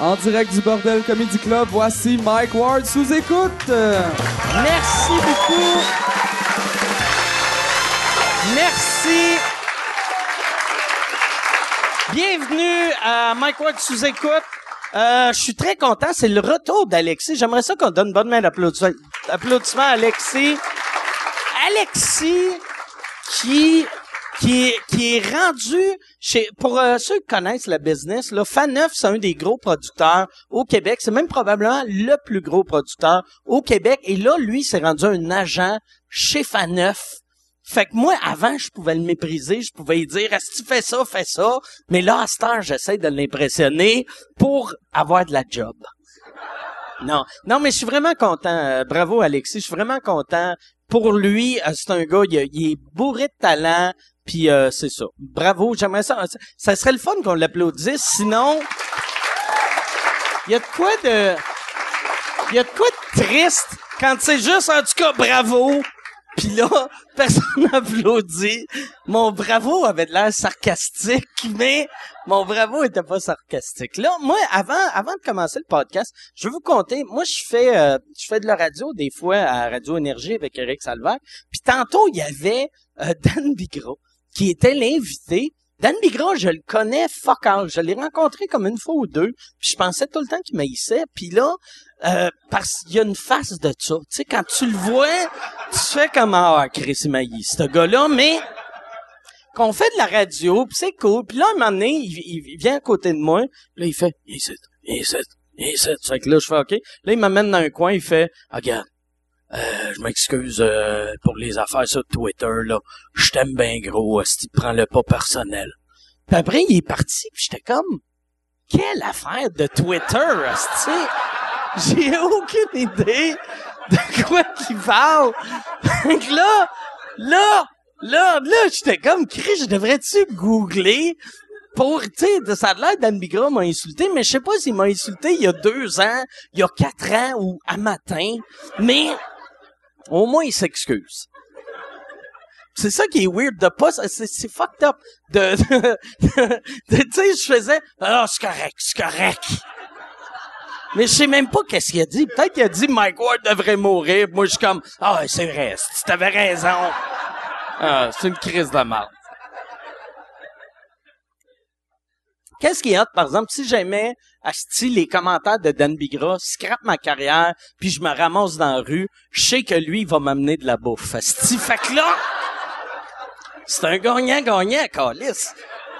En direct du Bordel Comedy Club, voici Mike Ward sous écoute. Merci beaucoup. Merci. Bienvenue à Mike Ward sous écoute. Euh, je suis très content. C'est le retour d'Alexis. J'aimerais ça qu'on donne une bonne main d'applaudissement à Alexis. Alexis, qui qui est, qui est rendu chez pour euh, ceux qui connaissent le business là Faneuf c'est un des gros producteurs au Québec c'est même probablement le plus gros producteur au Québec et là lui s'est rendu un agent chez Faneuf fait que moi, avant, je pouvais le mépriser, je pouvais lui dire, est-ce que tu fais ça, fais ça. Mais là, à ce temps, j'essaie de l'impressionner pour avoir de la job. Non, non, mais je suis vraiment content. Euh, bravo, Alexis. Je suis vraiment content. Pour lui, euh, c'est un gars, il, est bourré de talent. Puis euh, c'est ça. Bravo, j'aimerais ça. Ça serait le fun qu'on l'applaudisse. Sinon, il y a de quoi de, il y a de quoi de triste quand c'est juste en tout cas bravo. Puis là, personne n'applaudit. Mon bravo avait de l'air sarcastique, mais mon bravo était pas sarcastique. Là, moi, avant, de commencer le podcast, je vais vous conter. Moi, je fais, euh, je fais de la radio des fois à Radio Énergie avec Eric Salvaire. Puis tantôt, il y avait euh, Dan Bigro qui était l'invité. Dan Bigra, je le connais fuck all. Je l'ai rencontré comme une fois ou deux. Puis je pensais tout le temps qu'il m'haïssait. Puis là, euh, parce qu'il y a une face de ça. Tu sais, quand tu le vois, tu fais comme ah Chris il ce gars-là, mais qu'on fait de la radio, puis c'est cool. Puis là, un moment donné, il, vient à côté de moi, là, il fait ici, ici, ici. Fait que là, je fais OK. Là, il m'amène dans un coin, il fait regarde, euh, je m'excuse euh, pour les affaires sur Twitter, là. Je t'aime bien gros, si tu prends le pas personnel. Puis après, il est parti, puis j'étais comme, quelle affaire de Twitter, tu J'ai aucune idée de quoi qu'il parle. Donc là, là, là, là, j'étais comme, Chris, je devrais-tu googler pour, tu sais, ça a l'air d'Anne Bigra m'a insulté, mais je sais pas s'il m'a insulté il y a deux ans, il y a quatre ans ou à matin, mais au moins, il s'excuse. C'est ça qui est weird de pas, c'est fucked up de, tu sais, je faisais, ah, c'est correct, c'est correct. Mais je sais même pas qu'est-ce qu'il a dit. Peut-être qu'il a dit Mike Ward devrait mourir. Moi, je suis comme, ah, c'est vrai, tu avais raison. Ah, c'est une crise de mort. Qu'est-ce qui est hot, par exemple, si j'aimais Asti, les commentaires de Dan Bigra, scrape ma carrière, puis je me ramasse dans la rue, je sais que lui, il va m'amener de la bouffe. Asti, fait que là, c'est un gagnant-gagnant, Calis.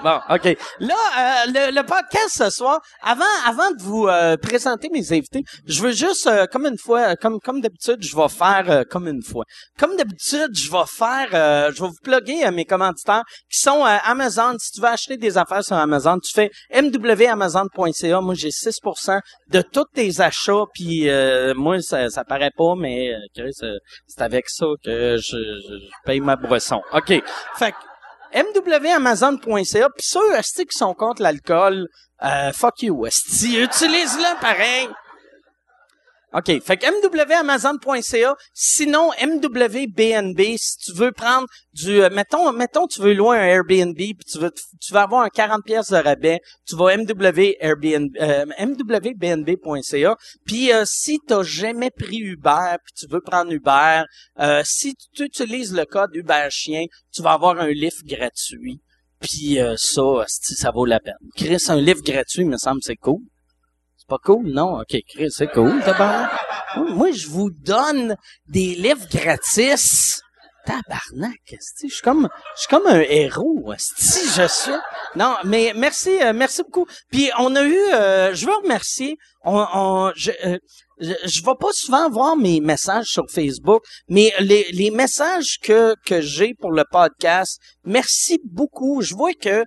Bon, OK. Là, euh, le, le, podcast ce soir, avant avant de vous euh, présenter mes invités, je veux juste, euh, comme une fois, comme comme d'habitude, je vais faire comme une fois. Comme d'habitude, je vais faire, je vais vous plugger mes commanditaires qui sont Amazon. Si tu veux acheter des affaires sur Amazon, tu fais mwamazon.ca. Moi, j'ai 6% de tous tes achats, puis moi, ça, ça paraît pas, mais c'est avec ça que je, je, paye ma boisson. OK. Fait mwamazon.ca, puis ceux qui sont contre l'alcool, euh, fuck you, esti, utilise-le pareil. OK. Fait que mwamazon.ca, sinon MWBNB, si tu veux prendre du, euh, mettons, mettons, tu veux louer un Airbnb, tu veux, tu veux avoir un 40 pièces de rabais, tu vas MW euh. Puis euh, si t'as jamais pris Uber, puis tu veux prendre Uber, euh, si tu utilises le code Uber Chien, tu vas avoir un lift gratuit. Puis ça, ça vaut la peine. Chris, un lift gratuit, me semble, c'est cool pas cool, non? OK, Chris, c'est cool, tabarnak. Moi, je vous donne des livres gratis. Tabarnak, je suis comme, je comme un héros, si je suis. Non, mais merci, euh, merci beaucoup. Puis on a eu, euh, je veux remercier, je, euh, je, vais pas souvent voir mes messages sur Facebook, mais les, messages que, que j'ai pour le podcast, merci beaucoup. Je vois que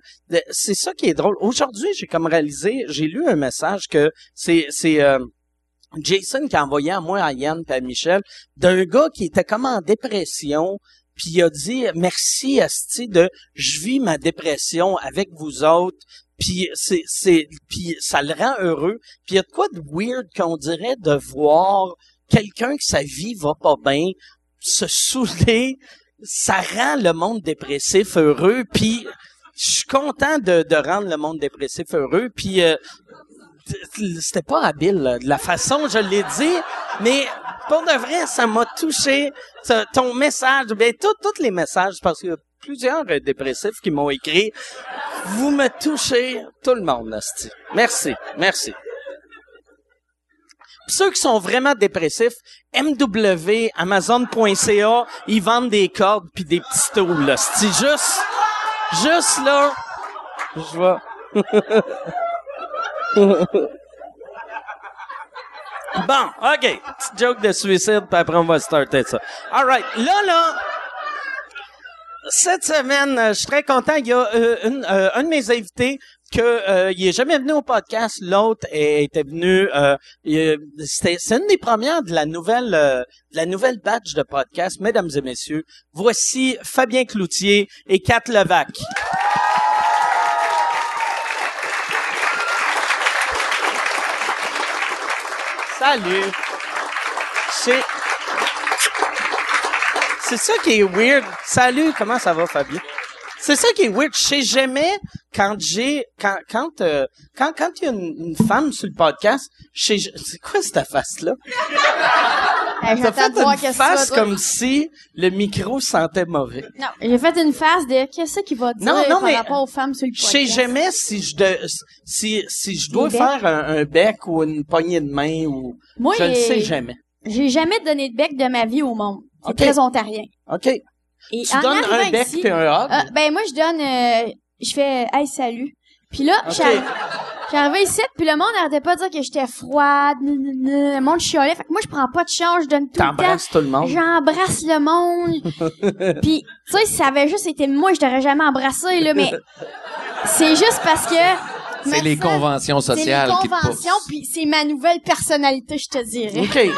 c'est ça qui est drôle. Aujourd'hui, j'ai comme réalisé, j'ai lu un message que c'est c'est euh, Jason qui a envoyé à moi, à Yann et à Michel, d'un gars qui était comme en dépression, puis il a dit merci Asti de je vis ma dépression avec vous autres puis c'est c'est puis ça le rend heureux puis il y a de quoi de weird qu'on dirait de voir quelqu'un que sa vie va pas bien se saouler ça rend le monde dépressif heureux puis je suis content de, de rendre le monde dépressif heureux puis euh, c'était pas habile, là, de la façon je l'ai dit, mais pour de vrai, ça m'a touché. Ton message, ben, tous les messages, parce a plusieurs euh, dépressifs qui m'ont écrit. Vous me touchez, tout le monde, Nasty. Merci, merci. Ceux qui sont vraiment dépressifs, MW, Amazon.ca, ils vendent des cordes puis des petits stools, là. Juste, juste là, je vois. Bon, OK. Petite joke de suicide, puis après, on va starter ça. All right. Là, là, cette semaine, euh, je suis très content. Il y a euh, euh, un de mes invités que euh, il est jamais venu au podcast. L'autre était venu. C'est une des premières de la nouvelle de la nouvelle batch de podcast, mesdames et messieurs. Voici Fabien Cloutier et Kat Levac. Salut. C'est c'est ça qui est weird. Salut, comment ça va, Fabien? C'est ça qui est weird. Je sais jamais quand j'ai quand quand euh, quand quand il y a une, une femme sur le podcast, je sais c'est quoi cette face là Hey, T'as fait une face comme si le micro sentait mauvais. Non, j'ai fait une face de qu'est-ce qu'il va dire Non, non, par mais rapport aux femmes sur le Je sais jamais si je de, si si je dois faire un, un bec ou une poignée de main ou Moi, je euh, sais jamais. J'ai jamais donné de bec de ma vie au monde. C'est très ontarien. OK. Et Tu donnes un bec ici, puis un hug? euh, ben moi je donne, euh, je fais hey salut. Puis là, Ok. J'arrivais ici, puis le monde n'arrêtait pas de dire que j'étais froide, le monde chialait. Fait que moi je prends pas de chance, je donne tout le temps. T'embrasses tout le monde. J'embrasse le monde. Puis, tu sais, si ça avait juste été moi, je t'aurais jamais embrassé, là, mais c'est juste parce que... C'est les conventions C'est les sociales qui te conventions, puis c'est ma nouvelle personnalité, je te dirais. OK.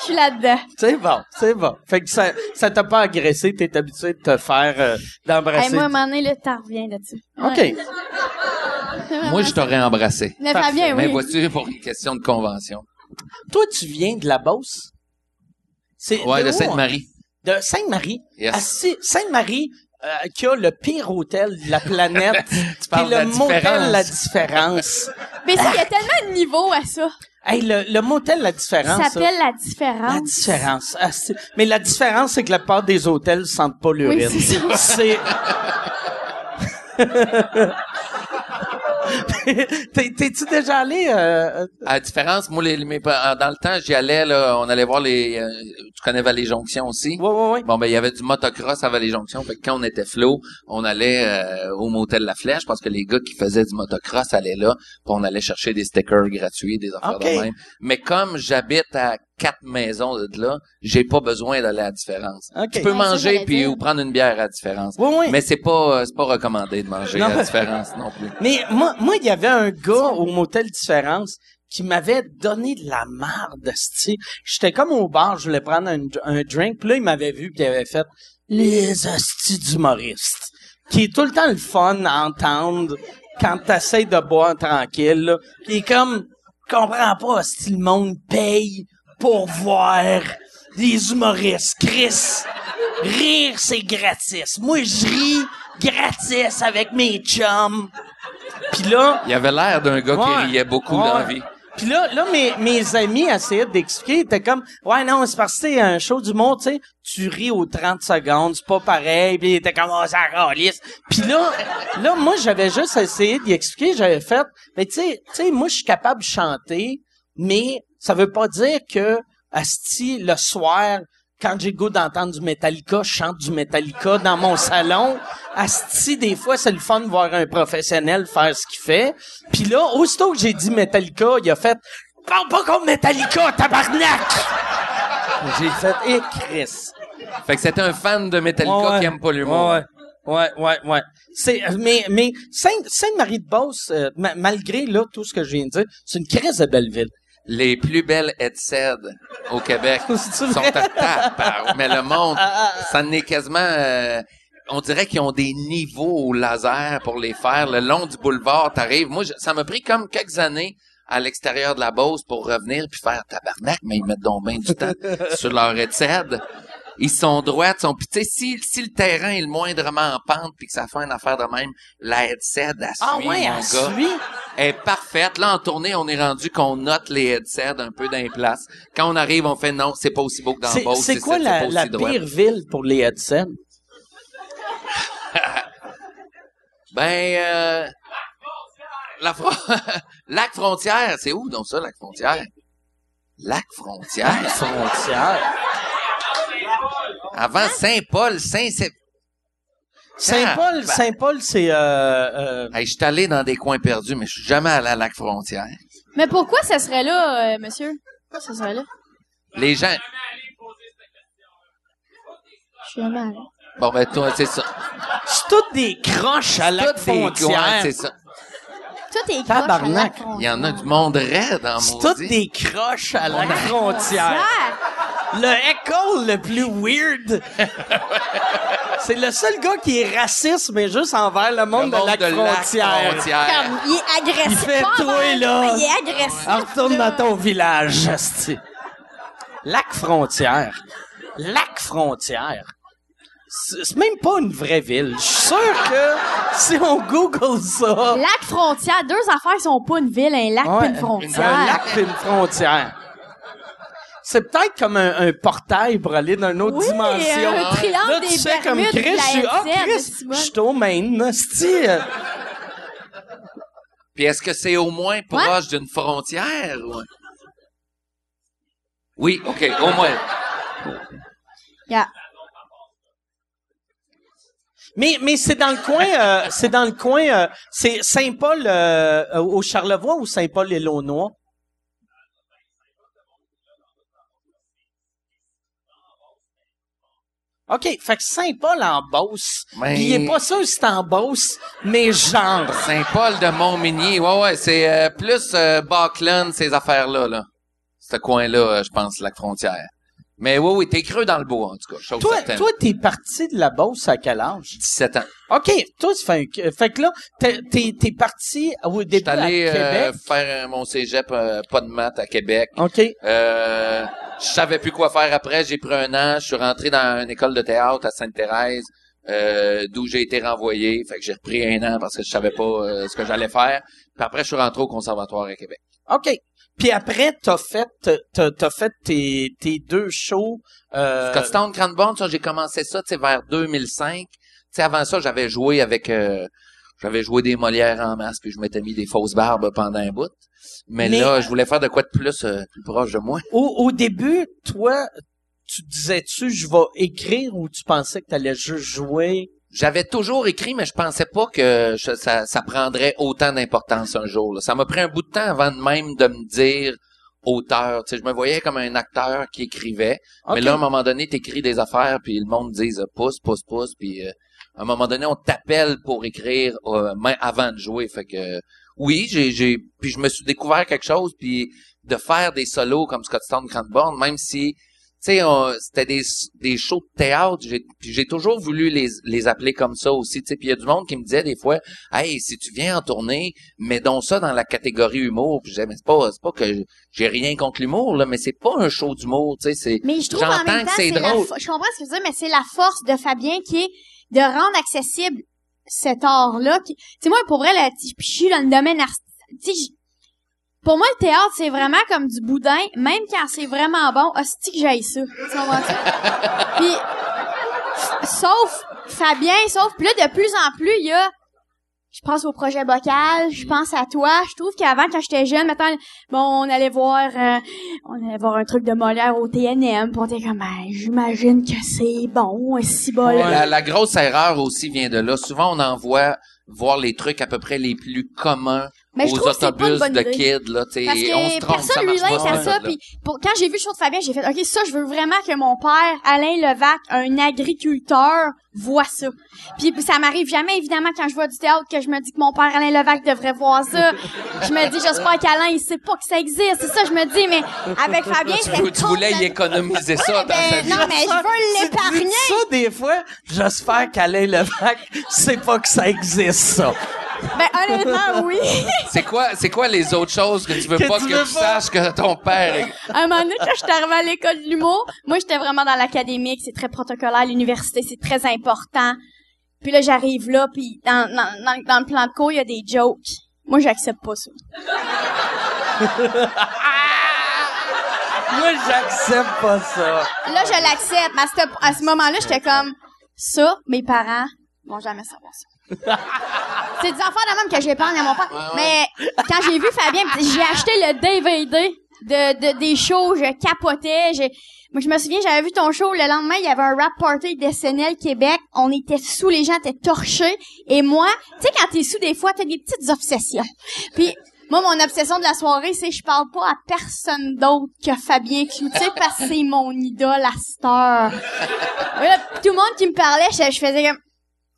Je suis là-dedans. C'est bon, c'est bon. Fait que ça, ça t'a pas agressé, t'es habitué de te faire, euh, d'embrasser. Hey, moi, à un moment donné, là, t'en reviens là-dessus. OK. Moi, je t'aurais embrassé. Mais Parfait. Fabien, Mais pour une question de convention. Toi, tu viens de la Beauce? C'est Ouais, de Sainte-Marie. De Sainte-Marie? Yes. Ah, si, Sainte-Marie, euh, qui a le pire hôtel de la planète. Puis parles de la le motel différence. La Différence. Mais ça, il y a tellement de niveaux à ça. Hey, le, le motel La Différence. Ça s'appelle la La différence. différence. Ah, mais la différence, c'est que la part des hôtels sentent pas l'urine. Oui, c'est ça. T'es-tu déjà allé? Euh, À la différence, moi, les, mes dans le temps, j'y allais, là, on allait voir les, euh, tu connais Vallée Jonction aussi? ouais, ouais, ouais. Bon, ben, il y avait du motocross à Vallée Jonction. Fait que quand on était flot, on allait euh, au motel La Flèche parce que les gars qui faisaient du motocross allaient là. Puis on allait chercher des stickers gratuits, des affaires de même. Mais comme j'habite à quatre maisons de là, j'ai pas besoin d'aller à la différence. Tu peux Ouais, ça, manger puis ou prendre une bière à la différence. Oui, oui. Mais c'est pas euh, c'est pas recommandé de manger Non. à la différence non plus. Mais moi, moi, il y avait un gars au motel Différence qui m'avait donné de la marde. J'étais comme au bar, je voulais prendre un, un drink, puis là, il m'avait vu, puis il avait fait les hosties d'humoristes. Qui est tout le temps le fun à entendre quand t'essayes de boire tranquille, là. Puis il est comme, je comprends pas si le monde paye pour voir des humoristes. Chris, rire, c'est gratis. Moi, je ris gratis avec mes chums. Puis là, Il avait l'air d'un gars Ouais. qui riait beaucoup Ouais. dans la vie. puis là, là mes, mes amis essayaient d'expliquer, ils étaient comme, ouais, non, c'est parce que c'est un show d'humour, tu sais, tu ris aux 30 secondes, c'est pas pareil, puis ils étaient comme, oh, ça calisse. Puis là, là, moi, j'avais juste essayé d'y expliquer, j'avais fait, mais tu sais, moi, je suis capable de chanter, mais ça veut pas dire que, asti, le soir, quand j'ai le goût d'entendre du Metallica, je chante du Metallica dans mon salon. Asti, des fois, c'est le fun de voir un professionnel faire ce qu'il fait. Puis là, aussitôt que j'ai dit Metallica, il a fait « Parle pas comme Metallica, tabarnak! » J'ai fait « Eh, Chris! Fait que c'était un fan de Metallica Ouais, qui aime pas l'humour. Ouais, ouais, ouais, ouais. C'est, mais, mais Sainte, Sainte-Marie-de-Beauce, euh, ma- malgré, là, tout ce que je viens de dire, c'est une crise de belle ville. Les plus belles headsets au Québec sont à tape. Mais le monde, ça en est quasiment... euh, on dirait qu'ils ont des niveaux au laser pour les faire. Le long du boulevard, t'arrives. Moi, je- ça m'a pris comme quelques années à l'extérieur de la Beauce pour revenir puis faire tabarnak, mais ils mettent donc bien du temps sur leur headset. Ils sont droits, ils sont puis tu sais si si le terrain est le moindrement en pente puis que ça fait une affaire de même, la headset elle Ah suit ouais, mon elle gars. suit. est parfaite. Là, en tournée, on est rendu qu'on note les headsets un peu dans les places. Quand on arrive, on fait non, c'est pas aussi beau que dans Beauce. c'est quoi la, pire ville pour les headsets? Ben, euh, la fro- Lac Frontière, c'est où donc ça, Lac Frontière? Lac Frontière? Frontière. Avant Saint-Paul, Saint... Saint... Saint-Paul, Ah, Saint-Paul, c'est, euh, euh, Hey, je suis allé dans des coins perdus, mais je suis jamais allé à Lac Frontière. Mais pourquoi ça serait là, euh, monsieur? Pourquoi ça serait là? Les gens... Je suis jamais allée. Bon, ben, toi, c'est ça. c'est toutes des croches à la Toutes des coins, frontière. c'est ça. Toi, t'es Tabarnak. Il y en a du monde raide dans C'est mon toutes des croches à la frontière. Le école le plus weird. c'est le seul gars qui est raciste, mais juste envers le monde, Le monde de la de frontière. Frontière. Comme, il est agressif. Il fait Pas toi, envers, là. Il est agressif. Ah, Retourne là. dans ton village. Lac Frontière. Lac Frontière. C'est même pas une vraie ville. Je suis sûr que si on google ça... Lac frontière, deux affaires sont pas une ville, un lac Ouais, puis une frontière. Un lac et une frontière. C'est peut-être comme un, un portail pour aller dans une autre Oui, dimension. un triangle Là, des tu fais comme Bermudes Chris, je suis, ah, Chris, je suis au Maine, euh, Puis est-ce que c'est au moins proche d'une frontière? ou- Oui, OK, au moins. Yeah. Mais, mais c'est dans le coin, euh, c'est dans le coin, euh, c'est Saint-Paul euh, euh, au Charlevoix ou Saint-Paul et Launois? OK, fait que Saint-Paul en Beauce. Mais- Il est pas sûr si c'est en Beauce, mais genre. Saint-Paul de Montminier. Ouais, ouais, c'est euh, plus euh, Buckland, ces affaires-là, là. Ce coin-là, je pense, Lac Frontière. Mais oui, oui, t'es creux dans le bois, en tout cas. Chose Toi, certaine. toi, t'es parti de la Beauce à quel âge? 17 ans. OK, toi, tu fais un... Fait que là, t'es, t'es, parti au début allé à euh, Québec. faire euh, mon cégep euh, pas de maths à Québec. OK. Euh, je savais plus quoi faire après. J'ai pris un an. Je suis rentré dans une école de théâtre à Sainte-Thérèse, euh, d'où j'ai été renvoyé. Fait que j'ai repris un an parce que je savais pas euh, ce que j'allais faire. Puis après, je suis rentré au conservatoire à Québec. OK. Puis après, t'as fait, t'as, t'as fait tes, tes deux shows. Euh, Scotstown Cranbourne, ça, j'ai commencé ça, tu sais, vers 2005. Tu sais, avant ça, j'avais joué avec, euh, j'avais joué des Molières en masse, puis je m'étais mis des fausses barbes pendant un bout. Mais, Mais- là, je voulais faire de quoi de plus, euh, plus proche de moi. au, au début, toi, tu disais-tu, je vais écrire ou tu pensais que t'allais juste jouer? J'avais toujours écrit, mais je pensais pas que je- ça, ça prendrait autant d'importance un jour. là. Ça m'a pris un bout de temps avant de même de me dire auteur. Tu sais, je me voyais comme un acteur qui écrivait. Mais là, à un moment donné, t'écris des affaires, puis le monde dit euh, pousse, pousse, pousse, puis euh, à un moment donné, on t'appelle pour écrire euh, avant de jouer. Fait que oui, j'ai, j'ai, puis je me suis découvert quelque chose, puis de faire des solos comme Scotstown Cranbourne, même si sais, c'était des, des shows de théâtre. J'ai, puis j'ai toujours voulu les, les appeler comme ça aussi. Puis il y a du monde qui me disait des fois, hey, si tu viens en tournée, mets donc ça dans la catégorie humour. Puis je disais, mais c'est pas, c'est pas que j'ai rien contre l'humour là, mais c'est pas un show d'humour. Tu sais, c'est Mais je trouve en même temps, c'est drôle. je comprends ce que tu veux dire, mais c'est la force de Fabien qui est de rendre accessible cet art-là. Tu sais, moi, pour vrai, là, je suis dans le domaine artistique. Tu sais, je- pour moi, le théâtre, c'est vraiment comme du boudin, même quand c'est vraiment bon. Hostie que j'aille ça. Tu comprends-tu? Puis, sauf Fabien, sauf, puis là, de plus en plus, il y a je pense au projet bocal, je pense à toi. Je trouve qu'avant, quand j'étais jeune, maintenant, bon, on allait voir, euh, on allait voir un truc de Molière au TNM, pis on était comme, Ben, j'imagine que c'est bon, si bon. la, la grosse erreur aussi vient de là. Souvent, on envoie voir les trucs à peu près les plus communs Mais je aux trouve que c'est pas une autobus bonne de idée. kids là. tu Parce et on se que trompe, personne lance pas, à ça, puis pour, quand j'ai vu le show de Fabien, j'ai fait, OK, ça, je veux vraiment que mon père, Alain Levac, un agriculteur, voit ça. Puis ça m'arrive jamais, évidemment, quand je vois du théâtre, que je me dis que mon père, Alain Levac, devrait voir ça. je me dis, j'espère qu'Alain, il sait pas que ça existe. C'est ça, je me dis, mais avec Fabien, tu, c'était tu voulais y économiser ça dans sa vie. non, mais je veux l'épargner. Ça des fois, j'espère qu'Alain Levac sait pas que ça existe, ça. Ben, honnêtement, oui. C'est quoi, c'est quoi les autres choses que tu veux Que pas tu que veux tu pas? saches que ton père est... À un moment donné, quand j'étais arrivée à l'école de l'humour, moi, j'étais vraiment dans l'académique, c'est très protocolaire, l'université, c'est très important. Puis là, j'arrive là, puis dans, dans, dans, dans le plan de cours, il y a des jokes. Moi, j'accepte pas ça. Moi, j'accepte pas ça. Là, je l'accepte. Mais à ce, à ce moment-là, j'étais comme, ça, mes parents vont jamais savoir ça. C'est des affaires de même que j'épargne à mon père. Mais quand j'ai vu Fabien, j'ai acheté le DVD de, de, des shows, je capotais. J'ai, moi, je me souviens, j'avais vu ton show, le lendemain, il y avait un rap party d'SNL Québec. On était sous, les gens étaient torchés. Et moi, tu sais, quand t'es sous, des fois, t'as des petites obsessions. Puis, moi, mon obsession de la soirée, c'est que je parle pas à personne d'autre que Fabien Cloutier parce que c'est mon idole à cette heure. Tout le monde qui me parlait, je, je faisais comme...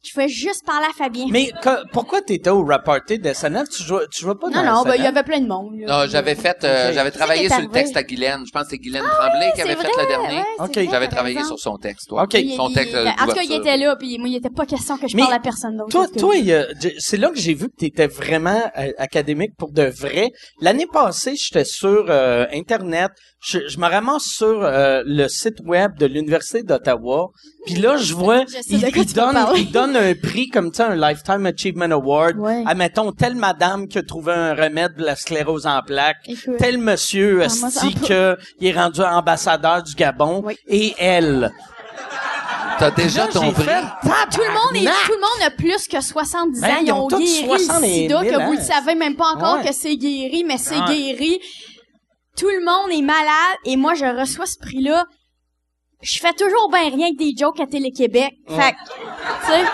Je faisais juste parler à Fabien. Mais que- pourquoi t'étais au rap party de SNL? Tu jouais, tu jouais pas non, dans non, ben, il y avait plein de monde. là. Non, j'avais fait, euh, Ok. j'avais travaillé sur le arrivé. texte à Guylaine. Je pense que c'est Guylaine Tremblay qui avait fait vrai, le dernier. ouais, c'est Ok. vrai, J'avais t'as travaillé raison. sur son texte, toi. Ok. Il- Son il- texte il- En tout cas, il d'ouverture. était là, puis moi, il était pas question que je Mais parle à personne d'autre. Toi, C'est toi, tout. il y a- j- c'est là que j'ai vu que tu étais vraiment euh, académique pour de vrai. L'année passée, j'étais sur euh, Internet. Je, je me ramasse sur euh, le site web de l'Université d'Ottawa. Puis là, je vois, Je sais il, donne, donne un prix comme ça, un Lifetime Achievement Award. Ouais. Admettons, telle madame qui a trouvé un remède de la sclérose en plaques. Écoute. Tel monsieur Ah, moi, asti ça- que il est rendu ambassadeur du Gabon. Oui. Et elle. T'as déjà Là, ton prix? fait, Tout le monde est, tout le monde a plus que 70 ans. Ben, ils ils ont ont tous guéri 60 le sida, 1000 que vous le ans. savez même pas encore Ouais. que c'est guéri, mais c'est Ouais. guéri. Tout le monde est malade et moi, je reçois ce prix-là. Je fais toujours bien rien que des jokes à Télé-Québec. Fait que, tu sais,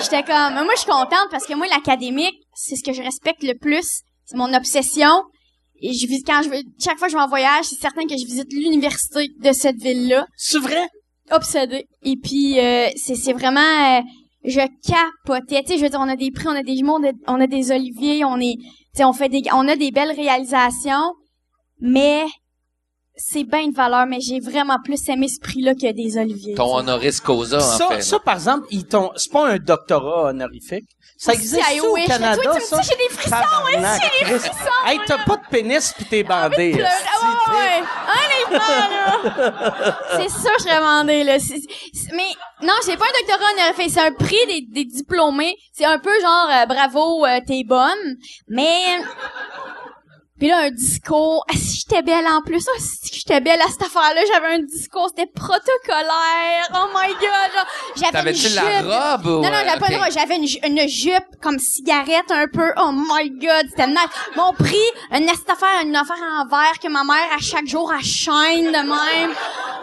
j'étais comme, moi, je suis contente parce que moi, l'académique, c'est ce que je respecte le plus. C'est mon obsession. Et je visite, quand je vais, chaque fois que je vais en voyage, c'est certain que je visite l'université de cette ville-là C'est vrai? obsédée. Et puis euh, c'est c'est vraiment euh, je capotais. Tu sais, je veux dire, on a des prix, on a des jumeaux, on a, on a des oliviers, on est, tu sais, on fait des, on a des belles réalisations, mais c'est bien de valeur. Mais j'ai vraiment plus aimé ce prix-là que des oliviers. Ton honoris causa, en ça, fait. ça, par exemple, ils t'ont, c'est pas un doctorat honorifique. Ça existe au wish. Canada, Toi, tu me ça? dis, j'ai des frissons, ouais, j'ai des frissons, Hey, t'as pas de pénis pis t'es bandé. Ah ouais, ouais. Honnêtement, là. C'est ça, je serais demandé, là. Mais, non, c'est pas un doctorat honorifique, c'est un prix des, des diplômés. C'est un peu genre, euh, bravo, euh, t'es bonne. Mais, puis là, un discours. Ah, si j'étais belle en plus. Ah, si j'étais belle à cette affaire-là, j'avais un discours, c'était protocolaire. Oh my god, j'avais une jupe. la robe ou... Non, non, j'avais pas ok. le droit. J'avais une, ju- une jupe comme cigarette un peu. Oh my god, c'était nice. Mon prix, une affaire, une affaire en verre que ma mère, à chaque jour, elle chaîne de même.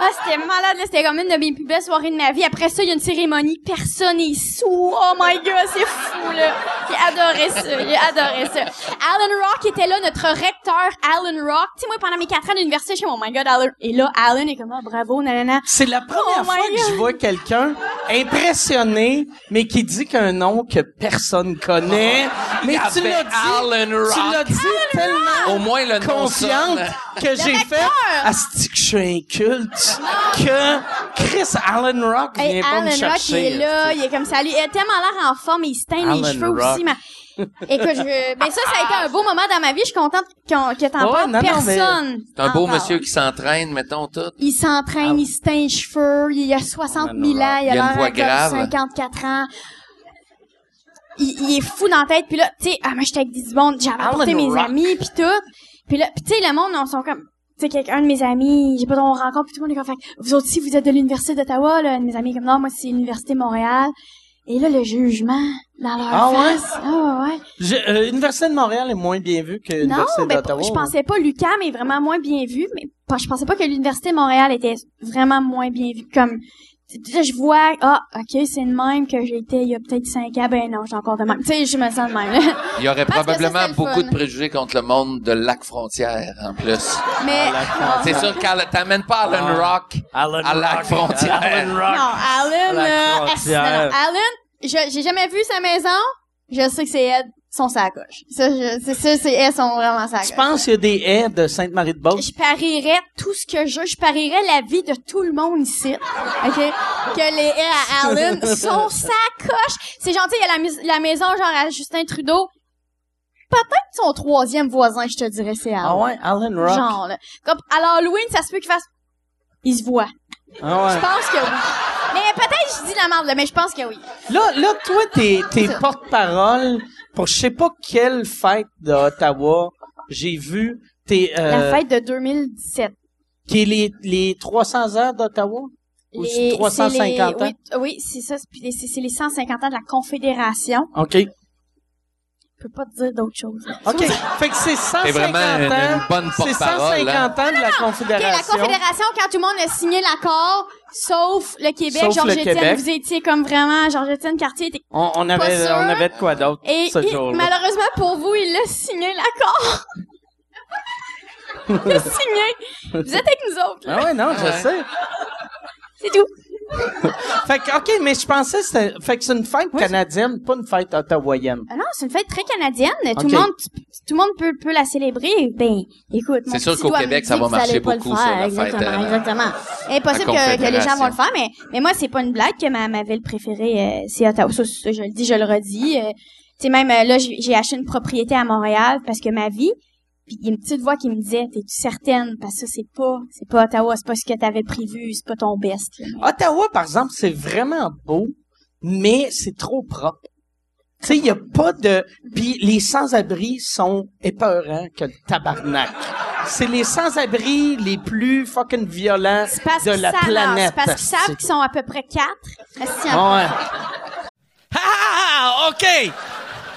Ah, c'était malade, là. C'était comme une de mes plus belles soirées de ma vie. Après ça, il y a une cérémonie. Personne est sous. Oh my god, c'est fou, là. J'ai adoré ça. J'ai adoré ça. Alan Rock était là, notre recteur Alan Rock. Tu sais, moi, pendant mes quatre ans d'université, je suis, oh my god, Alan. Et là, Alan est comme, ah, bravo, nanana. C'est la première Oh fois que je vois quelqu'un impressionné, mais qui dit qu'un nom que personne connaît. Mais Il tu l'as dit, Alan Rock. tu l'as dit tellement Au moins, le nom confiante que j'ai fait. Asti que je suis inculte que Chris Allen Rock vient Hey, pas Alan me Rock, chercher. il est là, il est comme ça. Il a tellement l'air en forme, il se teint les Alan cheveux Rock. aussi. Mais... Écoute, je... ben ça, ça a été un beau moment dans ma vie. Je suis contente qu'on- que t'en parles. mais- Personne. C'est un beau parle. monsieur qui s'entraîne, mettons, tout. Il s'entraîne, il se teint les cheveux, il a 60 000 ans, il a Il a une l'air voix de grave. 54 ans. Il, il est fou dans la tête. Puis là, tu sais, ah, moi, j'étais avec des bons, j'avais apporté mes Rock. amis, puis tout. Puis là, puis tu sais, le monde, on sont comme... Tu sais, quelqu'un de mes amis, j'ai pas on rencontre, puis tout le monde est comme, fait, vous autres aussi, vous êtes de l'Université d'Ottawa, là. Mes amis, comme, non, moi, c'est l'Université de Montréal. Et là, le jugement dans leur Ah ouais? face. Ah ouais. Je- euh, L'Université de Montréal est moins bien vue que l'Université ben, d'Ottawa. je pensais pas l'UQAM est vraiment moins bien vu, mais je pensais pas que l'Université de Montréal était vraiment moins bien vue. Comme, tu sais, je vois, ah, ok, c'est le même que j'ai été il y a peut-être cinq ans, ben non, j'ai encore de même. Tu sais, je me sens de même, là. Il y aurait Parce que ça, probablement beaucoup de préjugés contre le monde de Lac-Frontière, en plus. Mais, C'est sûr que t'amènes pas Alan Rock Alan à Lac-Frontière. Alan Rock. non, Alan, La euh, frontière. est- non, non, Alan, je- j'ai jamais vu sa maison, je sais que c'est Ed, son sacoche. Ça, je, c'est ça, c'est Ed, sont vraiment sacoche. Tu penses qu'il y a des haies de Sainte-Marie-de-Beauce? je parierais tout ce que je, je parierais la vie de tout le monde ici, ok, que les haies à Allen sont sacoches. C'est gentil, il y a la, maison genre à Justin Trudeau. Peut-être son troisième voisin, je te dirais, c'est Allen. Ah ouais, Alan Rock. Genre, là. Comme, à l'Halloween, ça se peut qu'il fasse, il se voit. Ah ouais. Je pense que oui. Mais peut-être je dis la merde, là, mais je pense que oui. Là, là, toi, t'es, t'es porte-parole pour je sais pas quelle fête d'Ottawa j'ai vu tes euh, La fête de 2017. qui est les les 300 ans d'Ottawa? Ou Les- 350 c'est les- ans? Oui, oui, c'est ça. c'est- puis les- C'est c'est les 150 ans de la Confédération. OK. Je peux pas te dire d'autre chose. OK. fait que c'est 150 T'es vraiment une, une ans. bonne C'est porte-parole. 150 hein. ans de la OK, Confédération. la Confédération, quand tout le monde a signé l'accord, sauf le Québec, Sauf le Georges-Étienne, Québec. vous étiez comme vraiment, Georges-Étienne Cartier était... On, on avait sûr. on avait de quoi d'autre Et ce jour-là. malheureusement pour vous, il a signé l'accord. il a signé. Vous êtes avec nous autres, là. Ah ouais, non, je Ouais. sais. C'est tout. Fait que, OK, mais je pensais que c'était, fait que c'est une fête canadienne, pas une fête ottawaïenne. Ah non, c'est une fête très canadienne. Tout le monde, tout le monde peut, peut la célébrer. Ben, écoute. mon C'est sûr qu'au Québec, ça va marcher beaucoup, faire. ça, la fête, Exactement, euh, exactement. Impossible que, que les gens vont le faire, mais, mais moi, c'est pas une blague que ma, ma ville préférée, euh, c'est Ottawa. Ça, ça, je le dis, je le redis. Euh, tu sais, même, euh, là, j'ai acheté une propriété à Montréal parce que ma vie, puis il y a une petite voix qui me disait, t'es-tu certaine? Parce que ça, c'est pas, c'est pas Ottawa, c'est pas ce que t'avais prévu, c'est pas ton best. là. Ottawa, par exemple, c'est vraiment beau, mais c'est trop propre. Tu sais, il y a pas de... Puis les sans-abri sont épeurants que le tabarnak. C'est les sans-abri les plus fucking violents de la planète. C'est parce qu'ils savent qu'ils sont à peu près quatre. Ouais. Ah, OK!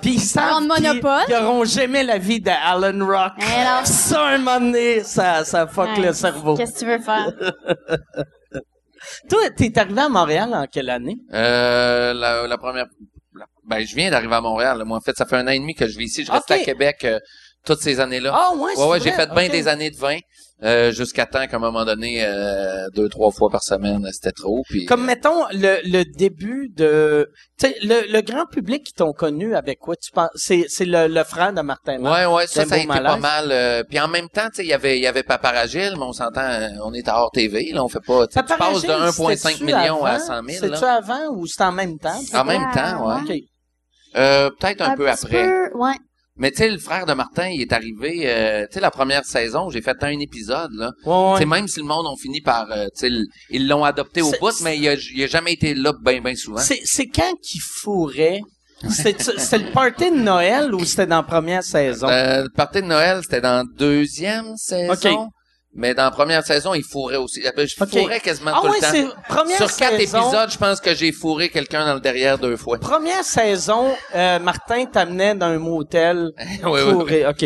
Puis ils savent qu'ils- qu'ils auront jamais la vie d'Alan Rock. Eh. Ça, un moment donné, ça, ça fuck Ouais. le cerveau. Qu'est-ce que tu veux faire? Toi, t'es arrivé à Montréal en quelle année? Euh, la, la première... la- ben, je viens d'arriver à Montréal. là. Moi, en fait, ça fait un an et demi que je vis ici. Je reste Ok. à Québec euh, toutes ces années-là. Ah ouais, ouais, ouais, c'est j'ai fait bien Ok. des années de vin. Euh, jusqu'à temps qu'à un moment donné, euh, deux, trois fois par semaine, c'était trop. Puis, Comme mettons le, le début de, tu sais, le, le grand public qui t'ont connu avec quoi tu penses C'est c'est le, le frère de Martin. Marc. Ouais, ouais, ça, ça a été pas mal. euh, puis en même temps, tu sais, il y avait, il y avait Paparagile, mais on s'entend, euh, on est à hors TV, là, on fait pas, tu sais, tu passes de 1,5 million à 100 000, C'est-tu là. avant ou c'est en même temps? En même temps, ouais. OK. Euh, peut-être un, peu après. peu, ouais. Mais tu sais, le frère de Martin, il est arrivé, euh, tu sais, la première saison, j'ai fait un épisode, là. Ouais, ouais. Tu sais, même si le monde ont fini par, euh, tu sais, ils l'ont adopté au bout, mais il a, il a jamais été là bien, bien souvent. C'est quand qu'il fourrait? C'était le party de Noël ou c'était dans la première saison? Euh, le party de Noël, c'était dans la deuxième saison. Ok. Mais dans la première saison, il fourrait aussi. Je Ok. fourrais quasiment ah tout ouais, le temps. première Sur quatre saison. épisodes, je pense que j'ai fourré quelqu'un dans le derrière deux fois. Première saison, euh, Martin t'amenait dans un motel oui, oui, oui. fourré. OK.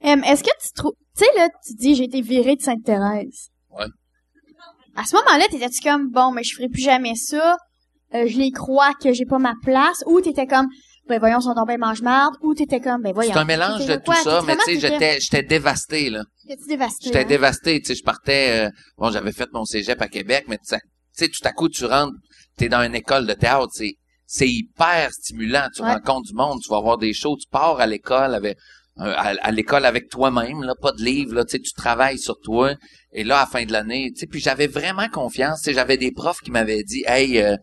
Est-ce que tu trouves... Tu sais, là, tu dis, j'ai été virée de Sainte-Thérèse. Ouais. À ce moment-là, t'étais-tu comme, bon, mais je ferai plus jamais ça, euh, je les crois que j'ai pas ma place, ou t'étais comme, ben voyons, son tombés mange-marde, ou t'étais comme, ben voyons. C'est un mélange de tout quoi? ça, mais tu sais, j'étais, j'étais dévasté, là. T'étais dévasté? J'étais hein? dévasté, tu sais, je partais, euh, bon, j'avais fait mon cégep à Québec, mais tu sais, tu sais, tout à coup, tu rentres, t'es dans une école de théâtre, c'est, c'est hyper stimulant, tu Ouais. rencontres du monde, tu vas voir des shows, tu pars à l'école avec, euh, à, à l'école avec toi-même, là, pas de livre, là, tu sais, tu travailles sur toi, et là, à la fin de l'année, tu sais, puis j'avais vraiment confiance, tu sais, j'avais des profs qui m'avaient dit, hey, euh,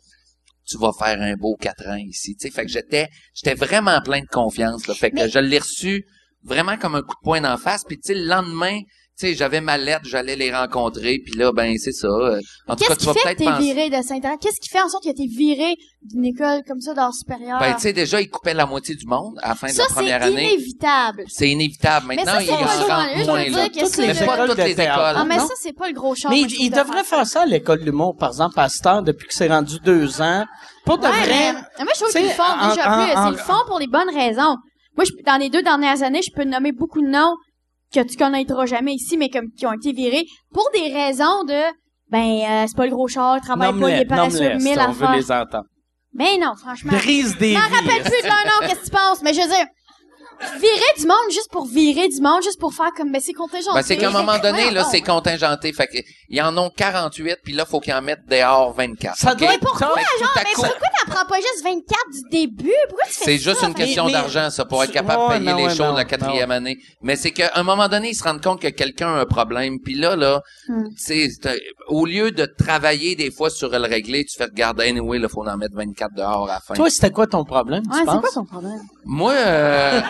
tu vas faire un beau quatre ans ici, tu sais, fait que j'étais, j'étais vraiment plein de confiance, là, fait que Mais- je l'ai reçu vraiment comme un coup de poing d'en face, puis tu sais, le lendemain, sais, j'avais ma lettre, j'allais les rencontrer, puis là, ben, c'est ça. euh, En tout cas, Qu'est-ce tu qui vas fait que peut-être t'es viré de Sainte-Thérèse? Qu'est-ce qui fait en sorte que t'es viré d'une école comme ça d'art supérieur? Ben, tu sais, déjà, ils coupaient la moitié du monde à la fin de ça, la c'est première année. inévitable. C'est inévitable. Mais Maintenant, c'est en pas rentre journaliste, je moins, là. Toutes ça, les Mais écoles toutes les écoles. Ah, mais non? ça, c'est pas le gros char. Mais moi, il, je il trouve, de devrait faire ça à l'école de l'humour, par exemple, heure, depuis que c'est rendu deux ans. Pour de vrai. mais, mais moi, je trouve Tu qu'ils le font déjà plus. Ils le font pour les bonnes raisons. Moi, dans les deux dernières années, je peux nommer beaucoup de noms que tu connaîtras jamais ici, mais comme qui ont été virés pour des raisons de ben, euh, c'est pas le gros char, il travaille pas, il Nomme-les, est mille veut les entendre. Ben non, franchement. Brise des Je m'en vies. rappelle plus de leur nom, qu'est-ce que tu penses? Mais je veux dire, virer du monde juste pour virer du monde, juste pour faire comme, ben, c'est contingenté. Ben, c'est qu'à un moment donné, là, c'est contingenté. Fait que, ils en ont 48, puis là, faut qu'ils en mettent dehors 24. Ça doit être Pourquoi, à Mais pourquoi t'apprends pas juste 24 du début? Pourquoi tu fais C'est ça? juste une question mais- d'argent, ça, pour être Ouais, capable de payer les ouais, choses la quatrième année. Mais c'est qu'à un moment donné, ils se rendent compte que quelqu'un a un problème. Puis là, là, Hmm. tu sais, c'est au lieu de travailler des fois sur le régler, tu fais regarder, anyway, là, faut en mettre 24 dehors à la fin. Toi, c'était quoi ton problème, Ouais, tu c'est penses? quoi ton problème? Moi, euh...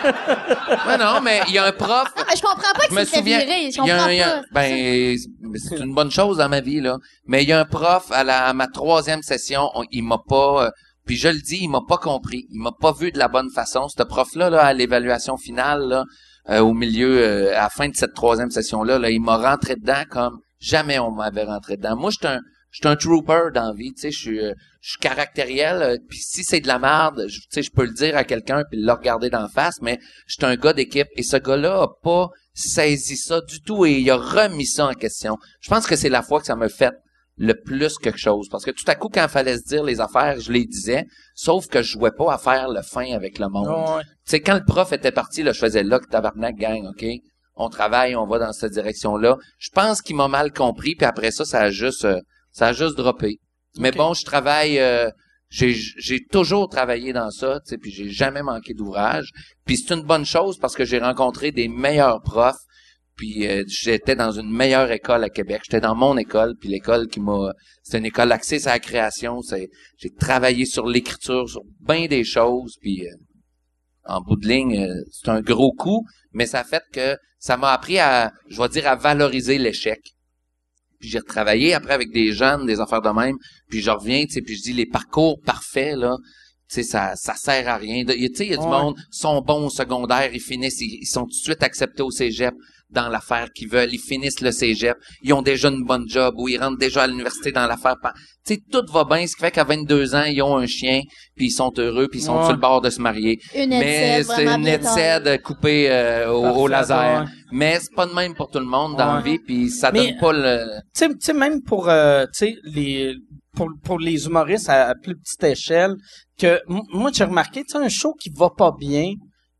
ouais, non, mais il y a un prof, Non, mais je comprends pas que souviens, virer. Je il y a comprends un- il y a- pas. ben, c'est une bonne chose dans ma vie, là. Mais il y a un prof, à, la, à ma troisième session, on- il m'a pas, euh, puis je le dis, il m'a pas compris. Il m'a pas vu de la bonne façon. Ce prof-là, là, à l'évaluation finale, là, euh, au milieu, euh, à la fin de cette troisième session-là, là, il m'a rentré dedans comme jamais on m'avait rentré dedans. Moi, j'étais un, j'étais un trooper dans la vie, tu sais, je suis, euh, je suis caractériel, euh, puis si c'est de la merde, je- tu sais, je peux le dire à quelqu'un puis le regarder d'en face, mais j'étais un gars d'équipe et ce gars-là a pas saisi ça du tout et il a remis ça en question. Je pense que c'est la fois que ça me fait le plus quelque chose parce que tout à coup quand il fallait se dire les affaires, je les disais, sauf que je jouais pas à faire le fin avec le monde. Ouais. Tu sais, quand le prof était parti, là, je faisais là, que tabarnak, gang, OK? On travaille, on va dans cette direction-là. Je pense qu'il m'a mal compris, puis après ça, ça a juste, euh, ça a juste droppé. Mais bon, je travaille, euh, j'ai, j'ai toujours travaillé dans ça, tu sais, puis j'ai jamais manqué d'ouvrage. Puis c'est une bonne chose parce que j'ai rencontré des meilleurs profs, puis euh, j'étais dans une meilleure école à Québec. J'étais dans mon école, puis l'école qui m'a... C'est une école axée sur la création. C'est, j'ai travaillé sur l'écriture, sur bien des choses, puis... euh, en bout de ligne, euh, c'est un gros coup, mais ça a fait que ça m'a appris à, je vais dire, à valoriser l'échec. Puis j'ai retravaillé après avec des jeunes, des affaires de même, puis je reviens, tu sais, puis je dis les parcours parfaits, là, tu sais, ça, ça sert à rien. Tu sais, il y a du Ouais. monde, sont bons au secondaire, ils finissent, ils, ils sont tout de suite acceptés au cégep dans l'affaire qu'ils veulent, ils finissent le cégep, ils ont déjà une bonne job ou ils rentrent déjà à l'université dans l'affaire. Tu sais, tout va bien, ce qui fait qu'à 22 ans, ils ont un chien, puis ils sont heureux, puis ils sont Ouais. sur le bord de se marier. Une Mais c'est une headset coupée euh, au, laser. ouais. Mais c'est pas de même pour tout le monde dans la vie, puis ça Mais- donne pas le... tu sais, même pour, euh, tu sais, les, pour, pour les humoristes à, à plus petite échelle, que moi, j'ai remarqué, tu sais, un show qui va pas bien,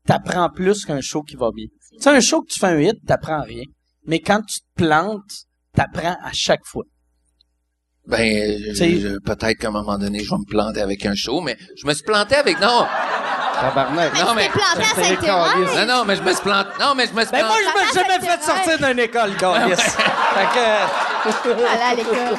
t'apprends plus qu'un show qui va bien. Tu sais, un show que tu fais un hit, t'apprends rien. Mais quand tu te plantes, t'apprends à chaque fois. Ben, peut-être qu'à un moment donné, je vais me planter avec un show, mais je me suis planté avec... Non, Tabarnak. Mais Non, mais- planté à non, non, mais je me suis planté... Non, mais je me suis Ben moi, planté... je me suis jamais fait sortir d'une école, Carlis. fait que, Aller à l'école.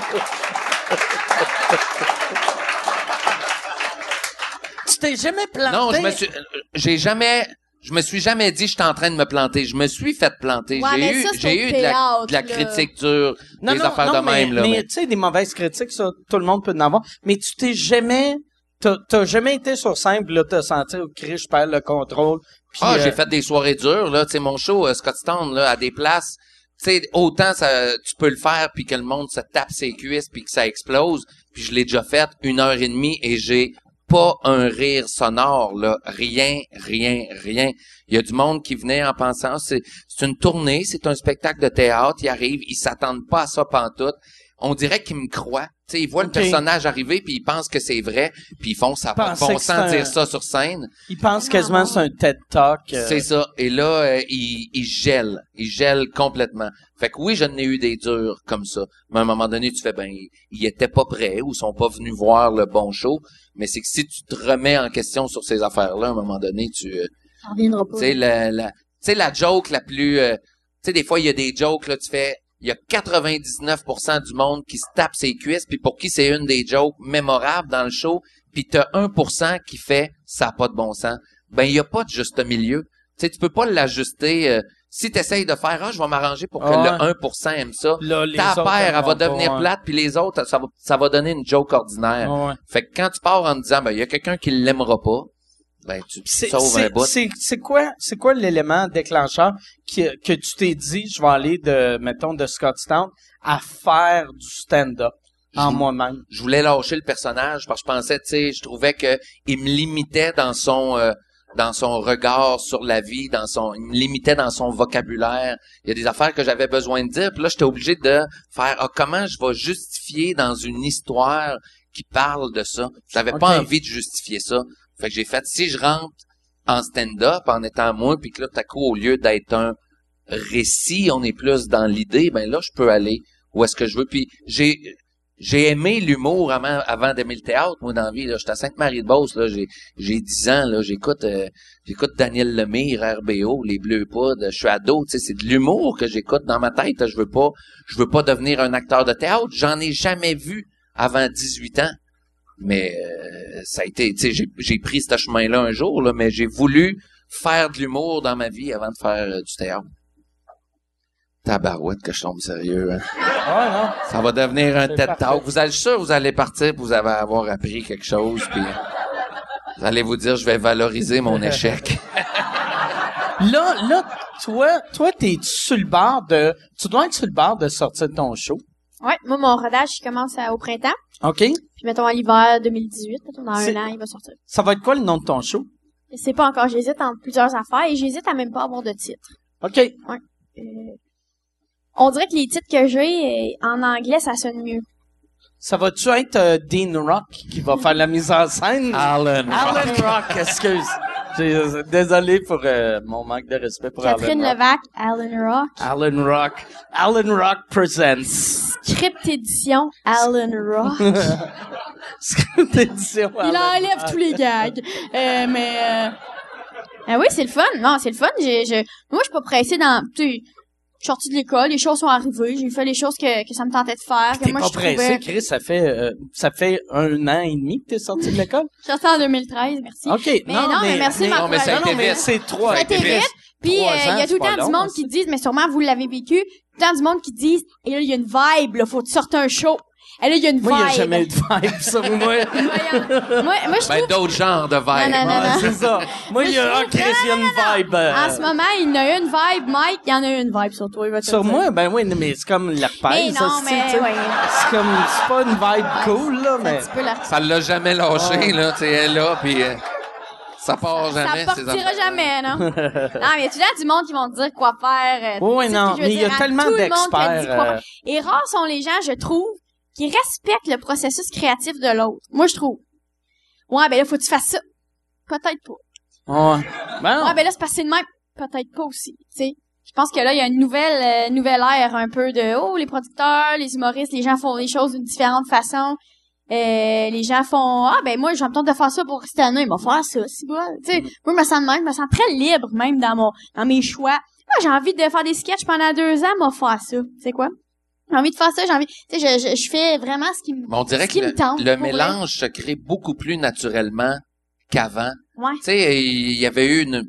tu t'es jamais planté? Non, je me suis... euh, J'ai jamais... Je me suis jamais dit je suis en train de me planter. Je me suis fait planter. Ouais, j'ai eu, ça, c'est j'ai au eu de la, de critique dure, Non, des non, affaires non, de même, mais, là. mais mais- tu sais, des mauvaises critiques, ça, tout le monde peut en avoir. Mais tu t'es jamais, t'as, t'as jamais été sur scène, là, t'as senti, au cri, je perds le contrôle. Ah, euh, j'ai fait des soirées dures, là. Tu sais, mon show, euh, Scottstown, là, à des places. Tu sais, autant ça, tu peux le faire, puis que le monde se tape ses cuisses, puis que ça explose. Puis je l'ai déjà fait une heure et demie, et j'ai pas un rire sonore, là. Rien, rien, rien. Il y a du monde qui venait en pensant, c'est, c'est une tournée, c'est un spectacle de théâtre, ils arrivent, ils s'attendent pas à ça pantoute. On dirait qu'ils me croient. Tu sais, ils voient le personnage arriver, puis ils pensent que c'est vrai, puis ils font ça bon que sens c'était un- dire ça sur scène. Ils pensent quasiment que c'est un TED Talk. euh, C'est ça. Et là, euh, il, il gèle. Il gèle complètement. Fait que oui, je n'ai eu des durs comme ça. Mais à un moment donné, tu fais, ben, ils, ils étaient pas prêts ou sont pas venus voir le bon show. Mais c'est que si tu te remets en question sur ces affaires-là, à un moment donné, tu, euh, Ça reviendra pas. tu sais, la, la, la joke la plus, euh, tu sais, des fois, il y a des jokes, là, tu fais, il y a 99% du monde qui se tape ses cuisses, puis pour qui c'est une des jokes mémorables dans le show, puis t'as 1% qui fait, ça a pas de bon sens. Ben, il y a pas de juste milieu. Tu sais, tu peux pas l'ajuster, euh, si t'essayes de faire, ah, je vais m'arranger pour que Ah le 1% aime ça, Là, ta paire, elle va devenir pas, plate, puis les autres, ça va, ça va donner une joke ordinaire. Ouais. Ouais. Fait que quand tu pars en te disant, ben, il y a quelqu'un qui l'aimera pas, ben, tu C'est, sauves un c'est, bout. c'est, c'est quoi, c'est quoi l'élément déclencheur qui, que tu t'es dit, je vais aller de, mettons, de Scottstown à faire du stand-up en moi-même? je voulais lâcher le personnage parce que je pensais, tu sais, je trouvais que il me limitait dans son euh, dans son regard sur la vie, dans son, il me limitait dans son vocabulaire. Il y a des affaires que j'avais besoin de dire, puis là, j'étais obligé de faire, ah, comment je vais justifier dans une histoire qui parle de ça? J'avais pas Ok. envie de justifier ça. Fait que j'ai fait, si je rentre en stand-up en étant moi, puis que là, tout à coup, au lieu d'être un récit, on est plus dans l'idée, ben là, je peux aller où est-ce que je veux. Puis j'ai j'ai aimé l'humour avant, d'aimer le théâtre, moi, dans la vie. J'étais à Sainte-Marie-de-Beauce, là, j'ai, j'ai 10 ans, là, j'écoute, euh, Daniel Lemire, RBO, Les Bleus Poudres, je suis ado, tu sais, c'est de l'humour que j'écoute dans ma tête. Je veux pas, je veux pas devenir un acteur de théâtre. J'en ai jamais vu avant 18 ans. Mais euh, ça a été, tu sais, j'ai, pris ce chemin-là un jour, là, mais j'ai voulu faire de l'humour dans ma vie avant de faire euh, du théâtre. Tabarouette que je tombe sérieux. Hein. Ouais, non. Ça va devenir un TED. Talk. Vous allez, sûr, vous allez partir, puis vous allez avoir appris quelque chose, puis vous allez vous dire, je vais valoriser mon échec. Là, là, toi, toi, t'es sur le bord de, tu dois être sur le bord de sortir de ton show? Ouais, moi, mon rodage, il commence à- au printemps. OK? Puis mettons à l'hiver 2018, mettons dans un an, il va sortir. Ça va être quoi le nom de ton show? Je sais pas encore, j'hésite entre plusieurs affaires et j'hésite à même pas avoir de titre. OK. Euh, on dirait que les titres que j'ai, euh, en anglais, ça sonne mieux. Ça va-tu être euh, Dean Rock qui va faire la mise en scène? Alan. Alan Rock, excuse. Euh, Désolé pour euh, mon manque de respect pour Catherine Alan. Levac, Alan Rock. Alan Rock. Alan Rock presents. Script édition, Alan Rock. Script édition. Il Alan enlève Rock. tous les gags. Euh, mais euh... ah oui, c'est le fun. Non, c'est le fun. J'ai, je... Moi, je suis pas pressée dans. Tu je suis sortie de l'école, les choses sont arrivées, j'ai fait les choses que, que ça me tentait de faire. T'es pas je trouvais. pressé, Chris, ça fait, euh, ça fait un an et demi que t'es sorti de l'école? Je suis sortie en 2013, merci. OK. Mais non, mais merci de Non, mais ça a Non, été non, mais vite. c'est trois. Ça a été vite. Puis, euh, il y a tout le temps long, du monde qui disent, mais sûrement vous l'avez vécu, tout le temps du monde qui disent, et là, il y a une vibe, là, faut que tu sortes un show. Il y a une Moi, il n'y a vibe. jamais eu de vibe, ça, moi. Moi, moi, je Ben, trouve d'autres genres de Non, non, vibes. non, Ouais, non. c'est ça. Moi, il y a, ah, Chris, il y a une vibe. euh, En ce moment, il y en a une vibe, Mike, il y en a une vibe sur toi, il va te Sur dire. moi, ben oui, mais c'est comme l'herpès. Mais ça, c'est- mais, tu sais, ouais. C'est comme, c'est pas une vibe cool, là, mais. un petit peu la... Ça l'a jamais lâché, là. Tu sais, elle est là, puis euh, ça part jamais. ça partira jamais, non? non, mais il y a temps du monde qui vont te dire quoi faire. euh, Oui, non, mais il y a à tellement d'experts. euh, Et rares sont les gens, je trouve, qui respectent le processus créatif de l'autre. Moi, je trouve. Ouais, ben là, faut que tu fasses ça. Peut-être pas. Ouais. Ben non. Ouais, ben là, c'est passé de même. Peut-être pas aussi, tu sais. Je pense que là, il y a une nouvelle, euh, nouvelle ère un peu de, oh, les producteurs, les humoristes, les gens font les choses d'une différente façon. Euh, les gens font, ah, ben moi, j'ai me de faire ça pour cette année, il va faire ça, c'est bon. Tu sais, moi, je me sens de même, je me sens très libre, même, dans mon, dans mes choix. Moi, j'ai envie de faire des sketchs pendant deux ans, m'a faire ça. Tu sais quoi? J'ai envie de faire ça, j'ai envie, tu sais, je, je, je fais vraiment ce qui me, Mais on dirait ce que qui le, me tente. le vrai. mélange se crée beaucoup plus naturellement qu'avant. Ouais. Tu sais, il y avait eu une,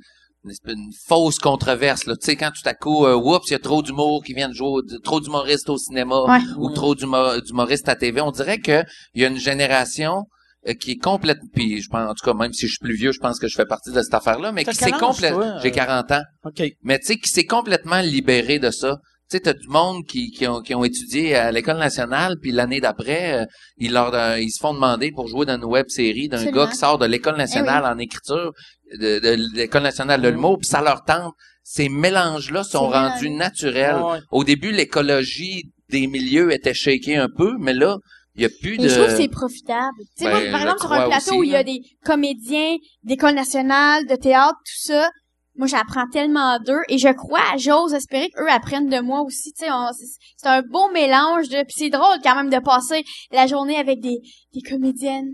une, fausse controverse, là. Tu sais, quand tout à coup, euh, oups, il y a trop d'humour qui viennent jouer, au- trop d'humoristes au cinéma, Ouais. ou trop d'humo- d'humoristes à TV. On dirait que il y a une génération euh, qui est complète, puis je pense, en tout cas, même si je suis plus vieux, je pense que je fais partie de cette affaire-là, mais T'as qui s'est complètement, j'ai 40 ans, OK. mais tu sais, qui s'est complètement libéré de ça. Tu sais, t'as du monde qui, qui, ont, qui ont étudié à l'école nationale, puis l'année d'après, euh, ils, leur, euh, ils se font demander pour jouer dans une web série d'un gars qui sort de l'école nationale Eh en écriture, de, de l'école nationale de l'humour, puis ça leur tente. Ces mélanges-là sont rendus naturels. Ouais. Au début, l'écologie des milieux était shakée un peu, mais là, il y a plus Et de... je trouve que c'est profitable. Tu sais, Ben, moi, par exemple, sur un plateau aussi, où il y a des comédiens d'école nationale, de théâtre, tout ça, moi, j'apprends tellement d'eux et je crois, j'ose espérer qu'eux apprennent de moi aussi. C'est un beau mélange de... Puis c'est drôle quand même de passer la journée avec des comédiennes.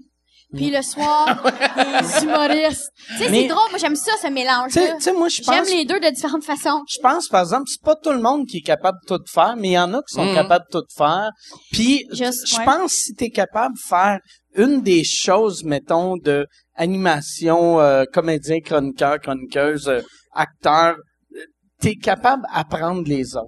Puis le soir, des humoristes. Tu sais, Mais- c'est drôle. Moi, j'aime ça, ce Tu sais, mélange-là. tu sais, moi, je J'aime pense, les deux de différentes façons. je pense, par exemple, c'est pas tout le monde qui est capable de tout faire, mais il y en a qui sont Mhm. capables de tout faire. Puis, Juste, je ouais. pense si t'es capable de faire une des choses, mettons, de animation, euh, comédien, chroniqueur, chroniqueuse, euh, acteur, euh, t'es capable d'apprendre les autres.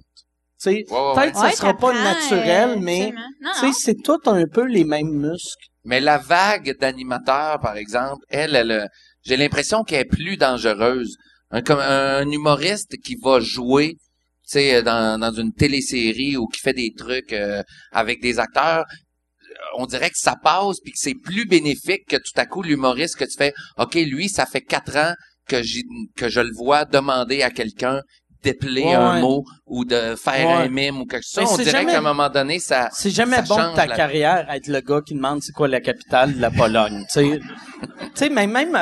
Tu sais, Ouais, ouais, ouais. peut-être que ça Ouais, sera pas t'apprends, naturel, euh, mais absolument. Non, tu sais, non. c'est tout un peu les mêmes muscles. Mais la vague d'animateurs, par exemple, elle, elle, euh, j'ai l'impression qu'elle est plus dangereuse. Un, humoriste qui va jouer, sais, dans, dans une télésérie ou qui fait des trucs euh, avec des acteurs, euh, on dirait que ça passe puis que c'est plus bénéfique que tout à coup l'humoriste que tu fais, ok, lui, ça fait quatre ans que que je le vois demander à quelqu'un d'épeler Ouais, un ouais. mot ou de faire Ouais. un mime ou quelque chose. Mais On c'est dirait jamais- qu'à un moment donné, ça... C'est jamais Ça bon change de ta la- carrière être le gars qui demande c'est quoi la capitale de la Pologne. tu sais, mais même euh,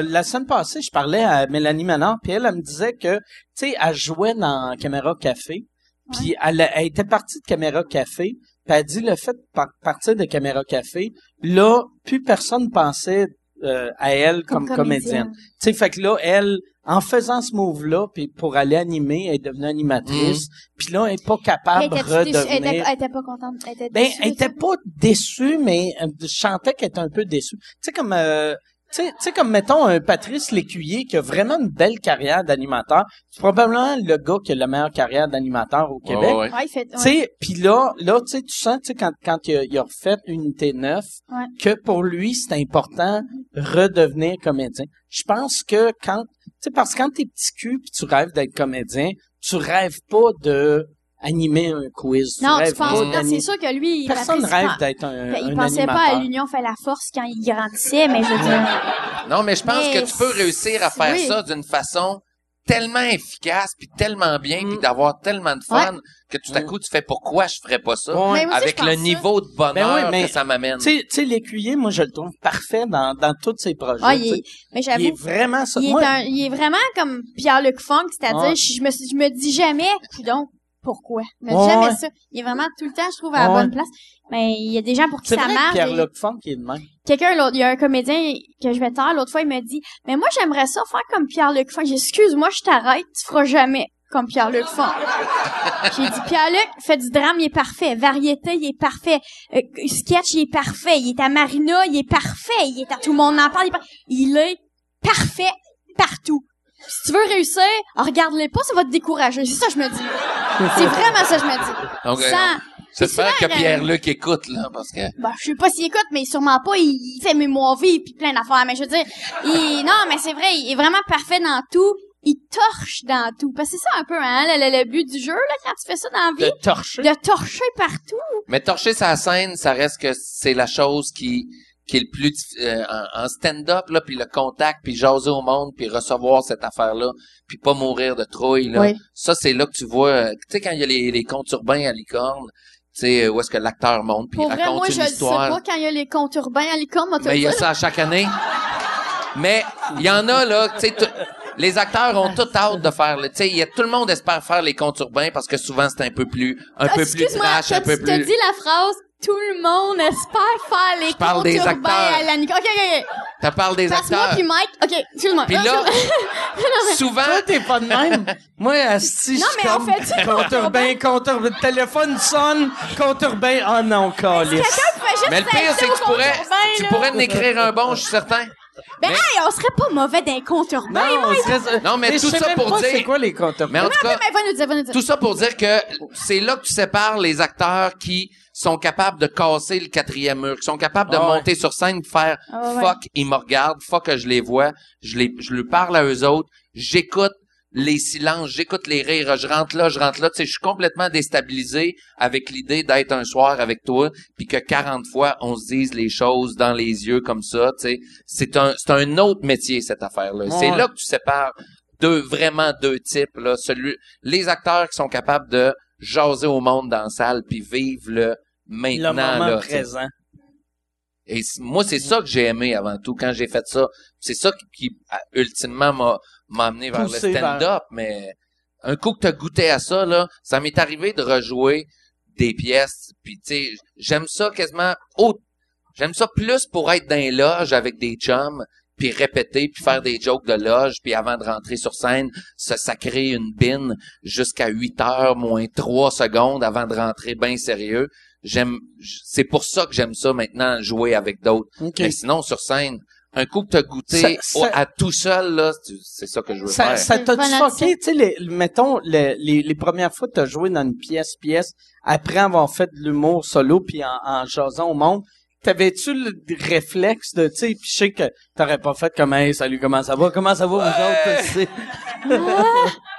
euh, la semaine passée, je parlais à Mélanie Ménard, puis elle, elle me disait que, tu sais, elle jouait dans Caméra Café, puis elle, était partie de Caméra Café, puis elle a dit le fait de par- partir de Caméra Café, là, plus personne pensait euh, à elle comme, Comme comédienne. comédienne. Tu sais, fait que là, elle, en faisant ce move-là, puis pour aller animer, elle est devenue animatrice, puis là, elle est pas capable de elle, était, redevenir... elle était pas contente. Elle était Ben, déçue elle était pas déçue, mais je sentais qu'elle était un peu déçue. Tu sais, comme, euh, tu sais, comme, mettons, un Patrice Lécuyer qui a vraiment une belle carrière d'animateur. C'est probablement le gars qui a la meilleure carrière d'animateur au Québec. Ouais, ouais. Fait, puis là, là, tu sais, tu sens, tu sais, quand, quand il a, il a refait Unité 9, Ouais. que pour lui, c'est important redevenir comédien. Je pense que quand, sais, parce que quand t'es petit cul pis tu rêves d'être comédien, tu rêves pas de animer un quiz. Non, tu penses pas c'est sûr que lui, il Personne rêve il d'être un, il un pensait pas à l'Union fait la force quand il grandissait, mais je veux dire, Non, mais je pense Mais que tu peux réussir à faire oui. ça d'une façon tellement efficace puis tellement bien puis Mm. d'avoir tellement de fun que tout à coup tu fais pourquoi je ferais pas ça? Ouais. Aussi, avec le ça. niveau de bonheur Ben oui, mais- que ça m'amène. Tu sais, l'écuyer, moi, je le trouve parfait dans, dans tous ses projets. ah, il est, mais il est j'avoue, vraiment ça. il est, Moi, un- il est vraiment comme Pierre-Luc Funk, c'est-à-dire, je, je me, je me dis jamais, donc pourquoi? Ouais, jamais ouais. ça. Il est vraiment tout le temps, je trouve, à la bonne place. Mais il y a des gens pour qui c'est ça vrai marche. Funk, il est de même. Quelqu'un, l'autre, il y a un comédien que je vais taire, l'autre fois, il m'a dit, mais moi, j'aimerais ça faire comme Pierre-Luc Funk. J'ai dit, excuse-moi, je t'arrête, tu feras jamais comme Pierre-Luc Funk. J'ai dit, Pierre-Luc, fait du drame, il est parfait. Variété, il est parfait. Euh, sketch, il est parfait. Il est à Marina, il est parfait. Il est à tout le monde en parle. Il est, par- il est parfait partout. Si tu veux réussir, regarde-les pas, ça va te décourager. C'est ça que je me dis. C'est vraiment ça que je me dis. Donc, Sans- J'espère que Pierre-Luc écoute là parce que bah, je sais pas s'il écoute, mais sûrement pas. Il, il fait mémoire vie puis plein d'affaires. Mais je veux dire, il, non, mais c'est vrai, il est vraiment parfait dans tout. Il torche dans tout. Parce que c'est ça un peu, hein, le, le- le but du jeu, là, quand tu fais ça dans la De vie. torcher. De torcher partout. mais torcher sa scène, ça reste que c'est la chose qui qui est le plus euh, en, en stand-up là puis le contact puis jaser au monde puis recevoir cette affaire là puis pas mourir de trouille là. Oui. Ça c'est là que tu vois euh, tu sais quand il y a les les contes urbains à licorne, tu sais euh, où est-ce que l'acteur monte puis il vrai, raconte moi, une je le sais histoire. pas quand il y a les comptes urbains à l'icône, moi, Mais il y a ça à chaque année. Mais il y en a là, tu sais, les acteurs ont tout hâte de faire. Tu sais, il y a tout le monde espère faire les contes urbains parce que souvent c'est un peu plus, un peu plus trash, un peu tu plus. dit la phrase tout le monde espère faire les parle des urbains acteurs. à la Nicole. OK, OK, OK. Tu parles des Passe-moi acteurs. puis Mike. OK, excuse-moi. Puis là, souvent, Toi, t'es pas de même. Moi, Asti, je Non, suis mais on comme fait-tu compte urbain, compte urbain, le téléphone sonne, compte urbain, oh non, calice. Quelqu'un qui fait juste mais le pire c'est que tu pourrais, tu pourrais en écrire un bon, je suis certain. Ben, Mais- hey, on serait pas mauvais d'un compte urbain, Non, Mike. on serait- Non, mais je tout sais ça même pour pas dire- C'est quoi les comptes urbains? Mais en tout cas, Mais va nous dire, va nous dire. Tout ça pour dire que c'est là que tu sépares les acteurs qui sont capables de casser le quatrième mur, qui sont capables de ouais. monter sur scène, de faire Ah ouais. fuck, ils me regardent, fuck que je les vois, je les, je leur parle à eux autres, j'écoute les silences, j'écoute les rires, je rentre là, je rentre là, tu sais, je suis complètement déstabilisé avec l'idée d'être un soir avec toi, puis que 40 fois on se dise les choses dans les yeux comme ça, tu sais, c'est un, c'est un autre métier cette affaire-là. C'est Ouais. là que tu sépares deux, vraiment deux types, là, celui, les acteurs qui sont capables de jaser au monde dans la salle puis vivre le Le maintenant moment là, présent. Et moi, c'est ça que j'ai aimé avant tout quand j'ai fait ça. C'est ça qui, ultimement m'a m'a amené vers Poussé le stand-up. Mais un coup que t'as goûté à ça, là, ça m'est arrivé de rejouer des pièces. Puis tu sais, j'aime ça quasiment. au- j'aime ça plus pour être dans les loges avec des chums, puis répéter, puis faire des jokes de loge, puis avant de rentrer sur scène, se sacrer une bine jusqu'à 8 heures moins 3 secondes avant de rentrer bien sérieux. J'aime, c'est pour ça que j'aime ça maintenant, jouer avec d'autres. OK. Mais sinon, sur scène, un coup que t'as goûté Ça- à tout seul, là, c'est ça que je veux Ça, faire. ça Voilà, fucké, tu sais, les, mettons, les, les, les premières fois que t'as joué dans une pièce, pièce, après avoir fait de l'humour solo puis en, en jasant au monde, t'avais-tu le réflexe de, tu sais, puis je sais que t'aurais pas fait comme, hey, salut, comment ça va? Comment ça va, vous autres?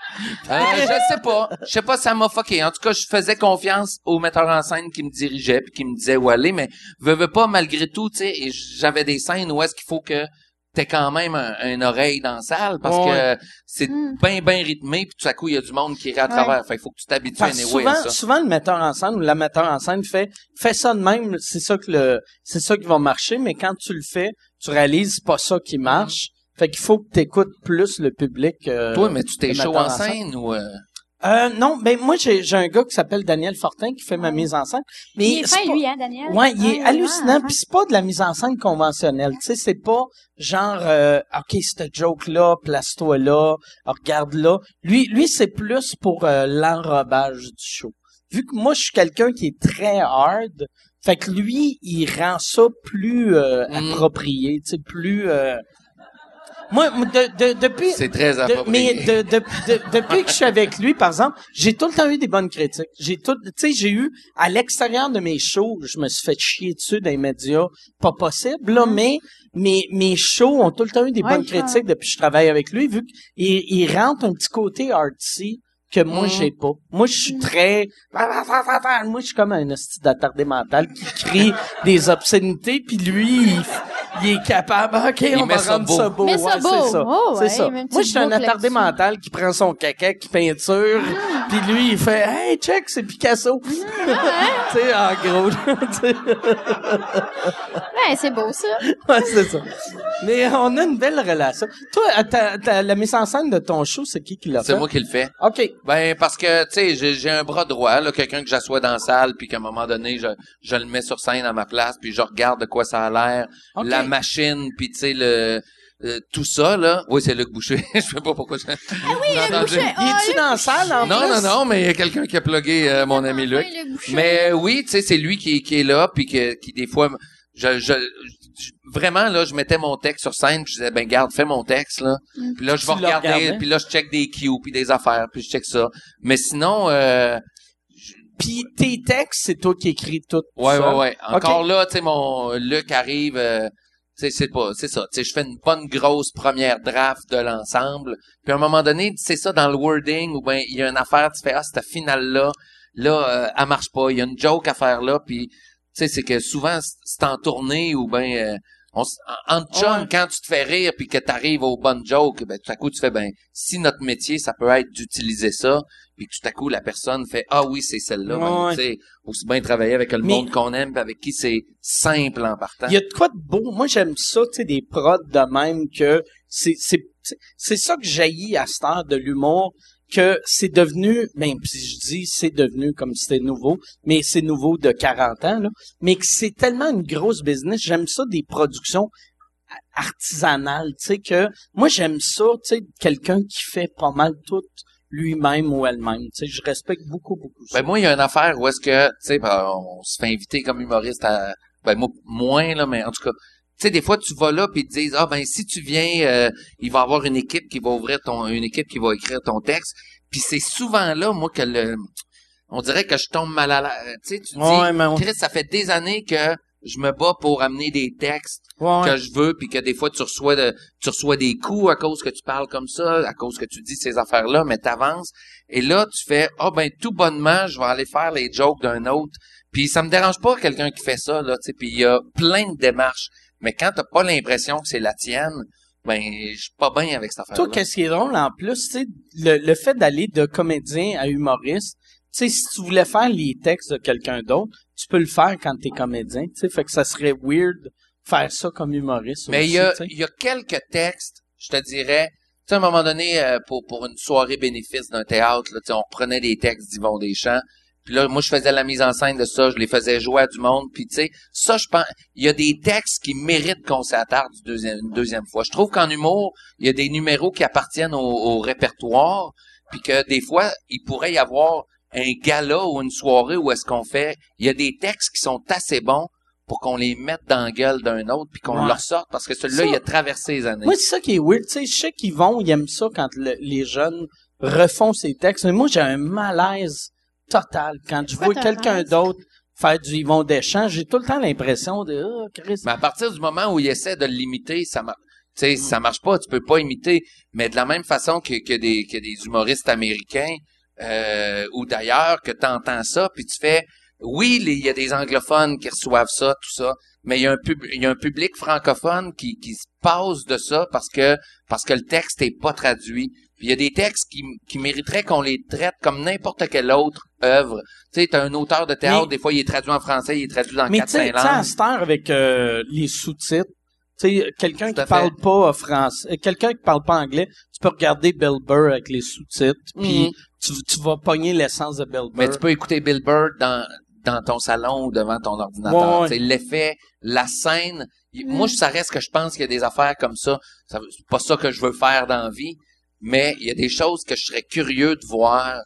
Euh, je sais pas. Je sais pas, ça m'a fucké. En tout cas, je faisais confiance au metteur en scène qui me dirigeait puis qui me disait où aller, mais veux, veux pas, malgré tout, tu sais, et j'avais des scènes où est-ce qu'il faut que t'es quand même un, une oreille dans la salle parce Ouais. que c'est Mm. bien, bien rythmé, puis tout à coup, il y a du monde qui rit à travers. Fait il faut que tu t'habitues souvent, à ça. souvent, le metteur en scène ou la metteur en scène fait, fait ça de même, c'est ça que le, c'est ça qui va marcher, mais quand tu le fais, tu réalises c'est pas ça qui marche. Fait qu'il faut que tu écoutes plus le public. euh, Toi, mais tu t'es chaud en scène. ou... euh, Euh, non, ben moi j'ai j'ai un gars qui s'appelle Daniel Fortin qui fait ma mise en scène. Mais Il est c'est fin, pas- lui, hein, Daniel? Ouais, il est Ah, hallucinant. ah, Puis c'est pas de la mise en scène conventionnelle. Tu sais, c'est pas genre, euh, ok, cette joke là, place-toi là, regarde là. Lui, lui, c'est plus pour euh, l'enrobage du show. Vu que moi, je suis quelqu'un qui est très hard, fait que lui, il rend ça plus euh, Mm. approprié, tu sais, plus. Moi, moi, de, de- depuis. C'est très De- approprié. mais de, de- de- depuis que je suis avec lui, par exemple, j'ai tout le temps eu des bonnes critiques. J'ai tout, tu sais, j'ai eu à l'extérieur de mes shows, je me suis fait chier dessus dans les médias, pas possible là, mais mes mes shows ont tout le temps eu des Ouais, bonnes critiques depuis que je travaille avec lui, vu qu'il il rentre un petit côté artsy que moi Mhm. j'ai pas. Moi je suis très moi je suis comme un hostie d'attardé mental qui crie des obscénités puis lui il, il est capable OK, on met va ça rendre beau. ça beau. Ouais, c'est ça. Oh, c'est ouais, ça. Moi je suis un attardé mental qui prend son caca qui peinture Ah. puis lui il fait "Hey, check, c'est Picasso." tu sais en gros. tu sais. Ouais, c'est beau, ça. Ouais, c'est ça. Mais on a une belle relation. Toi, ta- la mise en scène de ton show, c'est qui qui l'a fait? C'est moi qui le fais. OK. Ben parce que tu sais j'ai, j'ai un bras droit là quelqu'un que j'assois dans la salle puis qu'à un moment donné je, je le mets sur scène à ma place puis je regarde de quoi ça a l'air la machine puis tu sais le euh, tout ça là oui c'est Luc Boucher je sais pas pourquoi je... oui Luc Boucher. Il est-tu dans la salle, en non plus? non non mais il y a quelqu'un qui a plugué euh, mon ami Luc mais euh, oui tu sais c'est lui qui, qui est là puis que, qui des fois je, je, je- vraiment là je mettais mon texte sur scène puis je disais ben garde fais mon texte là Mm. puis là je vais regarder puis là je check des cues puis des affaires puis je check ça mais sinon euh, Puis tes textes, c'est toi qui écris tout Ouais, seul? ouais, ouais. Encore là, tu sais, mon Luc arrive, euh, c'est pas, c'est ça. Je fais une bonne grosse première draft de l'ensemble. Puis à un moment donné, c'est ça dans le wording où ben il y a une affaire, tu fais ah cette finale là, là, euh, elle marche pas. Il y a une joke à faire là, puis tu sais, c'est que souvent c'est- c'est en tournée ou ben euh, on, en chum, Ouais. quand tu te fais rire puis que tu arrives aux bonnes jokes, ben tout à coup tu fais ben si notre métier ça peut être d'utiliser ça, puis tout à coup la personne fait ah oui c'est celle-là, ben, Ouais. tu sais aussi bien travailler avec le Mais- monde qu'on aime puis avec qui c'est simple en partant. Il y a de quoi de beau. Moi, j'aime ça, tu sais, des prods de même que c'est, c'est, c'est- c'est ça que jaillit à cette heure de l'humour, que c'est devenu, ben, puis je dis c'est devenu comme si c'était nouveau, mais c'est nouveau de 40 ans, là, mais que c'est tellement une grosse business. J'aime ça des productions artisanales, tu sais, que moi, j'aime ça, tu sais, quelqu'un qui fait pas mal tout lui-même ou elle-même. Tu sais, je respecte beaucoup, beaucoup ça. Ben moi, il y a une affaire où est-ce que, tu sais, ben, on se fait inviter comme humoriste à, ben moi, moins là, mais en tout cas, sais, des fois tu vas là puis ils te disent, ah ben si tu viens, euh, il va y avoir une équipe qui va ouvrir ton, une équipe qui va écrire ton texte. Puis c'est souvent là, moi, que le, on dirait que je tombe mal à la, tu sais, tu dis, Ouais, on- Chris, ça fait des années que je me bats pour amener des textes Ouais, que je veux, puis que des fois tu reçois de, tu reçois des coups à cause que tu parles comme ça, à cause que tu dis ces affaires-là, mais t'avances. Et là, tu fais ah ben tout bonnement, je vais aller faire les jokes d'un autre. Puis ça me dérange pas quelqu'un qui fait ça là, tu sais. Puis il y a plein de démarches, mais quand t'as pas l'impression que c'est la tienne, ben je suis pas bien avec cette affaire-là. Toi, qu'est-ce qui est drôle en plus, tu sais, le, le fait d'aller de comédien à humoriste, tu sais, si tu voulais faire les textes de quelqu'un d'autre, tu peux le faire quand t'es comédien, tu sais, fait que ça serait weird faire ça comme humoriste. Mais il y a, il y a quelques textes, je te dirais, tu sais, à un moment donné, euh, pour, pour une soirée bénéfice d'un théâtre, là, on reprenait des textes d'Yvon Deschamps, puis là, moi, je faisais la mise en scène de ça, je les faisais jouer à du monde, puis tu sais, ça, je pense, il y a des textes qui méritent qu'on s'attarde deuxième, une deuxième fois. Je trouve qu'en humour, il y a des numéros qui appartiennent au, au répertoire, puis que des fois, il pourrait y avoir un gala ou une soirée où est-ce qu'on fait, il y a des textes qui sont assez bons pour qu'on les mette dans la gueule d'un autre puis qu'on Ouais. leur sorte parce que celui-là, il a traversé les années. Moi, c'est ça qui est weird, tu sais, je sais qu'ils vont, ils aiment ça quand le- les jeunes refont ces textes, mais moi, j'ai un malaise total quand je vois quelqu'un d'autre faire du Yvon Deschamps, j'ai tout le temps l'impression de, ah, Chris, Mais à partir du moment où il essaie de l'imiter, ça marche. Tu sais, ça marche pas, tu peux pas imiter. Mais de la même façon que, que des, que des humoristes américains, euh, ou d'ailleurs, que t'entends ça, puis tu fais, oui, il y a des anglophones qui reçoivent ça, tout ça, mais il y a un pub, il y a un public francophone qui, qui se passe de ça parce que parce que le texte est pas traduit. Puis il y a des textes qui, qui mériteraient qu'on les traite comme n'importe quelle autre œuvre. Tu sais, t'as un auteur de théâtre, Mais- des fois il est traduit en français, il est traduit dans Mais quatre cinq tu sais, à langues. cette heure, avec euh, les sous-titres, tu sais, quelqu'un qui parle pas euh, français, euh, quelqu'un qui parle pas anglais, tu peux regarder Bill Burr avec les sous-titres, puis Mhm. tu, tu vas pogner l'essence de Bill Burr. Mais tu peux écouter Bill Burr dans, dans ton salon ou devant ton ordinateur. Ouais, ouais. Tu sais, L'effet, la scène. il- Moi, ça reste que je pense qu'il y a des affaires comme ça. c'est pas ça que je veux faire dans la vie, mais il y a des choses que je serais curieux de voir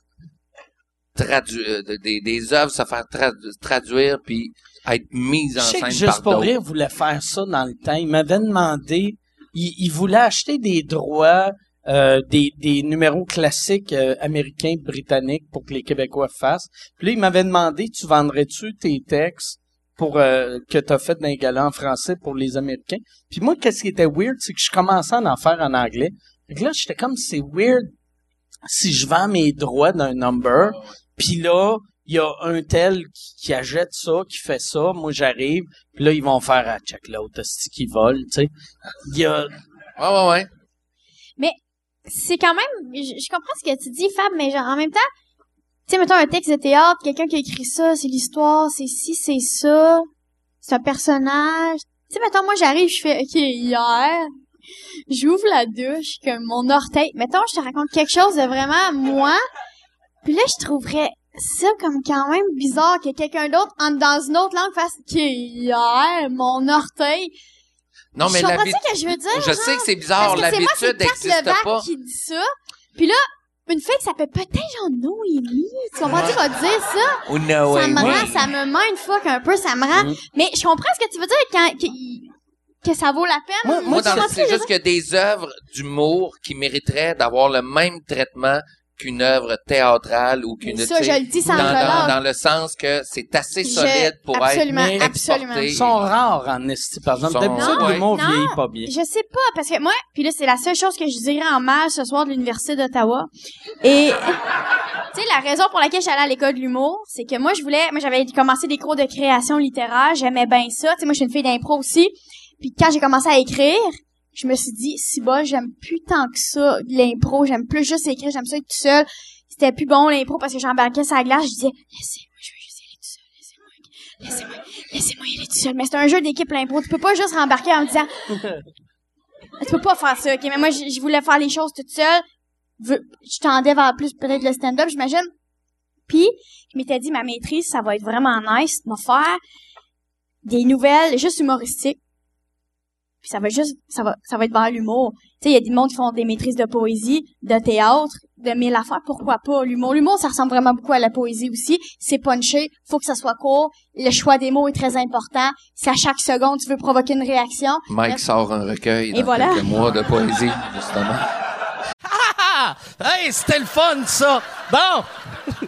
tradu- euh, de- des, des œuvres se faire tradu- traduire puis être mises Je en sais que scène Juste par pour d'autres. rire voulait faire ça dans le temps. Il m'avait demandé, il, il voulait acheter des droits, euh, des, des numéros classiques euh, américains, britanniques pour que les Québécois fassent. Puis là, il m'avait demandé, tu vendrais-tu tes textes pour euh, que t'as fait d'un gala en français pour les Américains? Puis moi, qu'est-ce qui était weird, c'est que je commençais à en faire en anglais. Que là, j'étais comme, c'est weird si je vends mes droits d'un number, puis là, il y a un tel qui, qui achète ça, qui fait ça, moi j'arrive, puis là ils vont faire à check l'autre, qui vole, tu sais. Il y a Ouais, ouais, ouais. C'est quand même, je, comprends ce que tu dis, Fab, mais genre, en même temps, tu sais, mettons un texte de théâtre, quelqu'un qui a écrit ça, c'est l'histoire, c'est ci, c'est ça, c'est un personnage. Tu sais, mettons, moi, j'arrive, je fais, OK, hier, j'ouvre la douche, comme mon orteil, mettons, je te raconte quelque chose de vraiment moi, puis là, je trouverais ça comme quand même bizarre que quelqu'un d'autre, en, dans une autre langue, fasse, OK, hier, mon orteil. Non, mais l'habitude. que je veux dire? Je sais que c'est bizarre, que l'habitude n'existe pas. qui dit ça. Puis là, une fille qui s'appelle peut-être genre Noémie. Tu comprends? Tu vas dire ça? Ou no ça me rend, ça me mindfuck un peu, ça me rend. Mhm. Mais je comprends ce que tu veux dire quand, que, que ça vaut la peine. Moi- Moi, que c'est juste a des œuvres d'humour qui mériteraient d'avoir le même traitement qu'une œuvre théâtrale ou qu'une ça, je le dis sans dans, dans, le sens que c'est assez Je- solide pour absolument, être absolument. ils sont rares en esti, par exemple. D'habitude, l'humour vieillit pas bien. Je sais pas, parce que moi, puis là, c'est la seule chose que je dirais en mal ce soir de l'Université d'Ottawa. Et, tu sais, la raison pour laquelle j'allais à l'école de l'humour, c'est que moi, je voulais, moi, j'avais commencé des cours de création littéraire, j'aimais bien ça. Tu sais, moi, je suis une fille d'impro aussi. Puis quand j'ai commencé à écrire, je me suis dit, si bas, j'aime plus tant que ça, l'impro, j'aime plus juste écrire, j'aime ça être tout seul. C'était plus bon, l'impro, parce que j'embarquais sur la glace, je disais, laissez-moi, je veux juste y aller tout seul, laissez-moi, laissez-moi, laissez-moi y aller tout seul. Mais c'est un jeu d'équipe, l'impro. Tu peux pas juste rembarquer en me disant, tu peux pas faire ça, ok? Mais moi, je, voulais faire les choses toute seule. Je tendais vers plus peut-être le stand-up, j'imagine. Puis, je m'étais dit, ma maîtrise, ça va être vraiment nice, faire des nouvelles juste humoristiques. Puis ça va juste, ça va, ça va être vers l'humour. Tu sais, il y a des mondes qui font des maîtrises de poésie, de théâtre, de mille affaires. Pourquoi pas l'humour? L'humour, ça ressemble vraiment beaucoup à la poésie aussi. C'est punché, faut que ça soit court. Le choix des mots est très important. Si à chaque seconde, tu veux provoquer une réaction, Mike sort un recueil dans voilà. quelques mois de poésie, justement. Ah! Hey, c'était le fun, ça! Bon!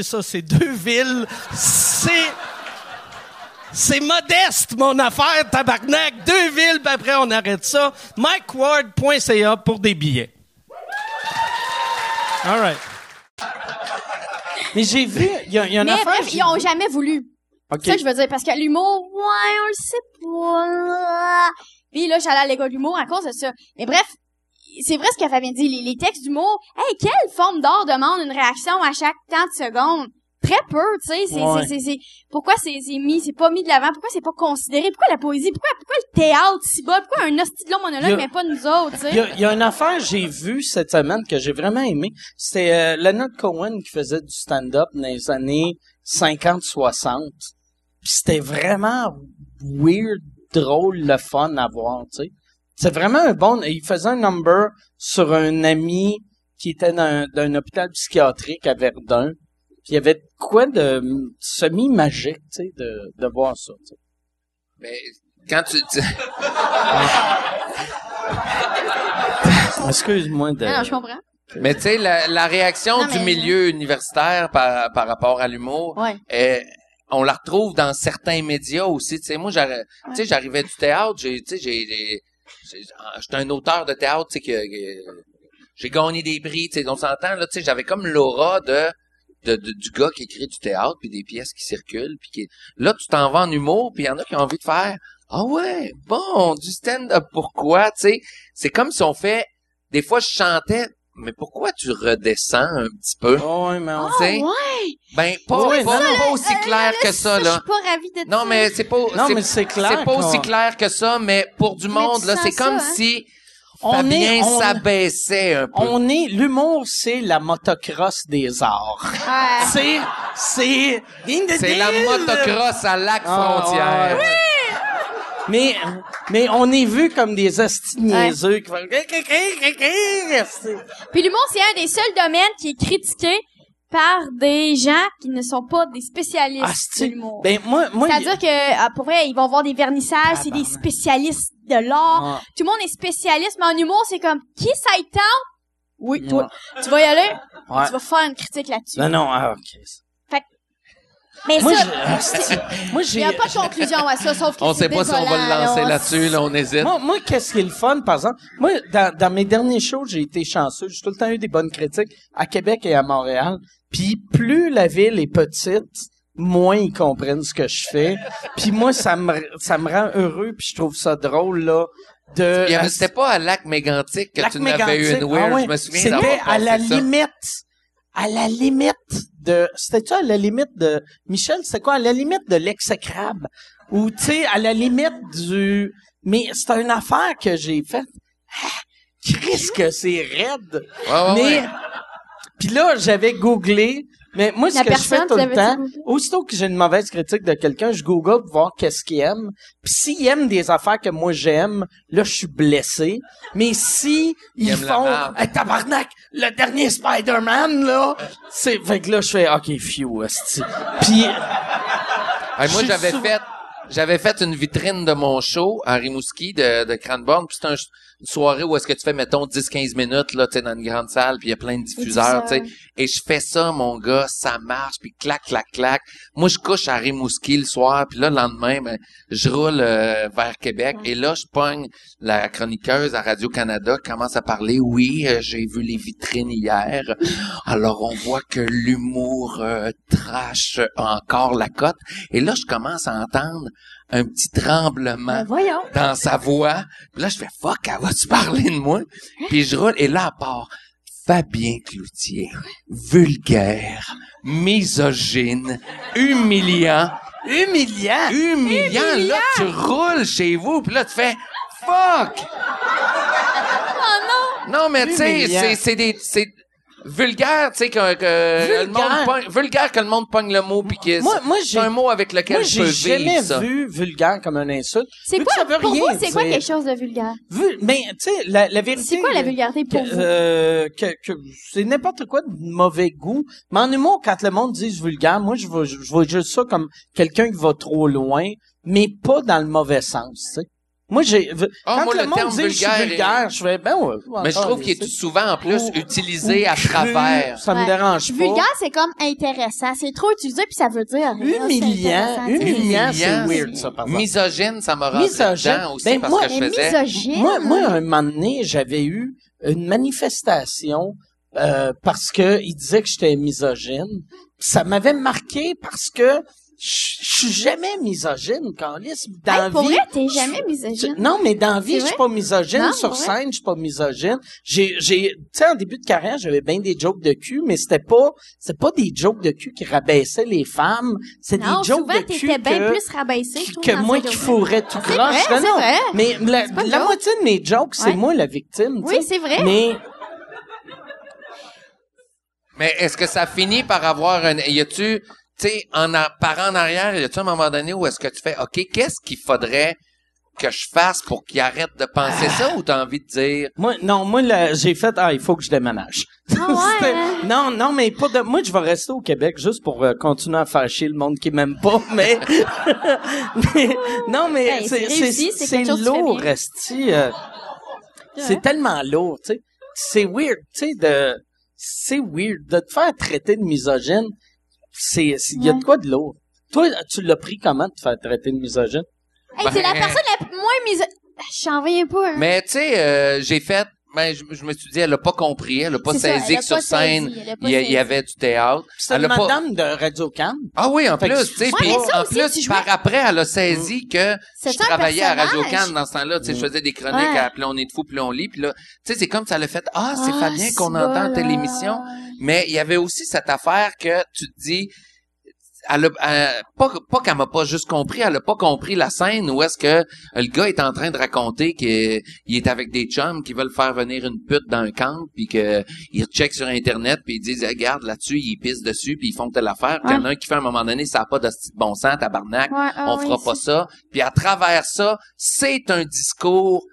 ça. C'est deux villes. C'est... C'est modeste, mon affaire, tabarnak. Deux villes, puis après, on arrête ça. MikeWard.ca pour des billets. All right. Mais j'ai vu, il y a, y a une mais affaire. bref, j'ai ils ont jamais voulu. OK. C'est ça que je veux dire, parce que l'humour, ouais, on le sait pas. Puis là, j'allais à l'école d'humour à cause de ça. Mais bref, c'est vrai ce que Fabien dit, les, les textes d'humour, hey, quelle forme d'art demande une réaction à chaque temps de seconde? Très peu, tu sais, c'est, Ouais. c'est, c'est, c'est- pourquoi c'est, c'est mis, c'est pas mis de l'avant, pourquoi c'est pas considéré, pourquoi la poésie, pourquoi, pourquoi le théâtre si bas, pourquoi un hostie de long Il y a- monologue, mais pas nous autres, tu Il y, a, y une affaire que j'ai vue cette semaine que j'ai vraiment aimé. C'était euh, Leonard Cohen qui faisait du stand-up dans les années 50-60. Puis c'était vraiment weird, drôle, le fun à voir, tu sais. C'est vraiment un bon... Il faisait un number sur un ami qui était dans, dans un hôpital psychiatrique à Verdun. Puis il y avait quoi de semi-magique, tu sais, de, de voir ça. tu sais. Mais quand tu... tu- Excuse-moi de... Non, je comprends. mais tu sais, la, la réaction Non, du mais- milieu universitaire par, par rapport à l'humour, Ouais. euh, on la retrouve dans certains médias aussi. Tu sais, moi, j'arri- tu sais, j'arrivais du théâtre, j'ai, tu sais, j'ai, j'ai- j'ai- j'étais un auteur de théâtre, tu sais, que, j'ai gagné des prix, tu sais, on s'entend, là, tu sais, j'avais comme l'aura de, de, de- du gars qui écrit du théâtre, puis des pièces qui circulent, puis qui, là, tu t'en vas en humour, puis il y en a qui ont envie de faire, ah ouais, bon, du stand-up, pourquoi, tu sais, c'est comme si on fait, des fois, je chantais, mais pourquoi tu redescends un petit peu? Oh, ouais, mais on- Tu sais, Ah, ouais! ben, pas, Ouais, pas, non, non. pas aussi clair que ça, Je là. suis pas ravie de Non, mais c'est pas, Non, c'est- mais c'est clair c'est pas aussi clair que ça, mais pour du Mais monde, là, c'est comme ça, hein? si on Fabien est, on, s'abaissait un peu. on est, l'humour, c'est la motocross des arts. Ouais. C'est, c'est, C'est la motocross à lac Ah, frontière. ouais. Mais, mais on est vu comme des hosties niaiseux qui font... Puis l'humour, c'est un des seuls domaines qui est critiqué par des gens qui ne sont pas des spécialistes Asti. de l'humour. Ben, moi, moi, C'est-à-dire que, ah, pour vrai, ils vont voir des vernissages, c'est des spécialistes de l'art. Ah. Tout le monde est spécialiste, mais en humour, c'est comme, qui ça y tente? Oui, toi. Tu vas y aller? Ouais. Tu vas faire une critique là-dessus. Non, non, ah, ok. Mais Moi, ça, je- moi, il n'y a pas de conclusion à ça, sauf que On sait pas si on va le lancer là. là-dessus, là, on hésite. Moi, moi qu'est-ce qui est le fun, par exemple? Moi, dans, dans mes derniers shows, j'ai été chanceux. J'ai tout le temps eu des bonnes critiques à Québec et à Montréal. Puis plus la ville est petite, moins ils comprennent ce que je fais. Puis moi, ça me, ça me rend heureux, puis je trouve ça drôle, là, de... C'était pas à lac mégantic que Lac tu n'avais eu une weird, Ah ouais. je me souviens C'était à la ça. limite, à la limite de, c'était ça, à la limite de, Michel, c'est quoi, à la limite de l'exécrable. Ou, tu sais, à la limite du, mais c'est une affaire que j'ai faite. Ah, Chris que c'est raide. Ouais, ouais, mais, puis là, j'avais googlé, mais moi, ce La que je fais personne, tout le temps, aussitôt que j'ai une mauvaise critique de quelqu'un, je google pour voir qu'est-ce qu'il aime. Puis s'il aime des affaires que moi j'aime, là, je suis blessé. Mais si ils font, hey, tabarnak, le dernier Spider-Man, là, c'est, fait que là, je fais, OK, phew, esti. Puis, Hey, moi, j'avais fait, j'avais fait une vitrine de mon show à Rimouski de, de Cranbourne, puis c'est un- soirée où est-ce que tu fais, mettons, 10-15 minutes, là, tu sais, dans une grande salle, puis il y a plein de diffuseurs, tu sais. Et je fais ça, mon gars, ça marche, puis clac, clac, clac. Moi, je couche à Rimouski le soir, puis là, le lendemain, ben, je roule euh, vers Québec, et là, je pogne la chroniqueuse à Radio-Canada, commence à parler, oui, euh, j'ai vu les vitrines hier, alors on voit que l'humour euh, trash encore la cote, et là, je commence à entendre un petit tremblement Ben, dans sa voix. Puis là, je fais fuck, elle va-tu parler de moi? Puis je roule, et là, à part Fabien Cloutier, vulgaire, misogyne, humiliant, humiliant? humiliant, là, tu roules chez vous, puis là, tu fais fuck! Oh non! Non, mais tu sais, c'est, c'est des, c'est vulgaire, tu sais, que, que le monde Vulgaire. pogne, vulgaire que le monde pogne le mot, puis que Moi- c'est- moi, c'est un mot avec lequel Moi, je peux j'ai jamais vu vulgaire comme un insulte. C'est quoi, ça veut pour rien vous, c'est quoi quelque chose de vulgaire? Vu, mais, tu sais, la, la vérité... C'est quoi la vulgarité pour que, vous? euh, que, que c'est n'importe quoi de mauvais goût. Mais en humour, quand le monde dit vulgaire, moi, je vois, je vois juste ça comme quelqu'un qui va trop loin, mais pas dans le mauvais sens, tu sais. Moi, j'ai, Ah, quand moi, le, le monde terme dit que je suis vulgaire est- vulgaire, je fais, ben ouais. Mais je trouve qu'il est souvent, en plus, Ou- utilisé à Cru, travers. Ça me dérange pas. Vulgaire, c'est comme intéressant. C'est trop utilisé, puis ça veut dire... rien, Humiliant, humiliant, c'est weird, ça, par exemple. Misogyne, ça m'a rentré Misogyne. dedans aussi Ben, parce moi- que je faisais. misogyne. Moi, moi, un moment donné, j'avais eu une manifestation euh, parce que il disait que j'étais misogyne. Ça m'avait marqué parce que je suis jamais misogyne, Carlis. Dans la Hey, pour vie, vrai, t'es jamais misogyne. non, mais dans la vie, je suis pas misogyne. Non, Sur scène, je suis pas misogyne. J'ai, j'ai, tu sais, en début de carrière, j'avais bien des jokes de cul, mais c'était pas, c'est pas des jokes de cul qui rabaissaient les femmes. C'est des Non, jokes souvent, de cul t'étais bien que, plus rabaissé, je trouve, que moi qui fourrais tout C'est croche. vrai, Non. Mais la, moitié de mes jokes, c'est Ouais. moi la victime. tu Oui, c'est vrai. Mais Mais est-ce que ça finit par avoir un, y a-tu, tu sais, en par en arrière, y a-tu un moment donné où est-ce que tu fais, OK, qu'est-ce qu'il faudrait que je fasse pour qu'il arrête de penser ça ou t'as envie de dire, moi, non, moi, là, j'ai fait, ah, il faut que je déménage. Ah ouais, hein? Non, non, mais pas de. Moi, je vais rester au Québec juste pour euh, continuer à faire chier le monde qui m'aime pas, mais. mais- non, mais Hey, c'est c'est réussi, lourd, resti. euh, c'est tellement lourd, tu sais. C'est weird, tu sais, de. C'est weird de te faire traiter de misogyne. C'est, il y a de quoi de lourd. Toi, tu l'as pris comment de te faire traiter de misogyne? Hey, c'est la Ben- personne la moins mise. J'en reviens pas. Hein. Mais tu sais, euh, j'ai fait. Ben, je, je me suis dit, elle a pas compris, elle a pas saisi que sur scène, saisi, il y, avait du théâtre. C'est une pas- madame de Radio Can. Ah oui, en Fait que- plus, tu sais, Ouais, puis mais en plus, jouais- par après, elle a saisi que C'est je travaillais à. Radio Cannes dans ce temps-là, tu sais, je faisais des chroniques Ouais. à Puis on est de fou, puis on lit, puis là, tu sais, c'est comme ça le fait, ah, c'est Ah, Fabien qu'on entend à bon, telle là. émission. Mais il y avait aussi cette affaire que tu te dis, elle a, elle- pas, pas qu'elle m'a pas juste compris, elle a pas compris la scène où est-ce que le gars est en train de raconter qu'il il est avec des chums qui veulent faire venir une pute dans un camp puis que ils checkent sur internet puis ils disent regarde là-dessus ils pissent dessus puis ils font telle affaire. Puis il y en a un qui fait à un moment donné ça a pas de bon sens tabarnak. Ouais, ah on oui, fera pas ça. Puis à travers ça c'est un discours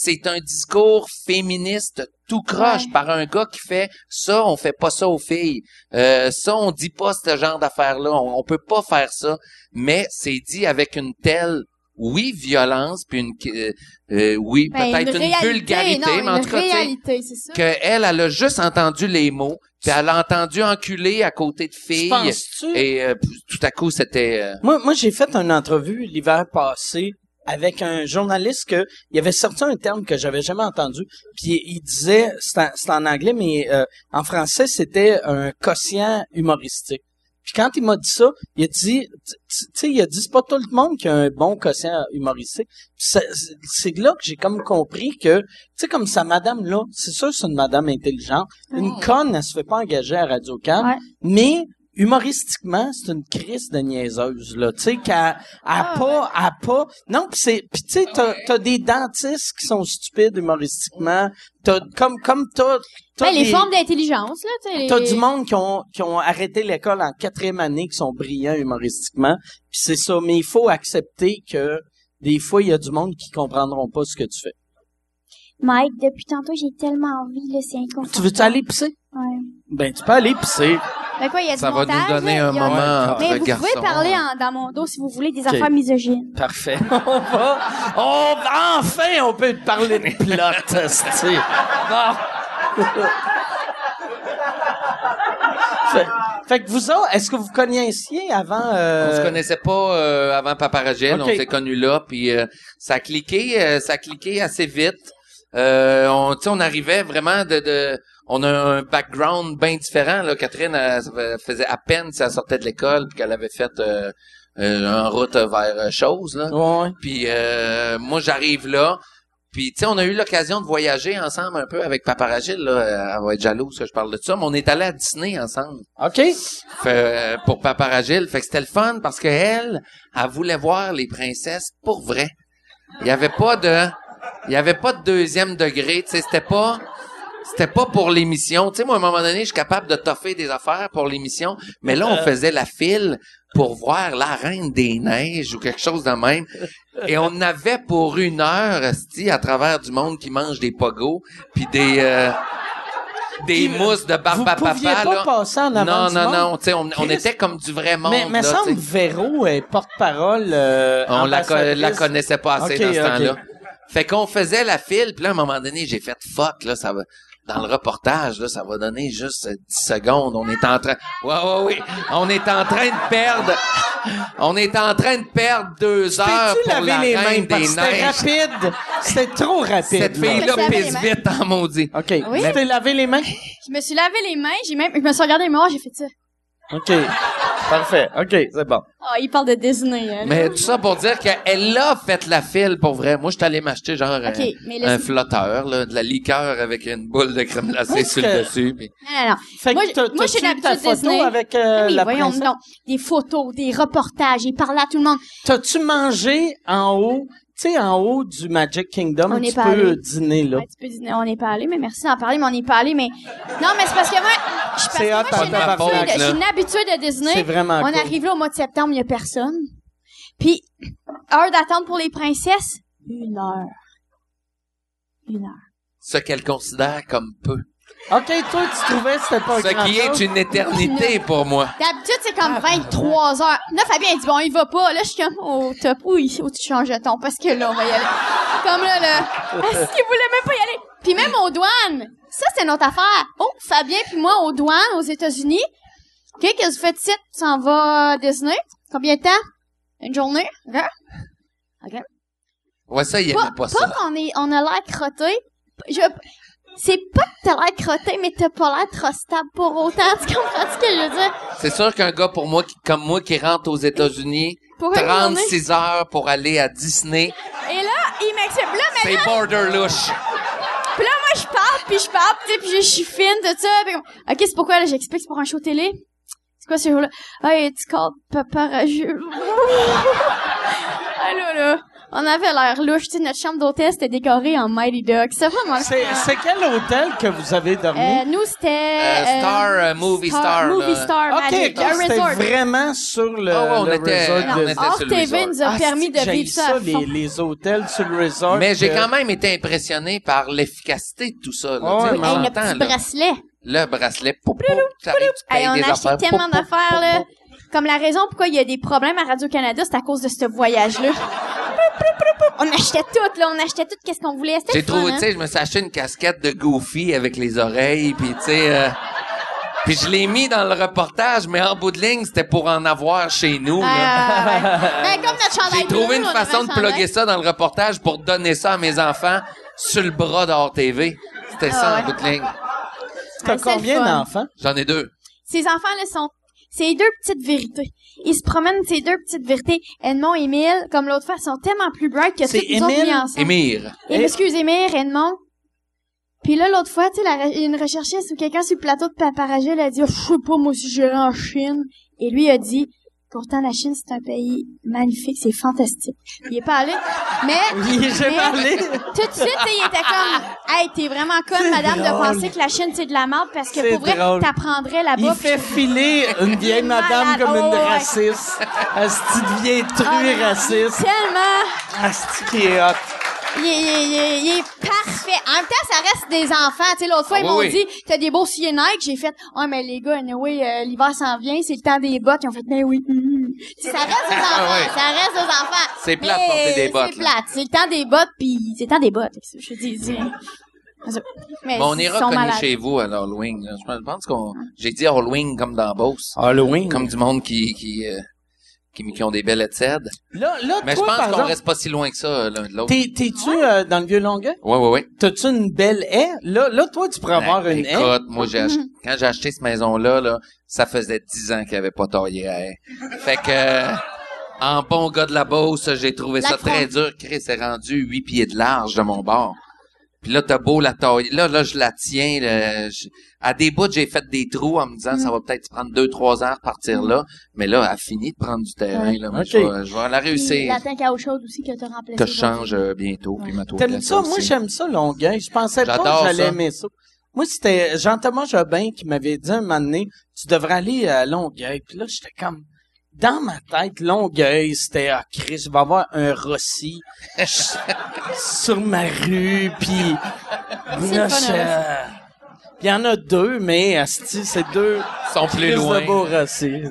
c'est un discours féministe tout croche Ouais. par un gars qui fait ça, on fait pas ça aux filles. Euh, ça, on dit pas ce genre d'affaires-là. On, on peut pas faire ça. Mais c'est dit avec une telle, oui, violence, puis une, euh, euh, oui, Ben, peut-être une, réalité, vulgarité, non, mais en une tout cas, tu sais, réalité, ça. qu'elle, elle a juste entendu les mots, puis elle a entendu enculer à côté de filles. penses-tu? Et euh, puis tout à coup, c'était... euh, Moi, moi j'ai fait une entrevue l'hiver passé avec un journaliste que il avait sorti un terme que j'avais jamais entendu. Puis il disait, c'est en, anglais, mais euh, en français, c'était un quotient humoristique. Puis quand il m'a dit ça, il a dit, tu sais, il a dit, c'est pas tout le monde qui a un bon quotient humoristique. C'est là que j'ai comme compris que, tu sais, comme sa madame-là, c'est sûr que c'est une madame intelligente. Une conne, elle se fait pas engager à radio can Ouais. mais humoristiquement, c'est une crise de niaiseuse là, tu sais qu'elle a Ah, pas a pas non puis c'est puis tu sais t'as t'as des dentistes qui sont stupides humoristiquement, t'as comme comme t'as t'as Ben, les des- formes d'intelligence, là, tu sais. T'as les- du monde qui ont, qui ont arrêté l'école en quatrième année, qui sont brillants humoristiquement. Puis c'est ça, mais il faut accepter que des fois, il y a du monde qui comprendront pas ce que tu fais. Mike, depuis tantôt, j'ai tellement envie, là, c'est inconfortable. Tu veux-tu aller pisser? Ouais. Ben, tu peux aller pisser. Ben quoi, il y a du ça va montage, nous donner un il y a- moment entre Mais vous garçons. pouvez parler en- dans mon dos si vous voulez des affaires misogynes. Parfait. on va, on, enfin, on peut parler de plot, esti. Bon. fait, fait que vous autres, est-ce que vous connaissiez avant, euh, On se connaissait pas euh, avant Paparagel, Ok. on s'est connus là, puis euh, ça a cliqué, euh, ça a cliqué assez vite. Euh, on, tu sais, on arrivait vraiment de, de, on a un background bien différent. Là. Catherine elle, faisait à peine si elle sortait de l'école, puis qu'elle avait fait euh, euh, en route vers euh, chose. Là. Ouais. Puis euh, moi, j'arrive là. Puis, tu sais, on a eu l'occasion de voyager ensemble un peu avec Paparagil. Là. Elle va être jalouse que je parle de ça. Mais on est allé à Disney ensemble OK. fait, euh, pour Paparagil. Fait que c'était le fun parce que elle, elle voulait voir les princesses pour vrai. Il y avait pas de, il y avait pas de deuxième degré. Tu sais, c'était pas, c'était pas pour l'émission. Tu sais, moi, à un moment donné, je suis capable de toffer des affaires pour l'émission. Mais là, on faisait la file pour voir la Reine des Neiges ou quelque chose de même. Et on avait pour une heure, esti, à travers du monde qui mange des pogos puis des, euh, des mousses de barbe à pouviez papa, pas là. passer en avant Non, non, non. Tu sais, on, on était comme du vrai monde. Mais, mais là, semble tu sais. Véro est porte-parole. euh, On la, co- la connaissait pas assez dans ce temps-là. Fait qu'on faisait la file, puis là, à un moment donné, j'ai fait fuck, là, ça va. Dans le reportage, là, ça va donner juste euh, 10 secondes. On est en train. Ouais, ouais, oui. On est en train de perdre. On est en train de perdre deux heures Peux-tu pour laver la les reine mains des c'était rapide? C'était trop rapide. Cette là. fille-là pisse vite en maudit. OK. Oui. Tu t'es lavé les mains? Je me suis lavé les mains, j'ai même, je me suis regardé le miroir, j'ai fait ça. OK. Parfait. OK, c'est bon. Ah, il parle de Disney, hein. Mais tout ça pour dire qu'elle a fait la file pour vrai. Moi, je suis allé m'acheter genre Ok, un, flotteur, là, de la liqueur avec une boule de crème glacée sur que- le dessus. puis- Non, non, non. Fait Moi, que t'as, moi, je suis t'as-tu ta d'habitude photo Disney. avec euh, oui, la voyons princesse? donc. Des photos, des reportages, il parlait à tout le monde. T'as-tu mangé en haut, tu sais, en haut du Magic Kingdom, On tu est pas peux allé. dîner, là. Ouais, tu peux dire, on n'est pas allé, mais merci d'en parler, mais on n'est pas allé, mais... Non, mais c'est parce que moi, je parce C'est que moi, hot, j'ai une habitude, là. j'ai une habitude de Disney. C'est vraiment On cool. arrive là au mois de septembre, il y a personne. Puis, heure d'attente pour les princesses, une heure. Une heure. Ce qu'elle considère comme peu. OK, toi, tu trouvais que c'était pas Ce grand qui est une éternité pour moi. D'habitude, c'est comme 23 heures. Là, Fabien, il dit, bon, il va pas. Là, je suis comme, au top, où faut que tu changes de ton, parce que là, on va y aller. Comme là, là. Est-ce qu'il voulait même pas y aller? Puis même aux douanes. Ça, c'est notre affaire. Oh, Fabien puis moi, aux douanes, aux États-Unis. OK, qu'est-ce que vous faites ici? Tu s'en vas à Disney? Combien de temps? Une journée? OK? OK. Ouais, ça, il Pas, aimait pas pas ça. qu'on est, on a l'air crotté. Je, c'est pas que t'as l'air crotté, mais t'as pas l'air trop stable pour autant. Tu comprends ce que je veux dire? C'est sûr qu'un gars pour moi, qui, comme moi, qui rentre aux États-Unis, Pour une journée. 36 heures pour aller à Disney, Et là, il m'accepte. Là, c'est maintenant, border louche. Puis là, moi, je parle, puis je parle, tu sais, puis je suis fine, tout ça. Puis OK, c'est pourquoi, là, j'explique, c'est pour un show télé? C'est quoi ce show-là? Ah, it's called Papa Rageux. là, là. On avait l'air louche, tu sais, notre chambre d'hôtel, c'était décoré en Mighty Ducks. C'est vraiment C'est, c'est quel hôtel que vous avez dormi? Euh, nous, c'était... Euh, Star, euh, Movie Star, Movie là. Star OK, Magic. Un c'était vraiment sur le, ouais, on le était- resort on de... était Hors sur le TV resort. nous a Ah, permis de vivre ça à les, les hôtels sur le resort. Mais j'ai que- quand même été impressionné par l'efficacité de tout ça. Là. On mais- Hey, le petit là. bracelet. Le bracelet, pou, pou, Hey, on des a acheté affaires, tellement d'affaires, là. Comme la raison pourquoi il y a des problèmes à Radio-Canada, c'est à cause de ce voyage-là. On achetait tout, là. On achetait tout qu'est-ce qu'on voulait? C'était J'ai trouvé, hein? tu sais, je me suis acheté une casquette de Goofy avec les oreilles, puis tu sais, euh, puis je l'ai mis dans le reportage, mais en bout de ligne, c'était pour en avoir chez nous. là. Ah, ouais. Ben, comme notre chandail J'ai trouvé une façon de plugger ça dans le reportage pour donner ça à mes enfants sur le bras d'Hors TV. C'était ça Ah en bout de ligne. T'as Ah, combien d'enfants? J'en ai deux. Ces enfants-là sont... C'est deux petites vérités. Ils se promènent ces deux petites vérités. Edmond et Émile, comme l'autre fois, sont tellement plus bright que C'est toutes nous autres mis ensemble. Émir. Et, excusez-moi, Edmond. Puis là, l'autre fois, tu sais, la- il y a une recherchiste ou quelqu'un sur le plateau de Paparagé, elle a dit, Oh, je sais pas, moi, si j'irais en Chine. Et lui a dit, pourtant, la Chine, c'est un pays magnifique, c'est fantastique. Il est pas allé, mais... Il est jamais mais- allé. Tout de suite, il était comme, hey, t'es vraiment conne, madame, drôle. de penser que la Chine, c'est de la merde, parce que pour vrai, t'apprendrais là-bas. Il fait filer une vieille madame comme une Oh, raciste. Asti de vieille Ah, truie raciste. Tellement, Asti qui est hot. Il est, il est- il est- il est parfait. En même temps, ça reste des enfants. Tu sais, l'autre fois, Ah, ils oui, m'ont oui. dit, t'as des beaux souliers Nike. J'ai fait, oh, mais les gars, anyway, euh, l'hiver s'en vient, c'est le temps des bottes. Ils ont fait, mais oui. Tu sais, Ça reste des enfants. Ah, ouais. Ça reste des enfants. C'est plate porter des bottes, C'est plate. C'est le temps des bottes, puis c'est le temps des bottes. Je dis, Mais Mais on ils ira sont connu malades. chez vous à l'Halloween. Je pense qu'on, j'ai dit Halloween comme dans Beauce. Halloween. Comme du monde qui, qui, euh, qui, qui ont des belles études. Là, là, Mais je pense qu'on exemple, reste pas si loin que ça, euh, l'un de l'autre. t'es, t'es-tu euh, dans le Vieux-Longueuil? Ouais, ouais, ouais. T'as-tu une belle haie? Là, là, toi, tu pourrais avoir Ben, une haie. Écoute, moi, j'ai acheté, quand j'ai acheté cette maison-là, là, ça faisait dix ans qu'il avait pas taillé à haie. Fait que, euh, en bon gars de la Beauce, j'ai trouvé ça très dur. Chris est rendu huit pieds de large de mon bord. Puis là, t'as beau la tailler. Là, là, je la tiens. là, je- à des bouts, j'ai fait des trous en me disant, ça va peut-être prendre deux, trois heures partir là. Mais là, elle a fini de prendre du terrain. Là, Moi, je, vais, je vais la Puis réussir. la tank à eau chaude aussi que t'as remplacé. Que je change euh, bientôt. Puis ma T'aimes ça? Moi, j'aime ça, Longueuil. Je pensais pas J'adore que j'allais ça. aimer ça. Moi, c'était Jean-Thomas Jobin qui m'avait dit un moment donné, tu devrais aller à Longueuil. Puis là, j'étais comme, dans ma tête, Longueuil, c'était, ah, Chris, je vais avoir un Rossi sur ma rue, puis là, il y en a deux, mais asti, c'est deux sont plus Chris loin. de beaux Rossi.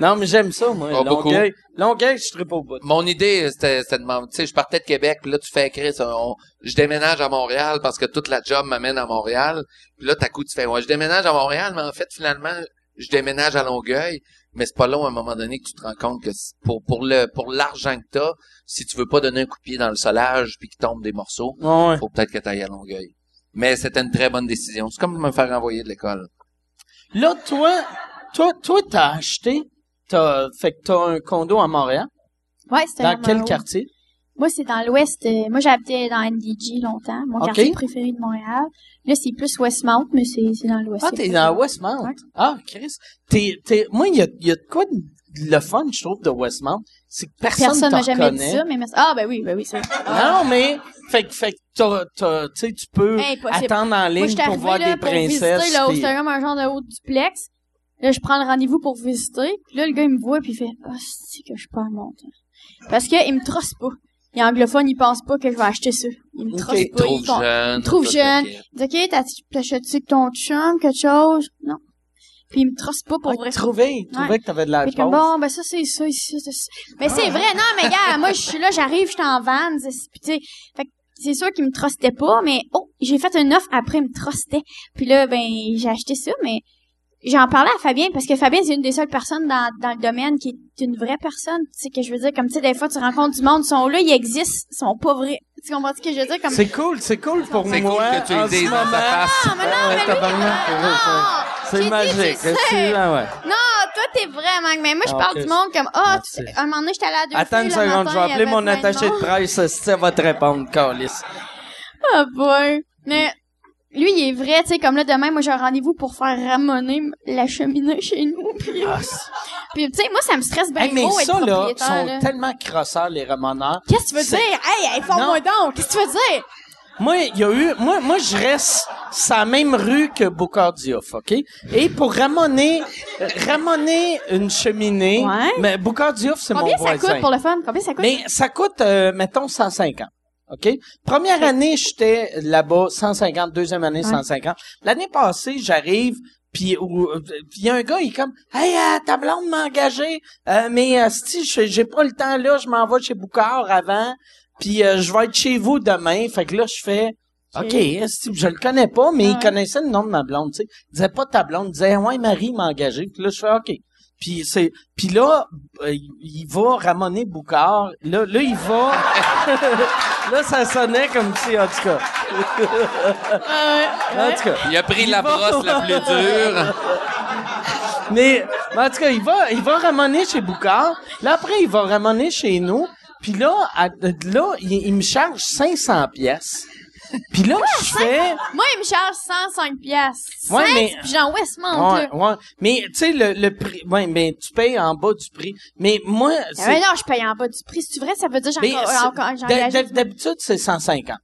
Non, mais j'aime ça, moi. Longueuil, Longueuil, je serais pas au bout. Mon idée, c'était, c'était de m'en- tu sais, je partais de Québec, puis là, tu fais Chris, on- je déménage à Montréal parce que toute la job m'amène à Montréal. Puis là, t'as coup, tu fais, ouais, je déménage à Montréal, mais en fait, finalement, je déménage à Longueuil. Mais c'est pas long à un moment donné que tu te rends compte que pour, pour le, pour l'argent que t'as, si tu veux pas donner un coup de pied dans le solage puis qu'il tombe des morceaux, Ouais. faut peut-être que t'ailles à Longueuil. Mais c'était une très bonne décision. C'est comme me faire renvoyer de l'école. Là, toi, toi, toi, t'as acheté, t'as, fait que t'as un condo à Montréal. Ouais, c'était Dans quel quartier? Moi, c'est dans l'ouest. euh, moi, j'habitais dans NDG longtemps, mon quartier préféré de Montréal. Là, c'est plus Westmount, mais c'est c'est dans l'ouest. Ah, t'es dans Westmount. Ouais. Ah, Chris. T'es, t'es, moi, il y a, y a de quoi de le fun, je trouve, de Westmount. C'est que personne, Personne t'en m'a jamais dit ça, mais merci. Ah, ben oui, ben oui, c'est Non, mais, fait que, fait t'as, t'as, tu sais, tu peux Impossible. attendre en ligne pour voir là, des pour princesses. visiter, là, puis- c'était comme un genre de haut duplex. Là, je prends le rendez-vous pour visiter. Puis là, le gars, il me voit, puis il fait « Ah, c'est que je suis pas un montant. » Parce que il me trosse pas. Les anglophones, ils pensent pas que je vais acheter ça. Ils me Ok, trustent pas. Ils font, jeune. ils trouvent tout jeune. Ils disent, OK, t'as- t'achètes-tu ton chum, quelque chose? Non. Puis ils me trustent pas pour Ah, vrai. tu trouvais, tu trouvais que t'avais de la Puis bon, ben ça, c'est ça, ici, c'est ça. Mais c'est vrai, non, mais gars, moi, je suis là, j'arrive, je suis en van, c'est- puis tu sais, fait que c'est sûr qu'ils me trustaient pas, mais oh, j'ai fait une offre après, ils me trustaient. Puis là, ben, j'ai acheté ça, mais j'en parlais à Fabien, parce que Fabien, c'est une des seules personnes dans, dans le domaine qui est une vraie personne. Tu sais, que je veux dire, comme tu sais, des fois, tu rencontres du monde, ils sont là, ils existent, ils sont pas vrais. Tu comprends ce que je veux dire? Comme, C'est cool, c'est cool pour C'est cool moi. que tu en le ce dises dans ta moment. face. Ah, mais non, mais ah, c'est non! c'est- C'est magique. tu sais. c'est- ouais. Non, toi, t'es vraiment... Mais moi, je Ah, parle du monde comme... Ah, Merci. tu sais, un moment donné, j'étais allée à deux Attends une seconde, je vais appeler mon attaché de presse, si ça va te répondre, Carlis. Ah, boy. Mais lui, il est vrai, tu sais, comme là, demain, moi, j'ai un rendez-vous pour faire ramoner la cheminée chez nous. Puis, puis tu sais, moi, ça me stresse bien Hey, mais gros être ça, là, propriétaire, sont là. tellement crosseurs, les ramoneurs. Qu'est-ce que tu veux dire? Hey, informe-moi donc! Qu'est-ce que tu veux dire? Moi, il y a eu, moi, moi, je reste la même rue que Boucard OK? Et pour ramoner, ramoner une cheminée, Ouais. mais Boucard c'est mon Combien ça voisin. coûte pour le fun? Combien ça coûte? Mais ça coûte, euh, mettons, 150. OK? Première année, j'étais là-bas, 150. Deuxième année, 150. L'année passée, j'arrive, puis il y a un gars, il est comme, « Hey, euh, ta blonde m'a engagé, euh, mais euh, si j'ai pas le temps là, je m'en vais chez Boucard avant, puis euh, je vais être chez vous demain. » Fait que là, je fais... OK, esti, je le connais pas, mais il connaissait le nom de ma blonde, tu sais. Il disait pas ta blonde, il disait, ouais, Marie m'a engagé. Puis là, je fais, OK. Puis c'est, puis là, euh, il va ramoner Boucard. Là, là, il va. là, ça sonnait comme si, en tout cas. En tout cas. Il a pris la brosse la plus dure. Mais, mais en tout cas, il va, il va ramoner chez Boucard. Là, après, il va ramoner chez nous. Puis là, à- là, il, il me charge 500 pièces. Puis là, je fais... Moi, il me charge 105 piastres. Ouais, 5, mais- puis j'en Westmount, Ouais, ouais. Mais, tu sais, le, le prix... Ouais, mais tu payes en bas du prix. Mais moi, Ah, mais non, je paye en bas du prix. C'est vrai, ça veut dire que d'hab- D'habitude, c'est 150.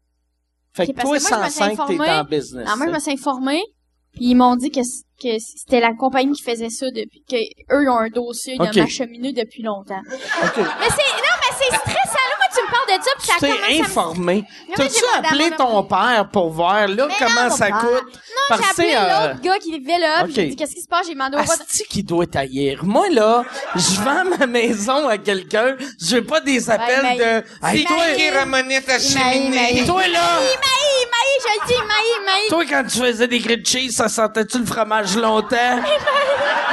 Fait que Ok, parce toi, que suis 105, t'es en business. Alors moi, je me tu suis informée, puis ils m'ont dit que, que c'était la compagnie qui faisait ça depuis, que eux, ils ont un dossier Ok. de m'acheminer depuis longtemps. OK. Mais c'est, non, mais c'est stressant, parles de ça, puis ça Tu t'es informé. T'as-tu j'ai appelé ton père pour voir, là, Mais comment non, ça coûte? Non, Parce j'ai appelé que, euh, l'autre gars qui vivait là, puis j'ai ok. dit, qu'est-ce qui se passe? J'ai demandé au Asti qui doit tailler. Moi, là, je vends ma maison à quelqu'un, je veux pas des appels de... Hey, mais- toi, mais- ramenait ta il- toi, là! Il maï, je le dis, il maï, il maï. Toi, quand tu faisais des grilled cheese, ça sentait-tu le fromage longtemps?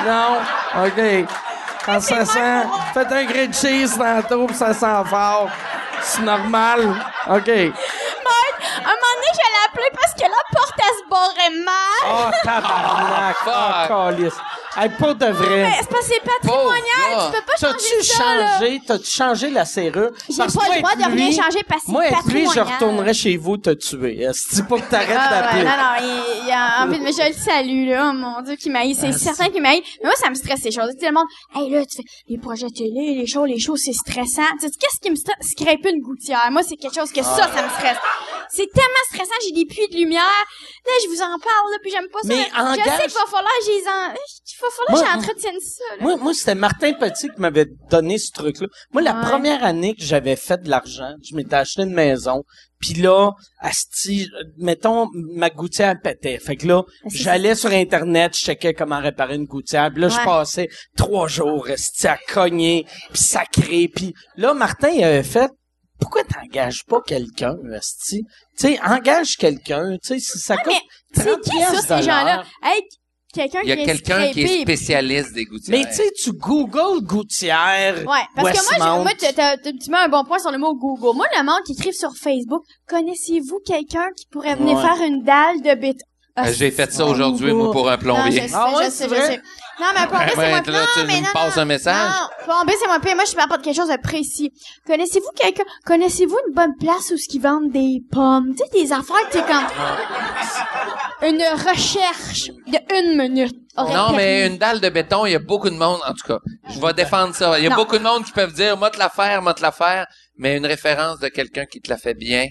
non? OK. Quand ça sent... Faites un grilled cheese tantôt, pis ça sent fort. C'est normal. OK. Mike, un moment donné, je l'ai appelé parce que la porte, elle se barrait mal. Oh, tabarnak. Oh, Oh, calice. Hey, pour de vrai. Mais c'est que c'est patrimonial, Pauvre tu peux pas changer T'as-tu ça, là. changé, t'as-tu changé la serrure? J'ai Parce pas le droit moi, de rien lui- changer parce que Moi, c'est avec lui, je retournerais chez vous te tuer. C'est pour que t'arrêtes Ah, ouais, d'appeler. non, non, il, il a envie de... Mais je le salue, là. Oh, mon Dieu, qui m'aille. C'est certain qu'il m'aille. Mais moi, ça me stresse, ces choses. Tu sais, le monde, hey, là, tu fais les projets télé, les shows, les shows, c'est stressant. Tu sais, qu'est-ce qui me stresse? Scraper une gouttière? Moi, c'est quelque chose que ça, ça me stresse. C'est tellement stressant, j'ai des puits de lumière. Là, je vous en parle, là, puis j'aime pas ça. Mais je engage- sais qu'il va falloir que que j'entretienne ça, là. Moi, moi c'était Martin Petit qui m'avait donné ce truc-là. Moi, la Ouais. première année que j'avais fait de l'argent, je m'étais acheté une maison, puis là, asti, mettons, ma gouttière pétait. Fait que là, Ben, j'allais sur Internet, je checkais comment réparer une gouttière, puis là, je passais trois jours, asti, à cogner, puis sacré, puis là, Martin, il avait fait, pourquoi t'engages pas quelqu'un, asti? Tu sais, engage quelqu'un, tu sais, si ça coûte mais 30 C'est qui ça, piastres ces gens-là? Hey, quelqu'un Il y a qui est quelqu'un qui est spécialiste des gouttières. Mais tu sais, tu googles gouttière, Ouais, parce que moi, moi t'as- t'as- tu mets un bon point sur le mot Google. Moi, le monde qui écrive sur Facebook, connaissez-vous quelqu'un qui pourrait venir Ouais. faire une dalle de béton? Ah, Euh, J'ai fait ça aujourd'hui, moi, pour un Non, je plombier. sais, Ah ouais, je c'est sais, je vrai? sais. Non, mais plombier, Ben, c'est moi. ben, là, non, tu me non, passes non. un message? Non, plombier, c'est moi. pire. Moi, je de quelque chose de précis. Connaissez-vous quelqu'un, connaissez-vous une bonne place où ce qu'ils vendent des pommes? Tu sais, des affaires, tu comme, une recherche de une minute. Non, mais une dalle de béton, il y a beaucoup de monde, en tout cas. Je vais défendre ça. Il y a beaucoup de monde qui peuvent dire, moi te la faire, moi te la faire, mais une référence de quelqu'un qui te la fait bien,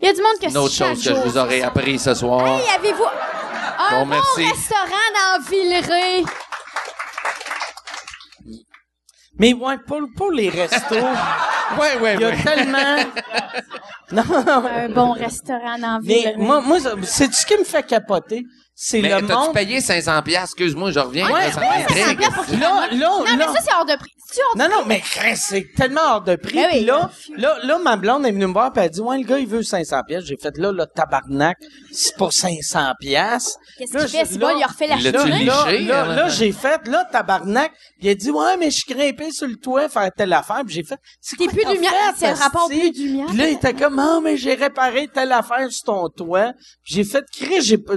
Il y a du monde que une autre chose que je vous aurais c'est appris ce soir. Hey, avez-vous un Bon, restaurant dans Villeray? Mais ouais, pour, pour les restos, Ouais, ouais, il y a ouais. tellement... Non, Un bon restaurant dans la ville. mais moi, moi c'est ce qui me fait capoter. C'est Mais le t'as-tu monde... payé 500 piastres? Excuse-moi, je reviens. Ouais, là, ça ouais, m'intrigue. 500 piastres pour qu'il Là, là, Non, mais ça, c'est hors de prix. C'est hors de Non, non, mais c'est tellement hors de prix. Ben Puis là, là. là, ma blonde est venue me voir, puis elle a dit, ouais, le gars, il veut 500 pièces. J'ai fait, là, le tabarnak, c'est pour 500 pièces. Qu'est-ce Là, qu'il fait? C'est là- bon, il a refait la Il l'a Là, Tu là, hein, là, là? j'ai fait, là, tabarnak. Il a dit, ouais, mais je suis grimpé sur le toit faire telle affaire. Puis j'ai fait, c'est quoi plus lumière. fait, C'est le rapport plus de lumière? Puis là, il était comme, ah, mais j'ai réparé telle affaire sur ton toit. Puis j'ai fait,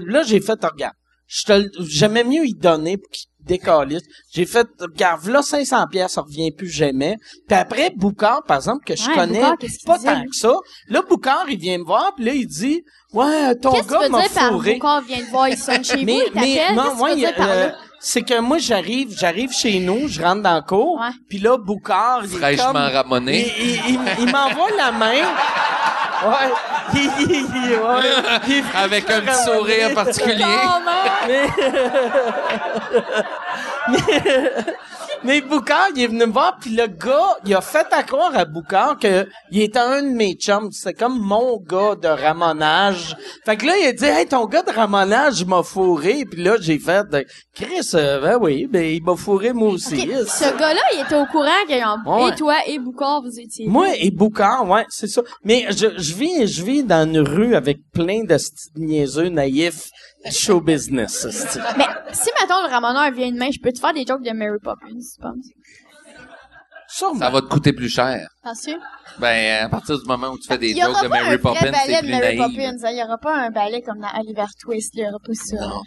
là, j'ai fait, regarde. Je te, le- j'aimais mieux y donner pour qu'il décalisse. J'ai fait, regarde, là, 500 pièces, ça revient plus jamais. Puis après, Boucard, par exemple, que je Ouais, connais Boucard, pas tant que ça. Là, Boucard, il vient me voir, puis là, il dit, ouais, ton Qu'est-ce que gars tu veux m'a dire par fourré. Boucard vient te voir, il sonne chez vous, Mais, il mais, t'appelle? non, Qu'est-ce que moi, tu veux dire par euh, là? C'est que moi, j'arrive, j'arrive chez nous, je rentre dans le cours, puis là, Boucard, il est Fraîchement comme... Il, ramonné. il, il, il m'envoie la main. Ouais. Il, il, il- ouais. Il- Avec un petit sourire particulier. Oh, non! Mais Boucard, il est venu me voir, puis le gars, il a fait à croire à Boucard que il était un de mes chums. C'était comme mon gars de ramonage. Fait que là, il a dit, hey, ton gars de ramonage m'a fourré. Puis là, j'ai fait, Chris, euh, ben oui, ben il m'a fourré moi aussi. Ce gars-là, il était au courant que Ouais. et toi et Boucard, vous étiez. Moi et Boucard, ouais, c'est ça. Mais je, je vis, je vis dans une rue avec plein de niaiseux naïfs show business. esti. Mais si, mettons, le ramoneur vient demain, je peux te faire des jokes de Mary Poppins, tu penses? Sûrement. Ça va te coûter plus cher. Penses-tu? Ben, à partir du moment où tu fais des jokes de Mary Poppins, c'est ballet de plus Mary naïf. Poppins. hein. Il y aura pas un ballet comme dans Oliver Twist. Il y aura pas ça. Non.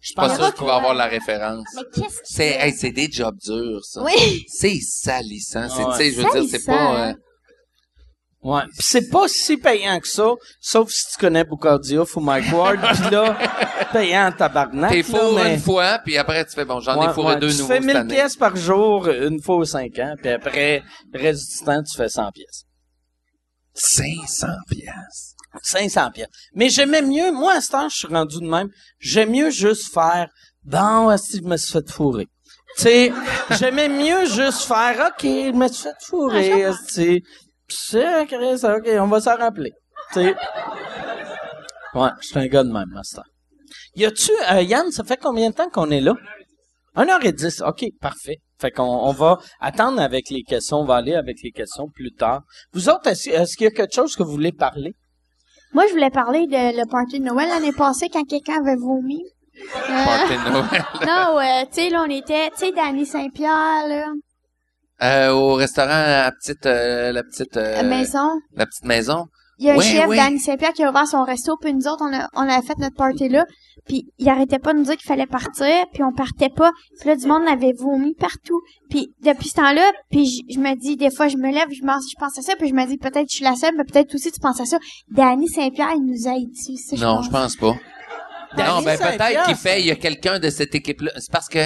Je suis pas sûr qu'il va avoir la référence. Mais qu'est-ce que C'est, hey, c'est des jobs durs, ça. Oui. C'est salissant. C'est, Ouais. tu sais, je veux dire, c'est Salissant, pas, euh, Ouais. Pis c'est pas si payant que ça, sauf si tu connais Boucard Diouf ou Mike Ward. Pis là, payant en tabarnak. t'es fourré mais- une fois, puis après, tu fais, bon, j'en Ouais, ai fourré ouais, deux tu nouveaux fais cette 1000 année. pièces par jour, une fois aux 5 ans, puis après, le reste du temps, tu fais 100 pièces. 500 pièces. 500 pièces. Mais j'aimais mieux, moi, à ce temps, je suis rendu de même, j'aime mieux juste faire, bon, si je me suis fait fourrer. Tu sais, j'aimais mieux juste faire, OK, je me suis fait fourrer, tu sais, Chris, OK, on va s'en rappeler. Tu sais. Ouais, je suis un gars de même, temps. Y a-tu, euh, Yann, ça fait combien de temps qu'on est là? 1h10, OK, parfait. Fait qu'on on va attendre avec les questions, on va aller avec les questions plus tard. Vous autres, est-ce, est-ce qu'il y a quelque chose que vous voulez parler? Moi, je voulais parler de le party de Noël l'année passée quand quelqu'un avait vomi. Euh, Party de Noël. non, ouais, tu sais, là, on était, tu sais, Danny Saint-Pierre, là, Euh, au restaurant, la petite, euh, la petite, euh, à maison? la petite maison. Il y a un Ouais, chef, ouais. Danny Saint-Pierre, qui a ouvert son resto, puis nous autres, on a, on a fait notre party là, puis il arrêtait pas de nous dire qu'il fallait partir, puis on partait pas. Puis là, du monde avait vomi partout. Puis depuis ce temps-là, puis je, je me dis, des fois, je me lève, je, pense- je pense à ça, puis je me dis, peut-être je suis la seule, mais peut-être aussi tu penses à ça. Danny Saint-Pierre, il nous a ici, ça, je Non, je pense pas. Danny non, ben peut-être qu'il fait, il y a quelqu'un de cette équipe-là. C'est parce que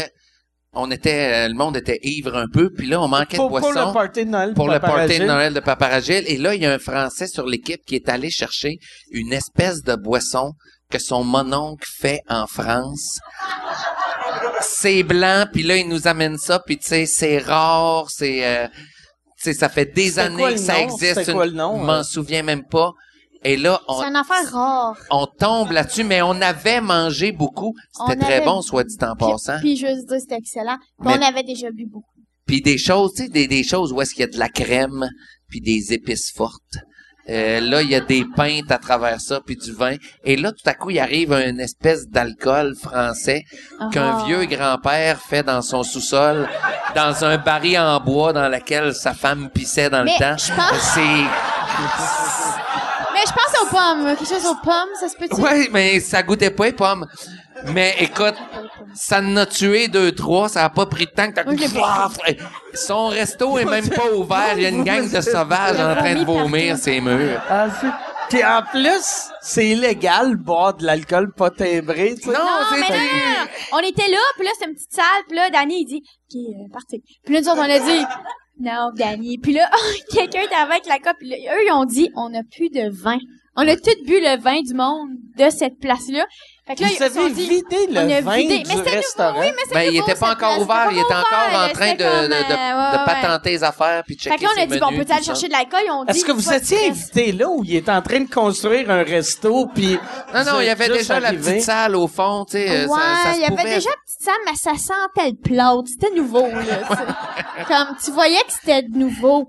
on était, euh, le monde était ivre un peu, puis là on manquait Pour, de pour boissons le party de Noël. pour le party de. Noël de Paparagile. Et là, il y a un Français sur l'équipe qui est allé chercher une espèce de boisson que son mononcle fait en France. C'est blanc, puis là, il nous amène ça, puis tu sais, c'est rare, c'est... euh, tu sais, ça fait des quoi années que ça nom? existe. C'était quoi une- le nom, Je euh? m'en souviens même pas. Et là, on, C'est une affaire rare. on tombe là-dessus, mais on avait mangé beaucoup. C'était On très avait- bon, soit dit en passant. puis je veux dire, c'était excellent. Puis Mais- on avait déjà bu beaucoup. Puis des choses, tu sais, des, des choses où est-ce qu'il y a de la crème, puis des épices fortes. Euh, là, il y a des pintes à travers ça, puis du vin. Et là, tout à coup, il arrive une espèce d'alcool français qu'un Ah. vieux grand-père fait dans son sous-sol, dans un baril en bois dans lequel sa femme pissait dans Mais le temps. je pense- C'est... Mais je pense aux pommes. Quelque chose aux pommes, ça se peut-tu? Ouais, mais ça goûtait pas les pommes. Mais écoute, ça en a tué deux, trois, ça a pas pris de temps que t'as Paf! Son resto est même pas ouvert, il y a une gang de sauvages en train de vomir ses murs. Ah, c'est- Puis en plus, c'est illégal de boire de l'alcool pas timbré, tu sais. Non, Non, c'est mais non. On était là, puis là, c'était une petite salle, puis là, Danny, il dit, OK, euh, parti. Puis là, nous autres, on a dit, non, Danny. Puis là, quelqu'un était avec la coupe, eux, ils ont dit, on n'a plus de vin. On a tout bu le vin du monde de cette place-là. Fait que là, ils vidé on a le vin vidé. du Mais restaurant. nouveau, oui, mais c'est Ben, il nouveau, était pas encore place. ouvert, il était encore ouvert, en train de, de, de, euh, ouais, de ouais. patenter les affaires puis checker Fait que là, on a ses dit, bon, on menus, peut aller chercher de l'alcool? Dit, Est-ce que vous de étiez invité là où il est en train de construire un resto puis Non, non, il y avait déjà la petite salle au fond, tu sais. euh, Ouais, ça, ça se il y avait déjà une petite salle, mais ça sentait le plâtre. C'était nouveau, là. Comme, tu voyais que c'était nouveau.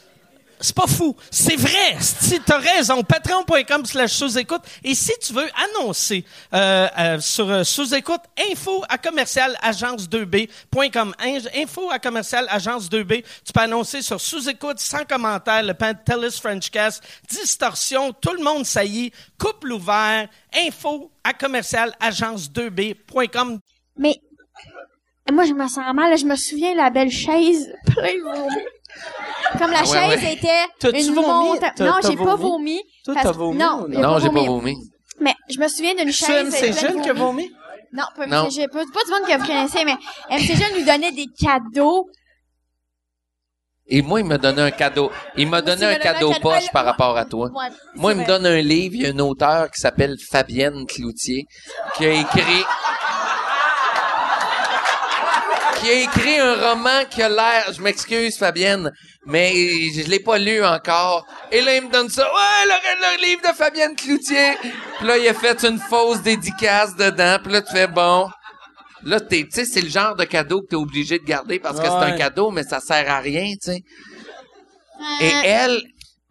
C'est pas fou. C'est vrai. Si t'as raison, patreon.com slash sous-écoute. Et si tu veux annoncer euh, euh, sur euh, sous-écoute, info à commercial agence2b.com. Info à commercial agence2b. Tu peux annoncer sur sous-écoute, sans commentaire, le Pantelis Frenchcast, distorsion, tout le monde saillit, couple ouvert, info à commercial agence2b.com. Mais, moi, je me sens mal. Je me souviens, la belle chaise, plein. Comme la Ouais, chaise ouais. était T'as-tu une vomi? montagne. T'as- Non, t'as j'ai pas vomi? Toi, t'as vomi Non, Non, pas j'ai pas vomi. Mais je me souviens d'une C'est chaise. De Jeune qui a vomi? Non, pas Non. MC Jeune. Pas, pas du monde que vous connaissez, mais MC Jeune lui donnait des cadeaux. Et moi, il m'a donné un cadeau. Il m'a donné un cadeau poche par rapport à toi. Moi, il c'est me donne un livre, il y a une auteure qui s'appelle Fabienne Cloutier, qui a écrit... qui a écrit un roman qui a l'air... Je m'excuse, Fabienne, mais je l'ai pas lu encore. Et là, il me donne ça. Ouais, le, le livre de Fabienne Cloutier. Puis là, il a fait une fausse dédicace dedans. Puis là, tu fais bon... Là, tu sais, c'est le genre de cadeau que t'es obligé de garder parce que c'est un cadeau, mais ça sert à rien, tu sais. Et Euh, elle,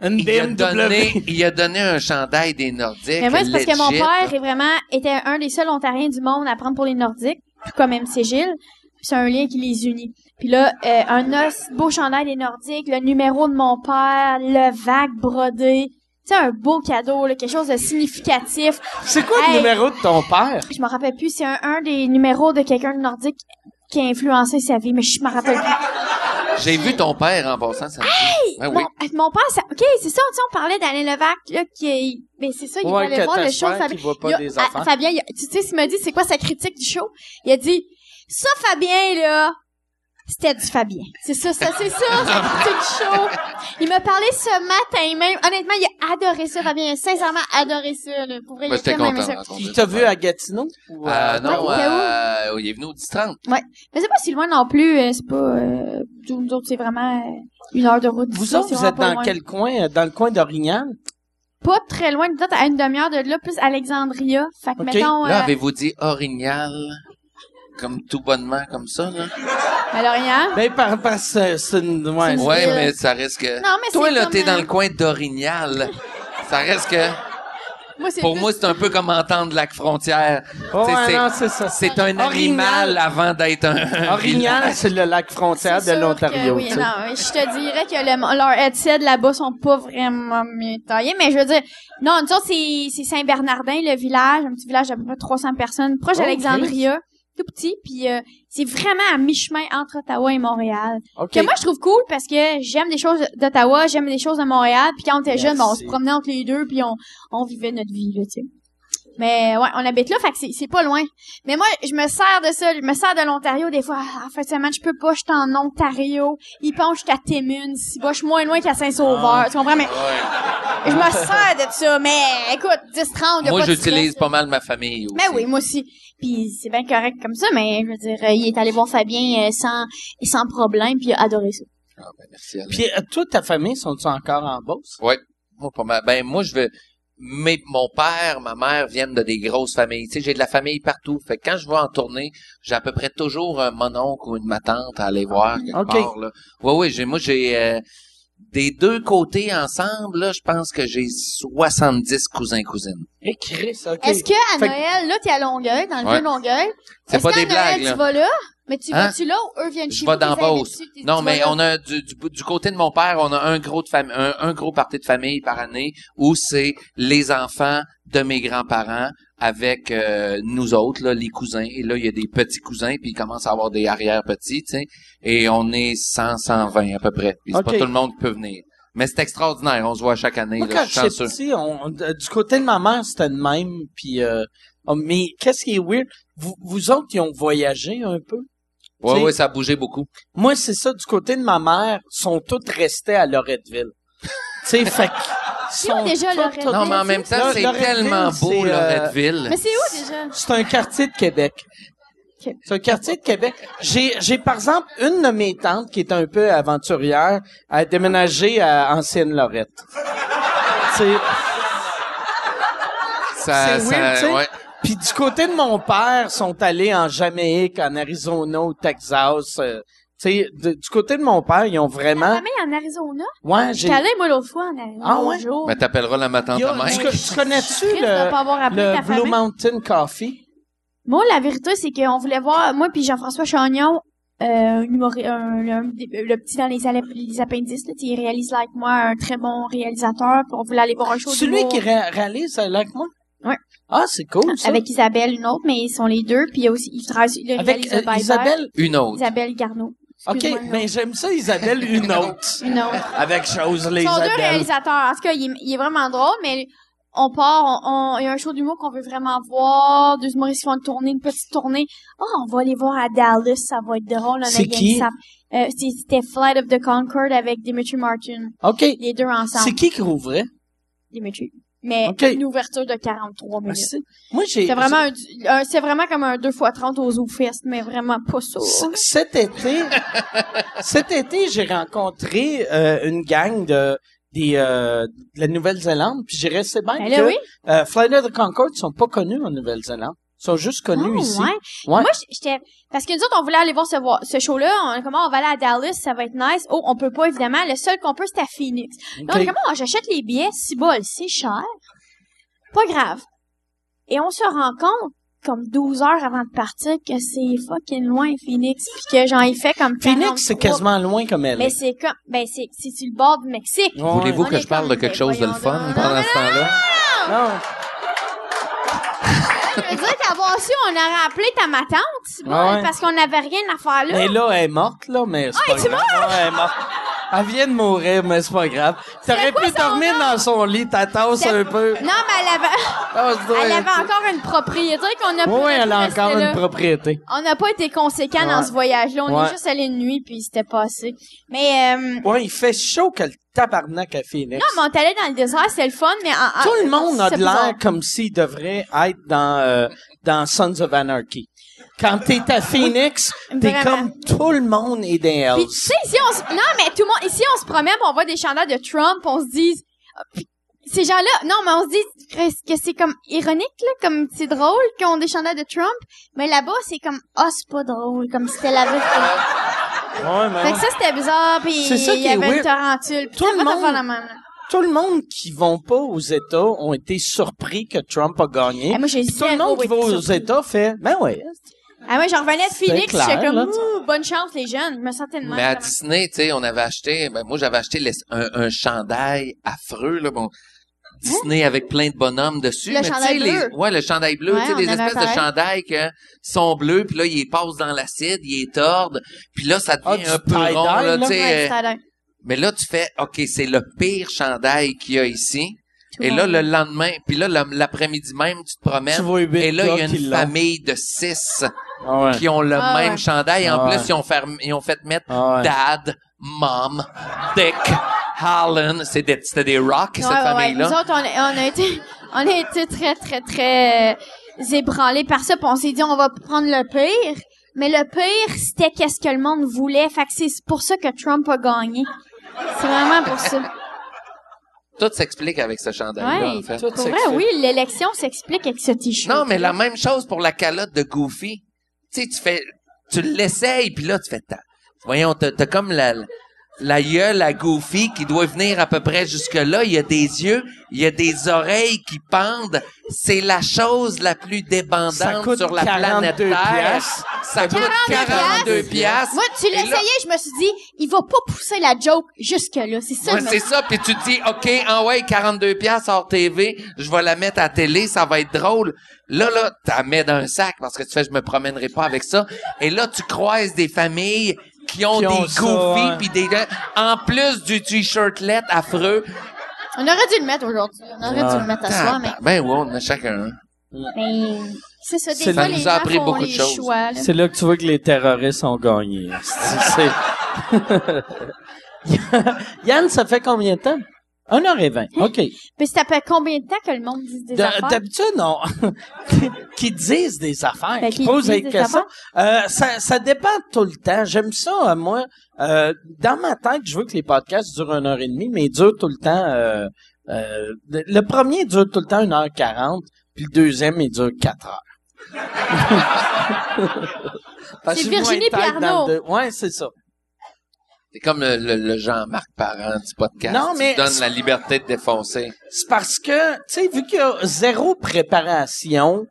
Une il a, donné, il a donné un chandail des Nordiques. Mais moi, c'est parce que mon père est vraiment, était un des seuls Ontariens du monde à prendre pour les Nordiques, tout comme MC Gilles. C'est un lien qui les unit. Puis là, euh, un os beau chandail des Nordiques, le numéro de mon père, le vague brodé. Tu sais, un beau cadeau, là, quelque chose de significatif. C'est quoi le numéro de ton père? Je me rappelle plus, c'est un, un des numéros de quelqu'un de Nordique qui a influencé sa vie, mais je me rappelle plus. J'ai vu ton père en passant ça. Hey! oui. Mon, euh, mon père, ça, ok, c'est ça, tu sais, on parlait d'Alain Levac, là, qui est, ben, c'est ça, il Ouais, voir le show t'espères Fabien. qu'il voit pas Il a- des à- affaires. Fabien, il a- tu sais, ce qu'il m'a dit, c'est quoi sa critique du show? Il a dit, ça, Fabien, là, c'était du Fabien. C'est ça, ça, c'est ça, du show. Il m'a parlé ce matin même. Honnêtement, il a adoré ça, Fabien. Il a sincèrement adoré ça, là. Pour vrai, il Moi, a tellement aimé ça. Il t'a vu à Gatineau? Ou, Euh, euh, non, Ouais, euh, il est venu au 10-30. Mais c'est pas si loin non plus, c'est pas, euh, nous autres, c'est vraiment une heure de route. Vous autres, c'est vous êtes dans loin. quel coin? Dans le coin d'Orignal? pas très loin, peut-être à une demi-heure de là, plus Alexandria. Fait que mettons, Là, euh, avez-vous dit Orignal? Comme tout bonnement, comme ça, là? à Lorient. Ben, par, parce que c'est une, ouais, C'est une Ouais, ville. mais ça risque que... Non, mais Toi, c'est là, t'es dans le coin d'Orignal. Ça reste que... Moi, Pour plus- moi, c'est un peu comme entendre lac frontière. Oh, c'est- non, c'est ça. C'est un Orignal. animal avant d'être un... Orignal, c'est le lac frontière de l'Ontario. Oui, non, mais je te dirais que le, leurs headsets là-bas sont pas vraiment mieux taillés, mais je veux dire, non, nous autres, c'est, c'est Saint-Bernardin, le village, un petit village d'à peu près 300 personnes, proche d'Alexandria, tout petit, puis euh, c'est vraiment à mi-chemin entre Ottawa et Montréal. Que moi, je trouve cool parce que j'aime des choses d'Ottawa, j'aime des choses de Montréal, puis quand on était jeune, bon, on se promenait entre les deux, puis on, on vivait notre vie, là, tu sais. Mais ouais, on habite là, fait que c'est, pas loin. Mais moi, je me sers de ça, je me sers de l'Ontario des fois. Ah, En fait, semaine, je peux pas, je suis en Ontario. Il pense je suis à Timmins. Si bah, je suis moins loin qu'à Saint-Sauveur. Tu comprends? Mais je me sers de ça. Mais écoute, 10-30, Moi, pas de j'utilise pas mal ma famille aussi. Mais oui, moi aussi. Puis c'est bien correct comme ça, mais je veux dire, euh, il est allé voir Fabien euh, sans sans problème, puis il a adoré ça. Ah, ben, merci, Alain. Puis, euh, toute ta famille, sont-ils encore en Beauce? Ouais. Moi, pas mal. Ben, moi, je veux, mais mon père, ma mère viennent de des grosses familles. Tu sais, j'ai de la famille partout. Fait que quand je vais en tournée, j'ai à peu près toujours un mononcle ou une ma tante à aller voir quelque OK. part, là. Ouais, oui, j'ai, moi, j'ai, euh, des deux côtés ensemble, là, je pense que j'ai 70 cousins, cousines. Et Chris, OK. Est-ce que à Fait Noël, là, t'es à Longueuil, dans le Ouais. vieux Longueuil. C'est Est-ce pas qu'à des Noël, blagues, là. tu vas là? Mais tu Hein? vas-tu là ou eux viennent chez Je vais dans Beauce. Non, mais on a du, du, du côté de mon père, on a un gros de fami- un, un gros party de famille par année où c'est les enfants de mes grands-parents avec euh, nous autres, là, les cousins. Et là, il y a des petits cousins, puis il commence à avoir des arrière-petits, tu sais. Et on est 100, 120 à peu près. Puis c'est pas tout le monde qui peut venir. Mais c'est extraordinaire. On se voit chaque année. Moi, là, quand j'étais petit, on, on- du côté de ma mère, c'était le même. Puis, euh, oh, mais qu'est-ce qui est weird? Vous, vous autres, qui ont voyagé un peu? T'sais- ouais, ça a bougé beaucoup. Moi, c'est ça. Du côté de ma mère, sont toutes restées à Loretteville. tu sais, fait sont déjà, Loretteville? Non, mais en même temps, c'est tellement beau, euh, Loretteville. Mais c'est où déjà? C'est un quartier de Québec. C'est un quartier de Québec. J'ai, j'ai par exemple une de mes tantes qui est un peu aventurière a déménagé à Ancienne Lorette. C'est, Ça, c'est ça- weird, tu sais? ouais. Puis du côté de mon père, sont allés en Jamaïque, en Arizona, au Texas. euh, sais, du côté de mon père, ils ont Ta vraiment. famille en Arizona? Ouais, j'ai. J'étais allée, moi, l'autre fois, en Arizona. Ah ouais? Bonjour. Ben, t'appelleras la ma tante Il y a- à mère. tu, tu connais-tu le, ta le Blue famille? Mountain Coffee? Moi, la vérité, c'est qu'on voulait voir, moi puis Jean-François Chagnon, euh, un humori- un- un- le petit dans les, les appendices, là, il réalise like moi, un très bon réalisateur, puis on voulait aller voir un show Celui qui ré- réalise euh, avec moi? Ouais. Ah, c'est cool, ça. avec Isabelle, une autre, mais ils sont les deux, puis il y a aussi, il travaille, il Avec euh. Isabelle? Une autre. Isabelle Garneau. OK, mais j'aime ça, Isabelle, une autre. Une autre. Avec chose, les Ils sont deux réalisateurs. En tout cas, il est, il est vraiment drôle, mais on part, on, il y a un show d'humour qu'on veut vraiment voir, deux humoristes qui font une tournée, une petite tournée. Oh, on va aller voir à Dallas, ça va être drôle. C'est qui? Euh, C'était Flight of the Concorde avec Dimitri Martin. OK. Les deux ensemble. C'est qui qui rouvrait? Dimitri. Mais une ouverture de 43 minutes. Merci. Moi, j'ai... C'est vraiment un, un- c'est vraiment comme un 2x30 au Zoo Fest, mais vraiment pas ça. Cet été, cet été, j'ai rencontré euh, une gang de des euh, de la Nouvelle-Zélande, puis j'ai resté bien Ben que oui. euh, Flight of the Concorde sont pas connus en Nouvelle-Zélande. Ils sont juste connus Ah, ici. ouais. Ouais. Moi, j'étais, parce que nous autres, on voulait aller voir ce, voir- ce show-là. On est comment on va aller à Dallas, ça va être nice. Oh, on peut pas, évidemment. Le seul qu'on peut, c'est à Phoenix. Là, on est OK. comment, oh, j'achète les billets, 6 balles, c'est cher. Pas grave. Et on se rend compte, comme 12 heures avant de partir, que c'est fucking loin, Phoenix. Puis que j'en ai fait comme Phoenix, c'est 43. quasiment loin comme elle. Mais c'est comme, ben, c'est, c'est sur le bord du Mexique. Ouais. Voulez-vous que je parle de quelque ben, chose de le fun donc. pendant ce temps-là? Non. Je veux dire qu'avoir su, on aurait appelé ta ma tante, c'est bon, Ah ouais. parce qu'on n'avait rien à faire là. Mais là, elle est morte, là, mais c'est pas elle est grave. Ouais, elle est morte. Elle vient de mourir, mais c'est pas grave. T'aurais pu dormir dans son lit, ta tasse un peu. Non, mais elle avait, Tasse-toi elle avait encore une propriété qu'on a Oui, elle a encore là. une propriété. On n'a pas été conséquents dans ce voyage-là. On Ouais. est juste allé une nuit, puis c'était passé. Mais, euh, Ouais, il fait chaud que le tabarnak à Phoenix. non, mais on allé dans le désert, c'est le fun, mais en, en- Tout le monde a de l'air comme s'il devrait être dans, euh, dans Sons of Anarchy. Quand t'es à Phoenix, t'es Vraiment. comme tout le monde est dans Puis tu sais, ici, on se... Non, mais tout le monde... Ici, on se promène, on voit des chandails de Trump, on se dit... ah, puis Ces gens-là... Non, mais on se dit que c'est comme ironique, là, comme c'est drôle qu'ils ont des chandails de Trump, mais là-bas, c'est comme... Ah, c'est pas drôle, comme si c'était la vérité. Ouais, mais Fait que ça, c'était bizarre, puis C'est ça il y avait weird. une tarentule. puis Tout le monde- la même, tout le monde qui vont pas aux États ont été surpris que Trump a gagné. Eh, moi, j'ai tout le monde qui va aux. États fait, ben ouais. Ah, moi, j'en revenais de Phoenix, j'étais comme, là, ouh, bonne chance, les jeunes. Je me sentais de. Mais à. Disney, tu sais, on avait acheté, ben, moi, j'avais acheté les- un, un chandail affreux, là, bon. Disney avec plein de bonhommes dessus. Hein? Le mais tu chandail sais, les, bleu. ouais, le chandail bleu, Ouais, tu sais, des espèces de chandails que sont bleus, puis là, ils passent dans l'acide, ils tordent, puis là, ça Ah, devient un peu rond, là, là? tu sais. Ouais, mais là, tu fais, OK, c'est le pire chandail qu'il y a ici. Tout Et là, le lendemain, puis là, l'après-midi même, tu te promènes. Tu et là, il y a qui une famille de six Ah ouais. qui ont le Ah même ouais. chandail. En Ah plus, ouais. ils ont fait, ils ont fait mettre Ah ouais. Dad, Mom, Dick, Harlan. C'est des- C'était des rocks, cette Ouais, ouais, ouais. famille-là. Nous autres, on, a- on a été, on a été très, très, très euh, ébranlés par ça. Puis on s'est dit, on va prendre le pire. Mais le pire, c'était qu'est-ce que le monde voulait. Fait que c'est pour ça que Trump a gagné. C'est vraiment pour ça. Tout s'explique avec ce chandail-là, Ouais. en fait. Tout Pour vrai, s'explique. oui, l'élection s'explique avec ce t-shirt. Non, mais la même chose pour la calotte de Goofy. Tu sais, tu fais, tu l'essayes, puis là, tu fais, ta- voyons, t'as, t'as comme la, la- la gueule à Goofy qui doit venir à peu près jusque-là. Il y a des yeux, il y a des oreilles qui pendent. C'est la chose la plus débandante sur la 42 planète Terre. piastres. Ça coûte 42 piastres. Moi, tu l'essayais, je me suis dit, il va pas pousser la joke jusque-là. C'est ça, Ouais, c'est ça, puis tu te dis, OK, en ouais, 42 pièces hors TV, je vais la mettre à télé, ça va être drôle. Là, là, t'as mets dans un sac parce que tu fais, je me promènerai pas avec ça. Et là, tu croises des familles qui ont Qui ont des ça, goofies ouais. puis des en plus du t-shirtlet affreux. On aurait dû le mettre aujourd'hui. On aurait dû le mettre à soir, mais, Ben ouais, on a chacun. un. mais c'est ça. Des fois, ça les nous a gens appris font beaucoup de les choses. C'est là que tu vois que les terroristes ont gagné. Yann, ça fait combien de temps? 1h20. OK. Puis ça fait combien de temps que le monde dit des De- affaires? D'habitude, non. qui disent des affaires, Ben, qui posent des des questions. Euh, ça, ça dépend tout le temps. J'aime ça, euh, moi. Euh, dans ma tête, je veux que les podcasts durent une heure et demie, mais ils durent tout le temps. euh, euh, le premier dure tout le temps une heure quarante, puis le deuxième, il dure quatre heures. Parce que C'est Virginie deux. Ouais, c'est ça. C'est comme le, le- le Jean-Marc Parent du podcast. Non, Tu mais- donnes la liberté de défoncer. C'est parce que, tu sais, vu qu'il y a zéro préparation,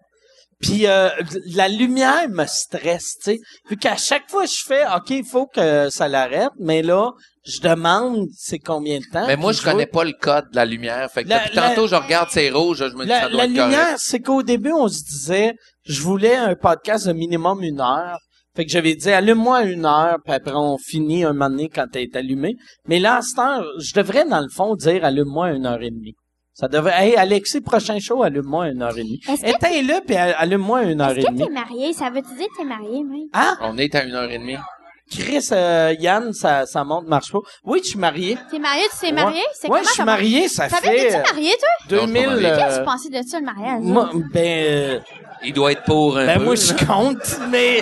puis euh, la lumière me stresse, tu sais. Vu qu'à chaque fois je fais, OK, il faut que ça l'arrête, mais là, je demande c'est combien de temps? Mais moi, je connais pas le code de la lumière. Fait que La- depuis la- tantôt, je regarde c'est rouge, je me dis La, ça doit la être lumière, c'est qu'au début, on se disait, je voulais un podcast de minimum une heure. Fait que j'avais dit, allume-moi une heure, puis après on finit un moment donné quand elle est allumée. Mais là, à cette heure, je devrais, dans le fond, dire, allume-moi une heure et demie. Ça devrait, hey, Alexis, prochain show, allume-moi une heure et demie. Est-ce que Éteins-le, puis allume-moi une heure Est-ce et que demie. t'es marié? Ça veut-tu dire que t'es marié, même? Ah, On est à une heure et demie. Chris, euh, Yann, ça, ça monte, marche pas. Oui, je suis marié. T'es marié? Tu t'es marié? C'est Ouais, comment je suis comment- marié, ça Savais, fait t'es-tu euh, marié, toi? 2000... Non, je suis pas marié. Qu'est-ce que euh, tu pensais de ça, le mariage? moi, ben... euh, Il doit être pour un Ben peu. moi je compte, mais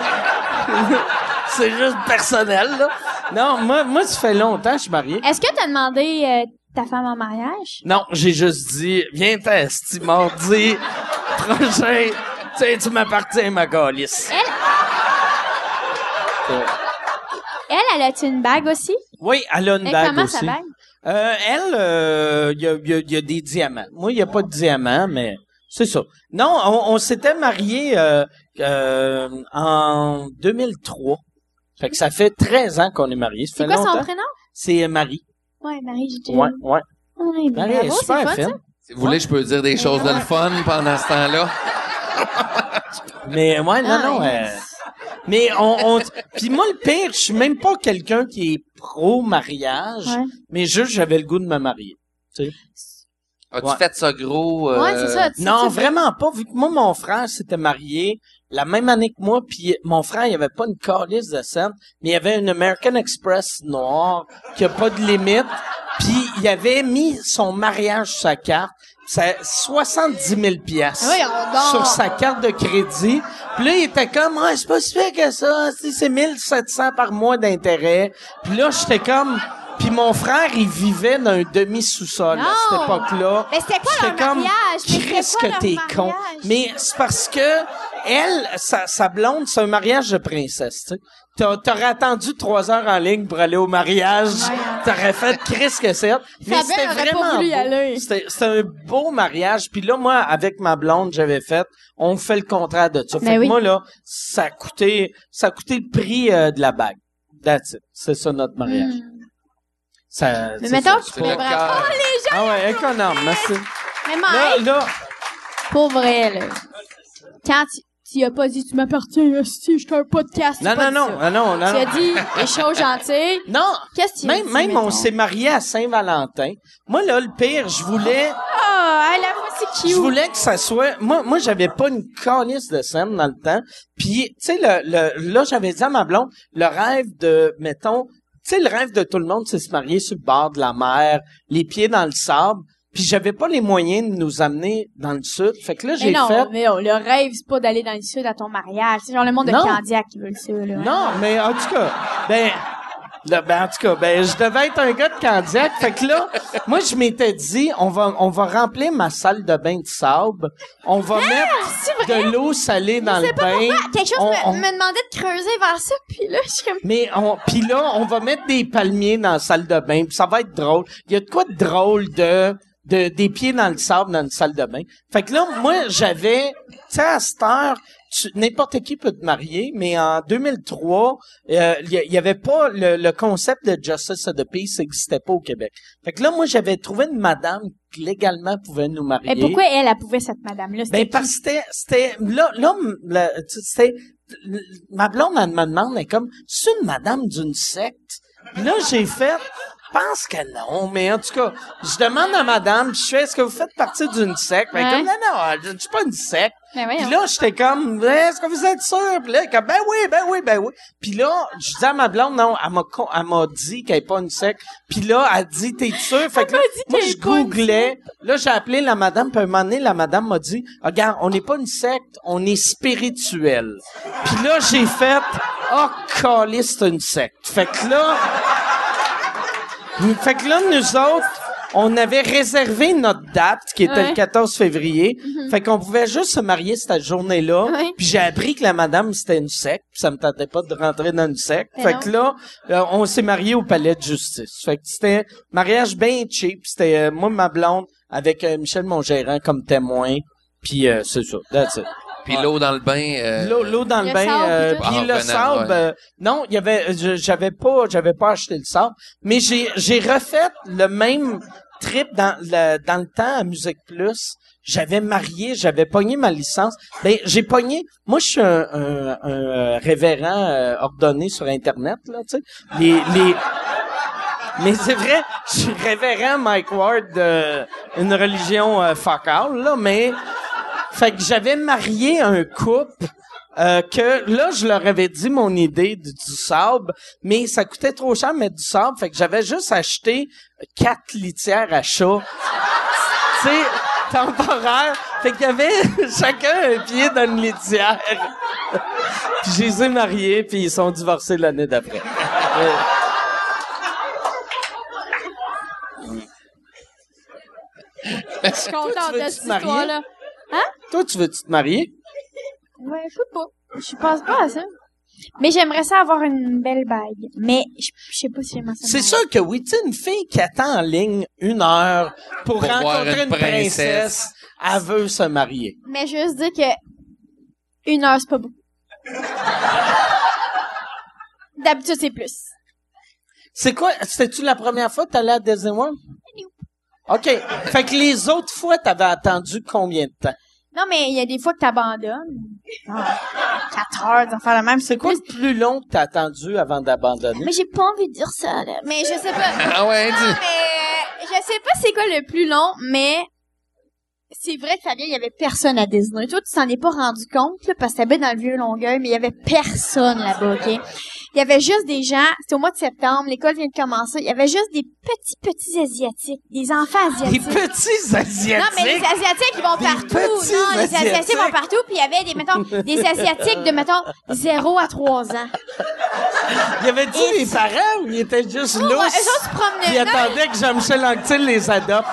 c'est juste personnel là. Non, moi moi ça fait longtemps que je suis marié. Est-ce que t'as demandé euh, ta femme en mariage? Non, j'ai juste dit viens tester mardi prochain. Tu sais, tu m'appartiens ma calice. Elle, elle a-tu une bague aussi? Oui, elle a une Et bague comment aussi. sa bague? Euh, elle, euh, il y, a, y a- il y a des diamants. Moi, il n'y a pas de diamants, mais c'est ça. Non, on, on s'était mariés euh, euh, en 2003. Fait que ça fait 13 ans qu'on est mariés. Ça C'est quoi son prénom? C'est Marie. Ouais, Marie, j'ai Ouais, ouais. Ouais, ben Marie elle est bravo, c'est super fun, fine. Si vous voulez, je peux dire des choses de le fun pendant ce temps-là. Mais ouais, non, Ah, non. yes. Mais on, on puis moi le pire, je suis même pas quelqu'un qui est pro mariage, Ouais. mais juste j'avais le goût de me marier. As-tu Ouais. fait ça gros? euh, Ouais, c'est ça. tu- Non, tu- vraiment pas. Vu que moi mon frère s'était marié la même année que moi, puis mon frère il avait pas une calice de scène, mais il avait une American Express noire qui a pas de limite, puis il avait mis son mariage sur sa carte. C'est 70 000 piastres Ah Oui, sur sa carte de crédit. Puis là, il était comme, ouais, c'est pas si pire que ça. C'est c'est 1700 par mois d'intérêt. Puis là, j'étais comme... Puis mon frère, il vivait dans un demi-sous-sol à cette époque-là. Mais c'était quoi leur J'étais comme, mariage? Quoi que t'es con. Mais c'est parce que elle, sa, sa blonde, c'est un mariage de princesse, tu sais. T'a- T'aurais attendu trois heures en ligne pour aller au mariage. T'aurais fait Chris que c'est. Mais c'était vraiment beau. C'était un beau mariage. Puis là, moi, avec ma blonde, j'avais fait, on fait le contraire de ça. Fait Ben que oui. moi, là, ça a coûté, ça a coûté le prix euh, de la bague. That's it. C'est ça notre mariage. Hmm. Ça, Mais mettons ça. qu'il C'est faut le vraiment... cœur. Ah ouais, économe, merci. Mais Là, Mike, là, pour vrai, là. Quand tu, tu as pas dit, tu m'appartiens, si je suis un podcast. non, non, non, non, non, Tu as non. dit les choses gentilles. Non, Qu'est-ce que même, dit, même on s'est marié à Saint-Valentin. Moi, là, le pire, je voulais, Ah, a c'est cute. je voulais que ça soit, moi, moi, j'avais pas une calice de scène dans le temps. Puis, tu sais, le, le, là, j'avais dit à ma blonde, le rêve de, mettons, tu sais, le rêve de tout le monde, c'est se marier sur le bord de la mer, les pieds dans le sable. Puis j'avais pas les moyens de nous amener dans le sud. Fait que là, j'ai non, fait, mais non, le rêve, c'est pas d'aller dans le sud à ton mariage. C'est genre le monde de. Candiac qui veut le ça, là. Non, mais en tout cas, ben, Là, ben, en tout cas, ben, je devais être un gars de Candiac. Fait que là, moi, je m'étais dit, on va, on va remplir ma salle de bain de sable. On va mettre de l'eau salée dans le bain. Ah, quelque chose On- me, on- me demandait de creuser vers ça, puis là, je suis comme... Mais on, puis là, on va mettre des palmiers dans la salle de bain, puis ça va être drôle. Il y a de quoi de drôle de, de des pieds dans le sable dans une salle de bain. Fait que là, moi, j'avais, tu sais, à cette heure, n'importe qui peut te marier, mais en 2003, euh, il y, a- il y avait pas le, le concept de justice of the peace n'existait pas au Québec. Fait que là, moi, j'avais trouvé une madame qui légalement pouvait nous marier. Mais pourquoi elle, elle pouvait, cette madame-là? Ben, parce que c'était, c'était, là, là, tu- c'était, ma blonde, elle me demande, elle est comme, c'est une madame d'une secte? Puis là, j'ai fait, je pense que non, mais en tout cas, je demande à madame, je fais, est-ce que vous faites partie d'une secte? Elle est Ouais. comme, non, non, je je suis pas une secte. Ben Puis là, j'étais comme, Ben, est-ce que vous êtes sûr? Puis là, comme, ben oui, ben oui, ben oui. Puis là, je dis à ma blonde, non, elle m'a, elle m'a dit qu'elle est pas une secte. Puis là, elle dit, t'es sûr? Fait que là, moi, je googlais. Là, j'ai appelé la madame, puis à un moment donné, la madame m'a dit, regarde, on n'est pas une secte, on est spirituel. Puis là, j'ai fait, oh, calice, c'est une secte. Fait que là, fait que là, nous autres, on avait réservé notre date, qui était Ouais. le 14 février. Fait qu'on pouvait juste se marier cette journée-là. Ouais. Puis j'ai appris que la madame, c'était une secte. Puis ça me tentait pas de rentrer dans une secte. Mais fait non. que là, euh, on s'est marié au palais de justice. Fait que c'était mariage bien cheap. C'était euh, moi, ma blonde, avec euh, Michel, mon gérant, comme témoin. Puis euh, c'est ça. That's it. Puis l'eau dans le bain. euh, L'eau, l'eau dans le, Le bain, sable, euh, puis tout. le Ah, sable, euh, non, il y avait, je- j'avais pas, j'avais pas acheté le sable, mais j'ai, j'ai refait le même trip dans le, dans le temps à Musique Plus. J'avais marié, j'avais pogné ma licence. Ben, j'ai pogné. Moi, je suis un, un, un, euh, révérend euh, ordonné sur Internet, là, tu sais. Les, les, mais c'est vrai, je suis révérend Mike Ward de une religion euh, fuck all, là, mais fait que j'avais marié un couple euh, que là, je leur avais dit mon idée du, du sable, mais ça coûtait trop cher de mettre du sable, fait que j'avais juste acheté quatre litières à chat. tu sais, temporaire. Fait qu'il y avait chacun un pied dans une litière. puis je les ai mariés, puis ils sont divorcés l'année d'après. Je suis contente de te cette marier? Histoire-là. toi, tu veux-tu te marier? Ouais, je sais pas. Je pense pas à ça. Mais j'aimerais ça avoir une belle bague. Mais je je sais pas si j'aimerais ça. C'est sûr que oui, tu sais, une fille qui attend en ligne une heure pour, Pour voir rencontrer une une princesse, elle veut se marier. Mais je veux juste dire que une heure, c'est pas beaucoup. D'habitude, c'est plus. C'est quoi? C'était-tu la première fois que t'allais à Disney World? OK. Fait que les autres fois, t'avais attendu combien de temps? Non, mais il y a des fois que t'abandonnes. Ah, Quatre heures, d'en faire la même. C'est quoi? Le plus long que t'as attendu avant d'abandonner? Mais j'ai pas envie de dire ça, là. Mais je sais pas. Ah ouais, Non, dis. mais je sais pas c'est quoi le plus long, mais c'est vrai que Fabien, il y avait personne à Disney. Toi, tu t'en es pas rendu compte, là, parce que t'habites dans le vieux Longueuil, mais il y avait personne là-bas, OK? Il y avait juste des gens, c'était au mois de septembre, l'école vient de commencer, il y avait juste des petits, petits Asiatiques, des enfants Des asiatiques. petits Asiatiques? Non, mais les Asiatiques, ils vont Des partout. Non, les Asiatiques vont partout, puis il y avait des, mettons, des Asiatiques de, mettons, 0 à 3 ans. Y avait-tu des parents ou ils étaient juste Oh, ouais, eux lousses? autres se promenaient. Ils attendaient que Jean-Michel Anctil les adopte?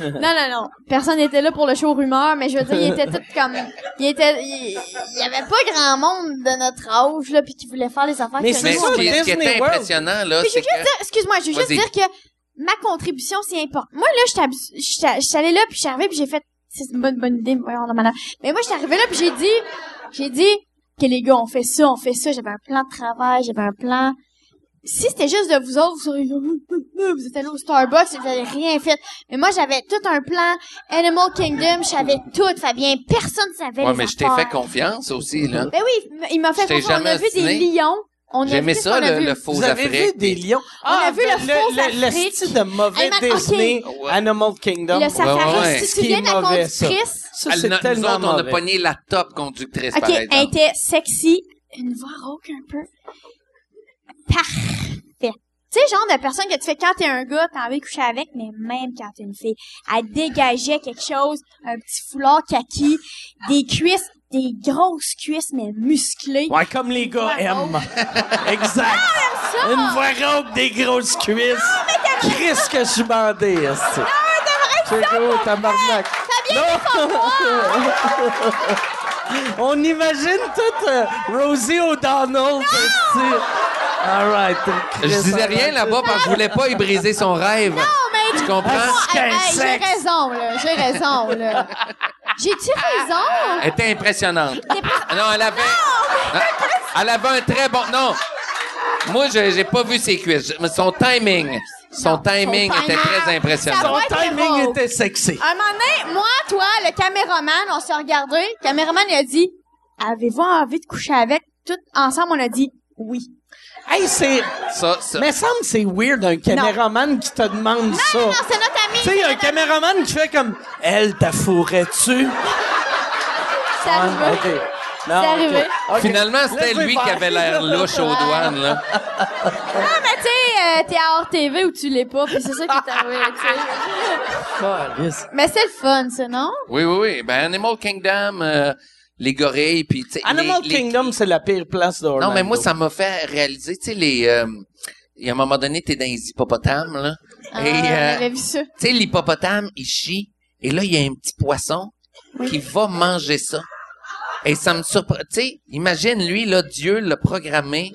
Non, non, non. Personne n'était là pour le show rumeur, mais je veux dire, il était tout comme, il était, il, il y avait pas grand monde de notre âge, là, puis qui voulait faire les affaires Mais que nous, ce qui, ce était World. impressionnant, là, je c'est que... excuse-moi, je veux juste dire que ma contribution, c'est important. Moi, là, j'étais j'étais allée là, puis j'étais arrivée, puis j'ai fait, c'est une bonne, bonne idée, voyons, non, madame. Mais moi, j'étais arrivée là, puis j'ai dit, j'ai dit, que les gars, on fait ça, on fait ça, j'avais un plan de travail, j'avais un plan. Si c'était juste de vous autres, vous seriez vous êtes allés au Starbucks, vous avez rien fait. Mais moi, j'avais tout un plan. Animal Kingdom, je savais tout, Fabien. Personne savait Ouais, les mais je t'ai fait confiance aussi, là. Ben oui, il m'a fait confiance. On a vu des lions. On J'aimais ça, qu'on a le, vu. le faux Vous avez Afrique. vu des lions? a vu le faux le, le style de mauvais Hey, man. Disney. Animal Kingdom. Le safari, ouais, ouais. si tu viens de la mauvais, ça. conductrice, Ça, Elle- c'est nous tellement autres, on a pogné la top conductrice, OK, par elle était sexy, une voix rauque un peu. Parfaite. Tu sais, genre de personne que tu fais quand t'es un gars, t'as envie de coucher avec, mais même quand t'es une fille, elle dégageait quelque chose, un petit foulard kaki, des cuisses, des grosses cuisses, mais musclées. Ouais, comme les gars aiment. exact. Ça, Une voix rauque, des grosses cuisses. Chris que je suis bandé, esti? C'est gros, tabarnak. On imagine tout euh, Rosie O'Donnell, esti. All right. Je disais rien là-bas parce que je voulais pas y briser son rêve. Non, mais Tu comprends? Bon, hey, hey, j'ai raison, là. J'ai raison, là. J'ai-tu raison? Elle était impressionnante. Non, elle avait. Elle avait un très bon. Non. Moi, je j'ai pas vu ses cuisses. Mais son timing. Son timing son était timing. très impressionnant. Son timing était sexy. Un moment donné, moi, toi, le caméraman, on s'est regardé. Le caméraman, il a dit, avez-vous envie de coucher avec? Tout ensemble, on a dit oui. Hey, c'est... Ça, ça. Mais semble que c'est weird un caméraman qui te demande ça. Non, non, c'est notre ami. Tu sais, il y a un caméraman qui fait comme Elle, ta fourrais-tu? C'est arrivé. Ah, ok. Non, C'est arrivé. Finalement, c'était lui qui avait l'air louche aux douanes, là. Non, mais tu sais, euh, t'es à hors TV ou tu l'es pas, puis c'est ça qui est arrivé, tu sais. Calisse. Mais c'est le fun, ça, non? Oui, oui, oui. Ben, Animal Kingdom, euh, les gorilles, puis tu sais. Animal les- les- Kingdom, c'est la pire place d'Orlando. Non, mais moi, ça m'a fait réaliser, tu sais, les. euh, il y a un moment donné, t'es dans les hippopotames, là. Ah, et, euh, avait vu ça. tu sais, l'hippopotame, il chie. Et là, il y a un petit poisson qui va manger ça. Et ça me surprend. Tu sais, imagine, lui, là, Dieu l'a programmé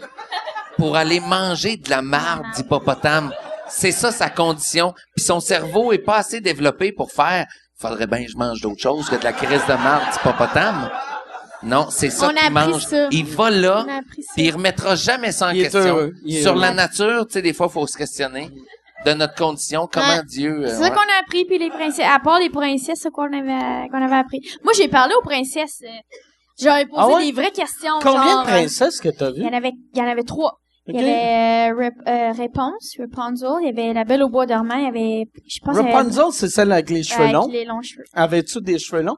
pour aller manger de la marde d'hippopotame. C'est ça sa condition. Puis son cerveau est pas assez développé pour faire faudrait bien que je mange d'autre chose que de la crise de marde d'hippopotame. Non, c'est ça qu'il mange. ça. Il va là, puis il remettra jamais ça en Il est question. heureux. Il est Sur la nature, tu sais, des fois, il faut se questionner de notre condition. Comment Ouais. Dieu... euh, C'est ça ouais. qu'on a appris, puis les princesses, à part les princesses, c'est quoi qu'on avait, qu'on avait appris. Moi, j'ai parlé aux princesses. euh, J'aurais posé Ah ouais? des vraies questions. Combien genre, de princesses que t'as euh, Il y en avait, il y en avait trois. Il y avait euh, Rep- euh, Réponse, Rapunzel, il y avait La Belle au bois dormant, il y avait, je pense, avait- Rapunzel, c'est celle avec les cheveux avec longs. les longs cheveux. Avais-tu des cheveux longs?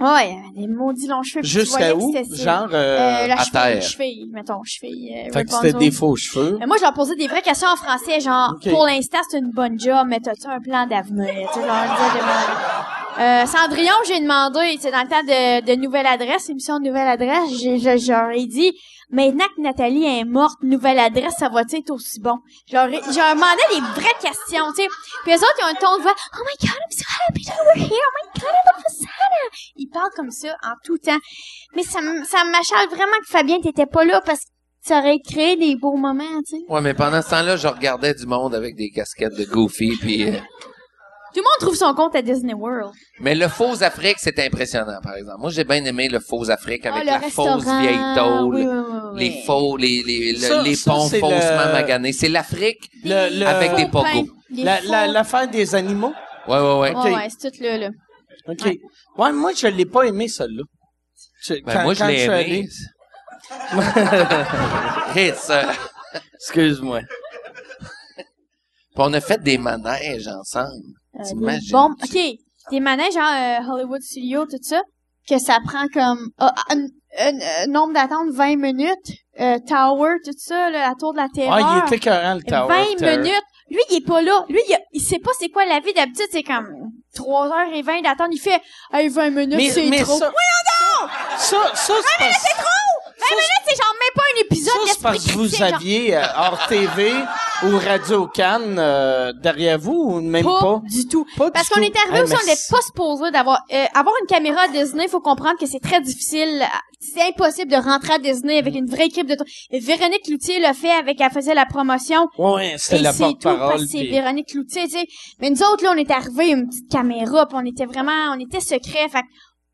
Ouais, des maudits longs cheveux. tu Jusqu'à où? Genre, euh, Euh, la à cheville, terre. cheville, mettons, cheville. Euh, fait que c'était des faux cheveux. Mais moi, je leur posais des vraies questions en français, genre, pour l'instant, c'est une bonne job, mais t'as-tu un plan d'avenir? Tu sais, je euh, Cendrillon, j'ai demandé, c'est dans le temps de, de Nouvelle Adresse, émission de Nouvelle Adresse, j'ai, ai dit, maintenant que Nathalie est morte, Nouvelle Adresse, ça va être aussi bon? Je leur demandais des vraies questions, tu sais. Puis eux autres, ils ont un ton de voix, oh my god, I'm so happy that we're here, oh my god, I love Hosanna. Ils parlent comme ça en tout temps. Mais ça, ça m'achale vraiment que Fabien, t'étais pas là parce que ça aurait créé des beaux moments, tu sais. Ouais, mais pendant ce temps-là, je regardais du monde avec des casquettes de Goofy, puis... euh, Tout le monde trouve son compte à Disney World. Mais le faux Afrique, c'est impressionnant, par exemple. Moi, j'ai bien aimé le faux Afrique avec Ah, la fausse vieille tôle, Oui, oui, oui, oui. les faux, les, les, Ça- les ça, ponts c'est faussement le- maganés. C'est l'Afrique Le, le- avec des pogos. les la, la, l'affaire des animaux? Ouais, ouais, ouais. Ouais, c'est tout là, là. OK. Ouais, moi, je l'ai pas aimé, celle-là. Je- Ben, quand- moi, je l'ai aimé. allé- Chris, euh, Excuse-moi. on a fait des manèges ensemble. Euh, des bombes. OK. Des manèges, genre euh, Hollywood Studio, tout ça, que ça prend comme ah, un, un- un nombre d'attente 20 minutes. Euh, Tower, tout ça, là, la tour de la Terreur. Ah, il était écœurant, le Tower 20 of Terror. minutes. Lui, il est pas là. Lui, il, il sait pas c'est quoi la vie. D'habitude, c'est comme 3h20 d'attente. Il fait, hey, 20 minutes, c'est trop. ça, ça, ça, c'est c'est trop! 20 minutes, c'est genre même pas un épisode ça, c'est parce que vous aviez euh, hors TV ou Radio Cannes euh, derrière vous ou même Pas, pas? du tout. Pas du Parce qu'on tout. est arrivé aussi, on mais n'était pas supposé d'avoir euh, avoir une caméra à Disney. Il faut comprendre que c'est très difficile. C'est impossible de rentrer à Disney avec une vraie équipe de. Et Véronique Cloutier l'a fait avec, elle faisait la promotion. Ouais, c'était Et la c'est tout parce porte-parole. que c'est puis- Véronique Cloutier, tu sais. Mais nous autres, là, on est arrivés une petite caméra, puis on était vraiment, on était secrets, fait que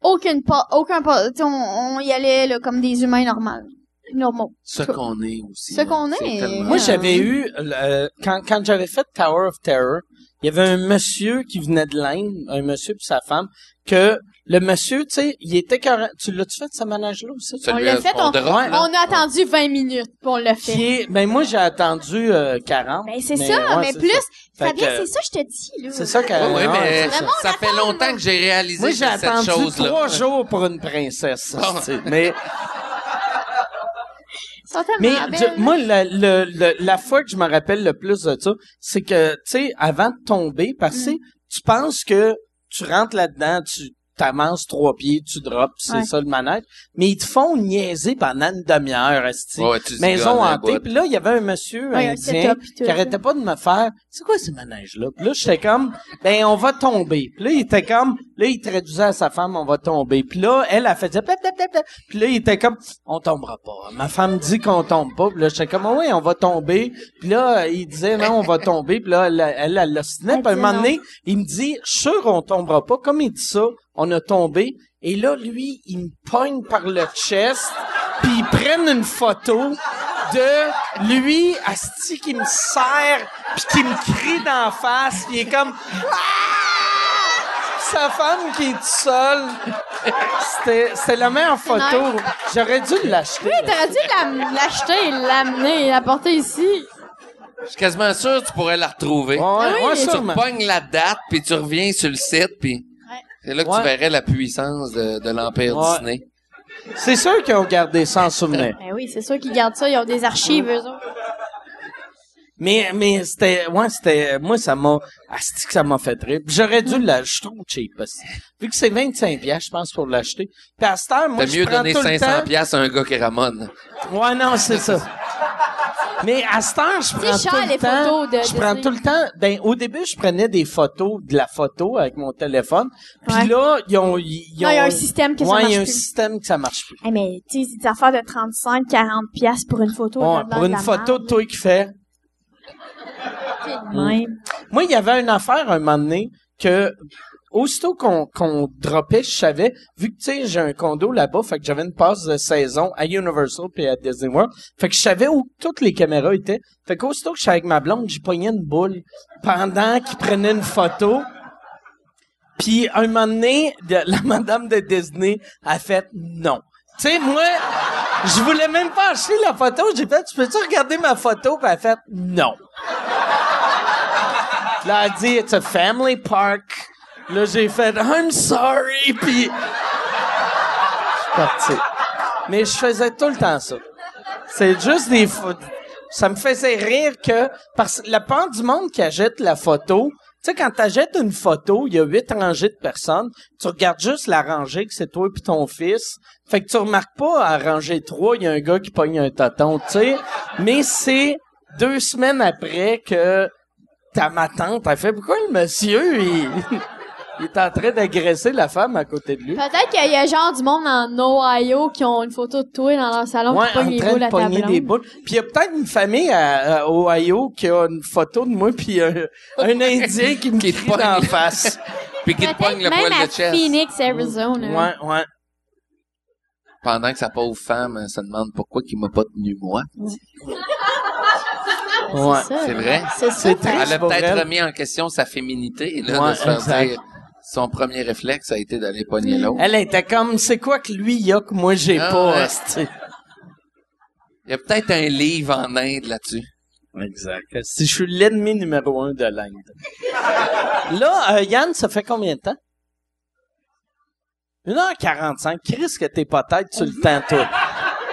aucune pas, aucun pas, tu sais, on, on y allait, là, comme des humains normaux. Normaux. Ce qu'on est aussi. Ce qu'on est. Tellement- Moi, j'avais eu, euh, quand, quand j'avais fait Tower of Terror, il y avait un monsieur qui venait de l'Inde, un monsieur puis sa femme, que le monsieur, tu sais, il était carré... Tu l'as-tu fait, ce manège-là aussi? On l'a fait, on- a attendu 20 minutes, puis on l'a fait. Qui est, ben moi, j'ai attendu euh, 40. Ben, c'est ça, ouais, mais plus, ça. Fabien, c'est ça, je te dis, là. C'est ça ouais, ouais, mais ça. Fait attend, longtemps que j'ai réalisé Moi, j'ai cette attendu chose-là. trois jours pour une princesse. Bon. Mais Mais je- belles. moi, la, le- le- la fois que je me rappelle le plus de ça, c'est que, tu sais, avant de tomber, parce Mm. que tu penses que tu rentres là-dedans, tu t'avances trois pieds, tu drops, c'est Ouais. ça le manège. Mais ils te font niaiser pendant une demi-heure. Ouais, tu Maison hantée. Puis là, il y avait un monsieur Ouais, indien qui arrêtait pas de me faire « C'est quoi ces manèges-là? » Puis là, j'étais comme « Ben, on va tomber. » Puis là, il était comme... Là, il traduisait à sa femme « On va tomber. » Puis là, elle, elle faisait « Plap, plap, plap, plap. Puis là, il était comme « On tombera pas. » Ma femme dit qu'on tombe pas. Puis là, j'étais comme « Oui, on va tomber. » Puis là, il disait « Non, on va tomber. » Puis là, elle, elle, elle. Elle Puis à un dit moment non. donné, il me dit « Je suis sûr on tombera pas. » On a tombé. Et là, lui, il me pogne par le chest, puis ils prennent une photo de lui, Asti, qui me serre, puis qui me crie d'en face, puis il est comme... Ah! Sa femme qui est toute seule. C'était, c'était la meilleure photo. J'aurais dû l'acheter. Oui, t'aurais dû la- l'acheter, l'amener, l'apporter ici. Je suis quasiment sûr que tu pourrais la retrouver. Ouais, Ah oui, ouais, tu sûrement. pognes la date, puis tu reviens sur le site, puis Ouais. C'est là que Ouais. tu verrais la puissance de, de l'Empire Ouais. Disney. C'est sûr qu'ils ont gardé ça en souvenir. Ben oui, c'est sûr qu'ils gardent ça, ils ont des archives, eux autres. Mais, mais c'était, ouais, c'était, moi, ça m'a, asti que ça m'a fait rire. J'aurais dû l'acheter, je trouve cheap, parce vu que c'est 25 piastres, je pense, pour l'acheter. Puis à cette heure, moi, T'as mieux donner tout le 500 temps. piastres à un gars qui ramone. Ouais, non, c'est ça. Mais à cette heure, je prends tout le les temps. photos de je prends tout le temps. Ben, au début, je prenais des photos, de la photo avec mon téléphone. Puis Ouais. là, ils ont, ils ont. Non, il y a un système que ça marche il y a un plus. système que ça marche plus. Mais, tu sais, des affaires de 35, 40 piastres pour une photo. De pour une photo de toi qui fait. Moi, il y avait une affaire un moment donné que aussitôt qu'on qu'on dropait, je savais, vu que tu j'ai un condo là-bas, fait que j'avais une passe de saison à Universal puis à Disney World, fait que je savais où toutes les caméras étaient. Fait qu'aussitôt que je suis avec ma blonde, j'ai pogné une boule pendant qu'il prenait une photo. Puis un moment donné, la madame de Disney a fait non. Tu sais, moi, je voulais même pas acheter la photo. J'ai fait, tu peux-tu regarder ma photo? Puis elle a fait non. Là, elle a dit, it's a family park. Là, j'ai fait, I'm sorry, puis... Je suis parti. Mais je faisais tout le temps ça. C'est juste des... Ça me faisait rire que... Parce que la part du monde qui achète la photo... Tu sais, quand t'achètes une photo, il y a huit rangées de personnes. Tu regardes juste la rangée que c'est toi puis ton fils. Fait que tu remarques pas à rangée 3, il y a un gars qui pogne un tonton, tu sais. Mais c'est deux semaines après que ta ma tante a fait pourquoi le monsieur il, il est en train d'agresser la femme à côté de lui. Peut-être qu'il y a genre du monde en Ohio qui ont une photo de toi dans leur salon Ouais, qui pogne en les train boules de à ta pogner blonde. des boules. Puis il y a peut-être une famille à, à Ohio qui a une photo de moi puis un, un Indien qui me Qui te crie pogne. d'en face. Puis qui te pogne le même poil à de chest. Phoenix, Arizona. Ouais, ouais. Pendant que sa pauvre femme se demande pourquoi qu'il m'a pas tenu moi. Ouais. C'est vrai? C'est ça. C'est triste Elle a peut-être remis en question sa féminité, là, Ouais, de se faire dire. Son premier réflexe a été d'aller pogner l'autre. Elle était comme, c'est quoi que lui il a que moi j'ai Ah, pas, ouais. Il y a peut-être un livre en Inde là-dessus. Exact. Si je suis l'ennemi numéro un de l'Inde. Là, euh, Yann, ça fait combien de temps? 1h45. Chris, que t'es pas tête sur le temps, toi.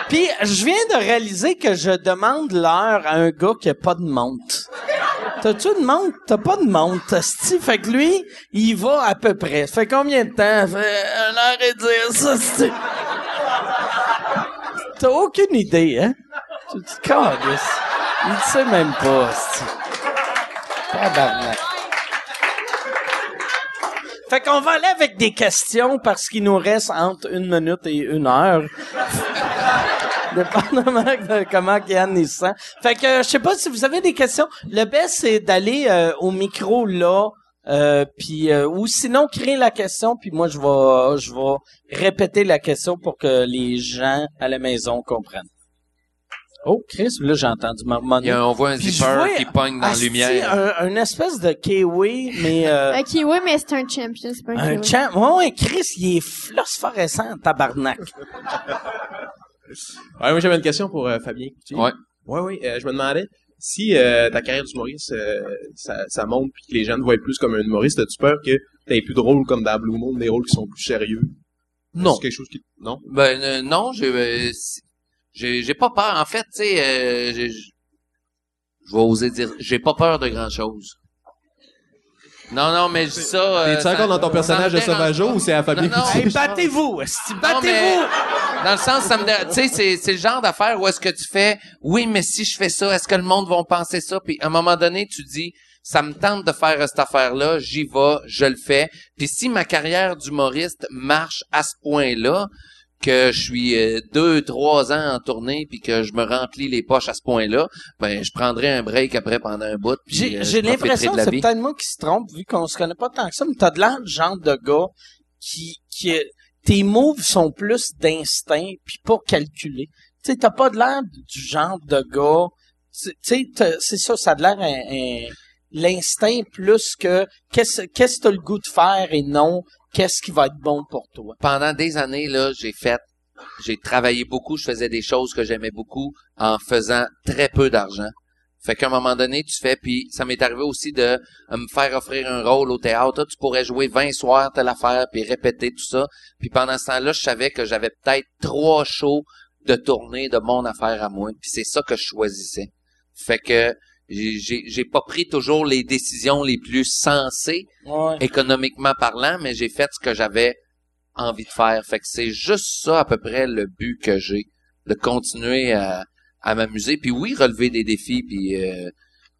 Puis, je viens de réaliser que je demande l'heure à un gars qui a pas de montre. T'as-tu une montre? T'as pas de montre, esti. Fait que lui, il va à peu près. Ça fait combien de temps? Ça fait une heure et dix, esti. T'as aucune idée, hein? Tu te calisses. Il sait même pas. Tabarnak. Fait qu'on va aller avec des questions parce qu'il nous reste entre une minute et une heure. Dépendamment de comment Yann il se sent. Fait que je sais pas si vous avez des questions. Le best c'est d'aller euh, au micro là. Euh, puis euh, ou sinon créer la question puis moi je vais je vais répéter la question pour que les gens à la maison comprennent. Oh Chris, là j'ai entendu Il marmonner. y a- on voit un Puis je zipper vois- qui pogne dans la Asti, lumière. Un, un espèce de kiwi, mais euh, Un kiwi, mais c'est un champion, c'est pas un, un kiwi. champ. Ouais, ouais, Chris, il est phosphorescent, tabarnak. Ouais, moi j'avais une question pour euh, Fabien. Coutier. Ouais. Ouais, oui. euh, je me demandais si euh, ta carrière d'humoriste, ça, ça monte puis que les gens te voient plus comme un humoriste, as-tu peur que t'aies plus de rôles comme dans Blue Moon, des rôles qui sont plus sérieux? Non. C'est quelque chose qui... Non? Ben non, j'ai pas peur. En fait, tu sais, je vais oser dire, j'ai pas peur de grand chose. Non, non, mais je dis ça. euh, T'es-tu encore dans ton personnage de Sauvageau ou c'est à Fabien Non, non. Hey, battez-vous, battez-vous! dans le sens, ça me tu sais, c'est, c'est le genre d'affaire où est-ce que tu fais, oui, mais si je fais ça, est-ce que le monde va penser ça? Puis à un moment donné, tu dis, ça me tente de faire cette affaire-là, j'y vais, je le fais. Puis si ma carrière d'humoriste marche à ce point-là, que je suis euh, deux, trois ans en tournée, puis que je me remplis les poches à ce point-là, ben je prendrai un break après pendant un bout. J'ai euh, l'impression que c'est peut-être moi qui se trompe, vu qu'on se connaît pas tant que ça, mais t'as de l'air du genre de gars qui, qui, tes moves sont plus d'instinct puis pas calculés. Tu sais, t'as pas de l'air du genre de gars, tu sais, c'est ça, ça a de l'air un, un- l'instinct plus que qu'est-ce qu'est-ce que t'as le goût de faire et non qu'est-ce qui va être bon pour toi? pendant des années, là, j'ai fait, j'ai travaillé beaucoup, je faisais des choses que j'aimais beaucoup en faisant très peu d'argent. Fait qu'à un moment donné, tu fais, puis ça m'est arrivé aussi de euh, me faire offrir un rôle au théâtre. Tu pourrais jouer 20 soirs telle affaire, puis répéter tout ça. Puis pendant ce temps-là, je savais que j'avais peut-être trois shows de tournée de mon affaire à moi. Puis c'est ça que je choisissais. Fait que j'ai- pas pris toujours les décisions les plus sensées, Ouais. économiquement parlant, mais j'ai fait ce que j'avais envie de faire. Fait que c'est juste ça à peu près le but que j'ai, de continuer à, à m'amuser. Puis oui, relever des défis, puis euh,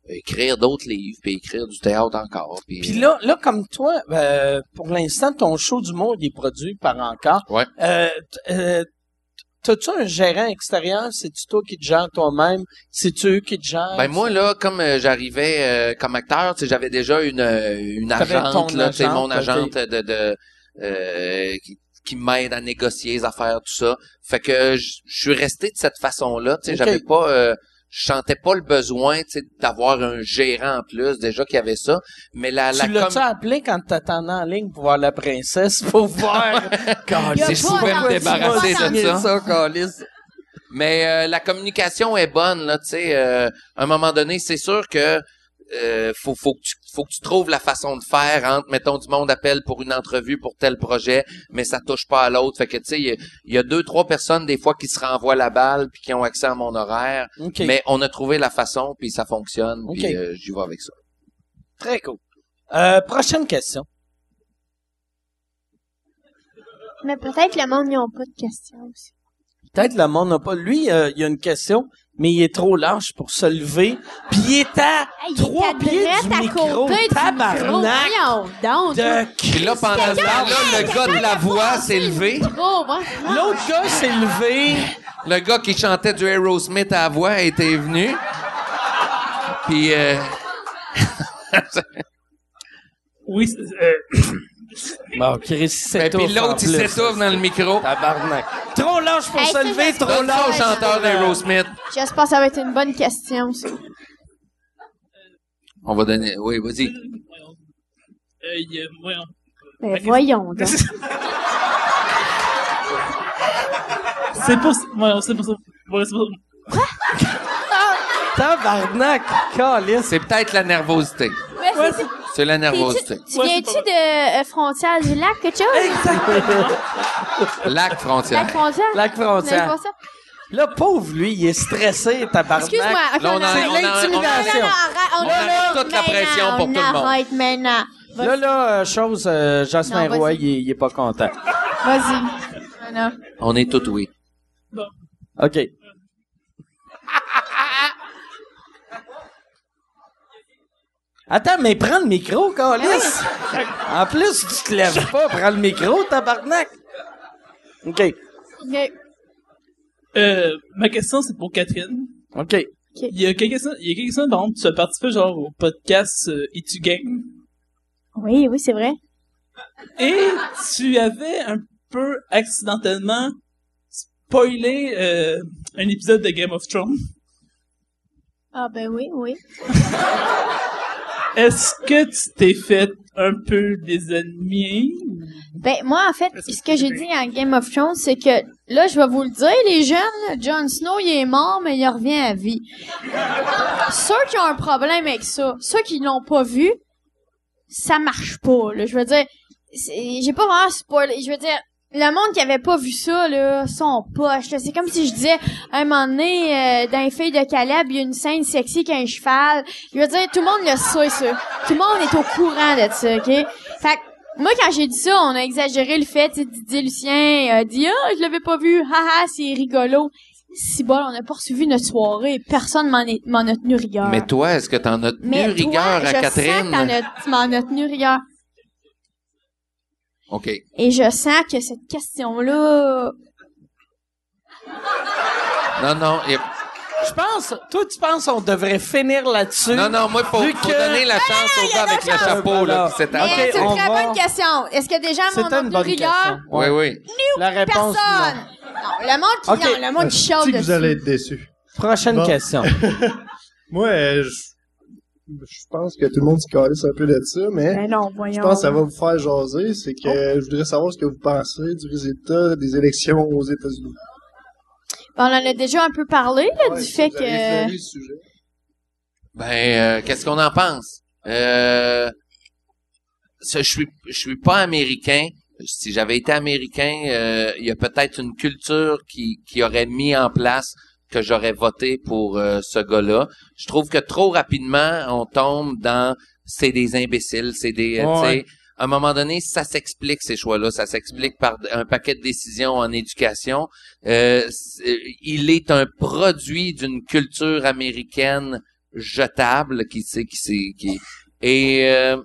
écrire d'autres livres, puis écrire du théâtre encore. Puis, Puis là, là, comme toi, euh, pour l'instant, ton show du monde est produit par encore. Ouais. Euh, euh, T'as-tu un gérant extérieur? C'est-tu toi qui te gères toi-même? C'est-tu eux qui te gèrent? Ben moi là, comme euh, j'arrivais euh, comme acteur, tu sais, j'avais déjà une euh, une agente là, agente, mon agente de de euh, qui, qui m'aide à négocier les affaires tout ça. Fait que je suis resté de cette façon-là, tu sais, j'avais pas euh, je sentais pas le besoin, tu sais, d'avoir un gérant en plus, déjà qu'il y avait ça, mais la la tu l'as-tu com- appelé quand t'attendais en ligne pour voir la princesse? Pour voir? Calisse. Si je pouvais me tu débarrasser de ça. ça. Mais euh, la communication est bonne, là, tu sais. euh, à un moment donné, c'est sûr que euh, faut, faut, que tu, faut que tu trouves la façon de faire entre, mettons, du monde appelle pour une entrevue pour tel projet, mais ça touche pas à l'autre. Fait que, tu sais, il y a- y, a deux, trois personnes, des fois, qui se renvoient la balle puis qui ont accès à mon horaire. OK. Mais on a trouvé la façon, puis ça fonctionne, puis euh, j'y vais avec ça. Très cool. Euh, prochaine question. Mais peut-être le monde, ils ont pas de questions aussi. Peut-être le monde n'a pas. Lui, euh, il y a une question, mais il est trop large pour se lever. Puis il est à Hey, trois pieds du à micro. côté du micro. Tabarnak donc. de Puis là, pendant ce temps-là, le gars de la voix s'est levé. L'autre gars s'est levé. Le gars qui chantait du Aerosmith à la voix était venu. Puis... euh, Oui, c'est- euh, Bon, Chris, c'est ben, puis l'autre, il s'étouffe dans le micro. Tabarnak. Trop large pour Hey, se ça, lever, j'espère- trop ça au large. chanteur d'Aerosmith. J'espère que ça va être une bonne question, ça. On va donner. Oui, vas-y. euh, il y a- voyons. Ben, voyons donc. C'est pour, voyons, c'est pour ça. Ouais, c'est pour ça. Tabarnak, calice. C'est peut-être la nervosité. Mais Ouais, c'est- C'est la nervosité. Tu Ouais, viens-tu c'est de euh, Frontière du Lac, quelque chose? Lac frontière. Lac Frontière? Lac frontière. Là, pauvre lui, il est stressé, tabarnak. Excuse-moi, Là, on on a- a- l'intimidation. On On arrête toute la pression pour tout le monde. Arrête maintenant. Là, là, euh, chose, euh, Jasmin Non, Roy, il, est- il est pas content. Vas-y. On est tous oui. OK. Attends, mais prends le micro, Calis. En plus, tu te lèves pas, prends le micro, tabarnak. OK. Ok. Euh, ma question, c'est pour Catherine. OK. Il y a quelques il y a quelques semaines, par exemple, tu as participé genre au podcast euh, Et tu game. Oui, oui, c'est vrai. Et tu avais un peu accidentellement spoilé euh, un épisode de Game of Thrones. Ah, ben oui, oui. Est-ce que tu t'es fait un peu des ennemis? Ben, moi, en fait, ce que j'ai dit en Game of Thrones, c'est que, là, je vais vous le dire, les jeunes, Jon Snow, il est mort, mais il revient à vie. Ceux qui ont un problème avec ça, ceux qui l'ont pas vu, ça marche pas, là. Je veux dire, j'ai pas vraiment spoilé. Je veux dire, le monde qui avait pas vu ça, là, sont poches. là. C'est comme si je disais, à un moment donné, euh, dans les filles de Caleb, il y a une scène sexy qui a un cheval. Je veux dire, tout le monde le sait, ça. Tout le monde est au courant de ça, OK? Fait que, moi, quand j'ai dit ça, on a exagéré le fait, Didier Lucien a dit, ah, je l'avais pas vu, haha, c'est rigolo. Si bon, on a poursuivi notre soirée, personne m'en a tenu rigueur. Mais toi, est-ce que t'en as tenu Mais toi, rigueur à je sens que Catherine? t'en as- m'en as tenu rigueur. OK. Et je sens que cette question-là, Non, non. Je pense, toi, tu penses qu'on devrait finir là-dessus? Non, non, moi, faut, faut que- donner la chance Ah, au gars avec le chapeau, là, Voilà. c'est une on très va- bonne question. Est-ce que des gens m'ont une bonne rigueur? Oui, oui. La réponse, Personne. non. Non, le monde qui, Ok. non, le monde qui que dessus. vous allez être déçus? Prochaine Bon. question. Moi, euh, je, je pense que tout le monde se calisse un peu de ça, mais Ben non, voyons. je pense que ça va vous faire jaser. C'est que je voudrais savoir ce que vous pensez du résultat des élections aux États-Unis. Ben, on en a déjà un peu parlé, là, Ouais, du si fait que... effleuré le sujet. Ben, euh, qu'est-ce qu'on en pense? Euh, ça, je suis, je suis pas américain. Si j'avais été américain, euh, il y a peut-être une culture qui, qui aurait mis en place que j'aurais voté pour euh, ce gars-là. Je trouve que trop rapidement, on tombe dans c'est des imbéciles, c'est des, euh, Ouais. à un moment donné, ça s'explique ces choix-là, ça s'explique par un paquet de décisions en éducation. Euh, il est un produit d'une culture américaine jetable qui sait qui c'est qui et euh,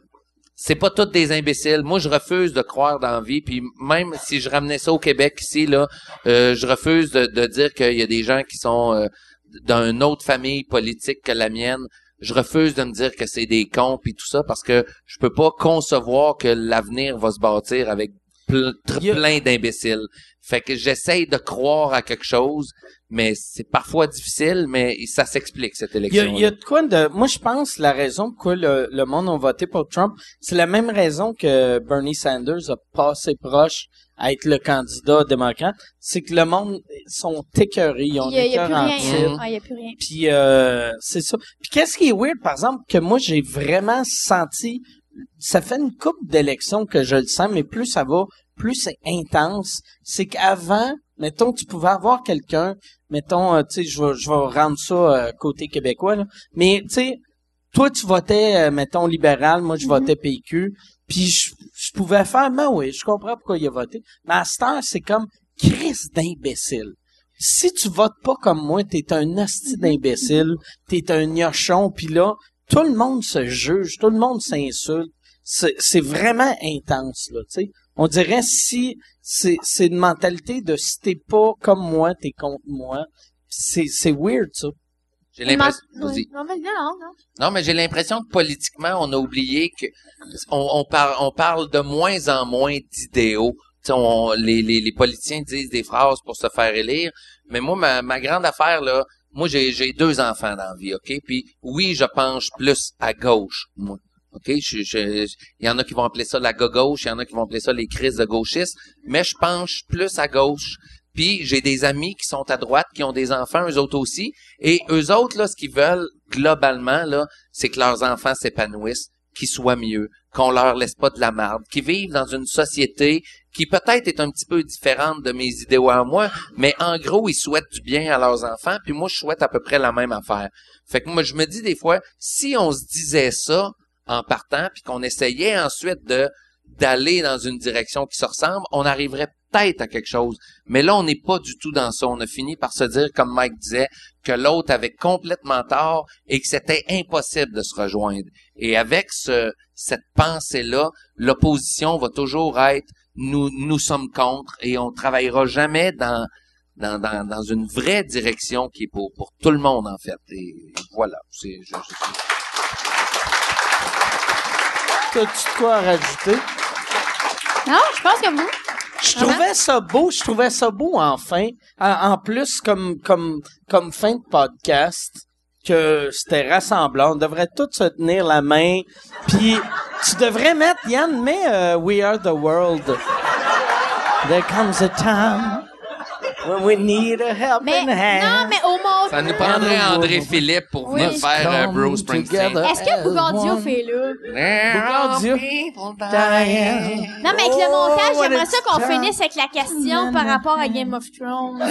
c'est pas toutes des imbéciles. Moi, je refuse de croire dans la vie. Puis même si je ramenais ça au Québec ici, là, euh, je refuse de, dire qu'il y a des gens qui sont euh, d'une autre famille politique que la mienne. Je refuse de me dire que c'est des cons puis tout ça parce que je peux pas concevoir que l'avenir va se bâtir avec ple- plein d'imbéciles. Fait que j'essaye de croire à quelque chose, mais c'est parfois difficile, mais ça s'explique cette Il y, élection. a, il y a de quoi de. Moi, je pense la raison pourquoi le, le monde a voté pour Trump, c'est la même raison que Bernie Sanders a passé proche à être le candidat démocrate. C'est que le monde sont écœurés, ils ont Il y a, il y a hein. Ah, a plus rien. Puis euh, c'est ça. Puis qu'est-ce qui est weird, par exemple, que moi j'ai vraiment senti, ça fait une coupe d'élections que je le sens, mais plus ça va, plus c'est intense. C'est qu'avant, mettons, tu pouvais avoir quelqu'un, mettons, euh, tu sais, je vais, je vais rendre ça euh, côté québécois, là, mais tu sais, toi tu votais, euh, mettons, libéral, moi je votais PQ, puis je, je pouvais faire, mais oui, je comprends pourquoi il a voté. Mais à cette heure, c'est comme crise d'imbécile si tu votes pas comme moi, t'es un hostie d'imbécile, t'es un gnochon, puis là, tout le monde se juge, tout le monde s'insulte. C'est c'est vraiment intense, là, tu sais. On dirait si c'est c'est une mentalité de si t'es pas comme moi, t'es contre moi. C'est c'est weird, ça. J'ai l'impression. Non, mais non, non. Non, mais j'ai l'impression que politiquement, on a oublié que on, on, parle, on parle de moins en moins d'idéaux. Tu sais, on- les, les, les politiciens disent des phrases pour se faire élire, mais moi, ma, ma grande affaire, là, moi, j'ai, deux enfants dans la vie, OK? Puis oui, je penche plus à gauche, moi. OK? Il y en a qui vont appeler ça la gauche, il y en a qui vont appeler ça les crises de gauchistes, mais je penche plus à gauche. Puis j'ai des amis qui sont à droite, qui ont des enfants, eux autres aussi. Et eux autres, là, ce qu'ils veulent, globalement, là, c'est que leurs enfants s'épanouissent, qu'ils soient mieux, qu'on leur laisse pas de la marde, qu'ils vivent dans une société qui peut-être est un petit peu différente de mes idéaux à moi, mais en gros, ils souhaitent du bien à leurs enfants, puis moi, je souhaite à peu près la même affaire. Fait que moi, je me dis des fois, si on se disait ça en partant, puis qu'on essayait ensuite de d'aller dans une direction qui se ressemble, on arriverait peut-être à quelque chose. Mais là, on n'est pas du tout dans ça. On a fini par se dire, comme Mike disait, que l'autre avait complètement tort et que c'était impossible de se rejoindre. Et avec ce, cette pensée-là, l'opposition va toujours être nous, nous sommes contre et on travaillera jamais dans, dans, dans, dans une vraie direction qui est pour, pour tout le monde, en fait. Et voilà. C'est, je- je- T'as-tu de quoi à rajouter? Non, je pense que vous. Je trouvais ça beau, je trouvais ça beau enfin. En, en plus, comme, comme, comme fin de podcast, que c'était rassemblant. On devrait tous se tenir la main. Puis, tu devrais mettre, Yann, mets euh, We Are the World. There comes a time when we need a helping Mais, hand. non, mais au mon... Ça nous prendrait André Philippe pour venir Oui. faire euh, Bruce Springsteen. Est-ce que Bougardio fait là? Bougardio. Non, mais avec le montage, j'aimerais ça qu'on finisse avec la question par rapport à Game of Thrones.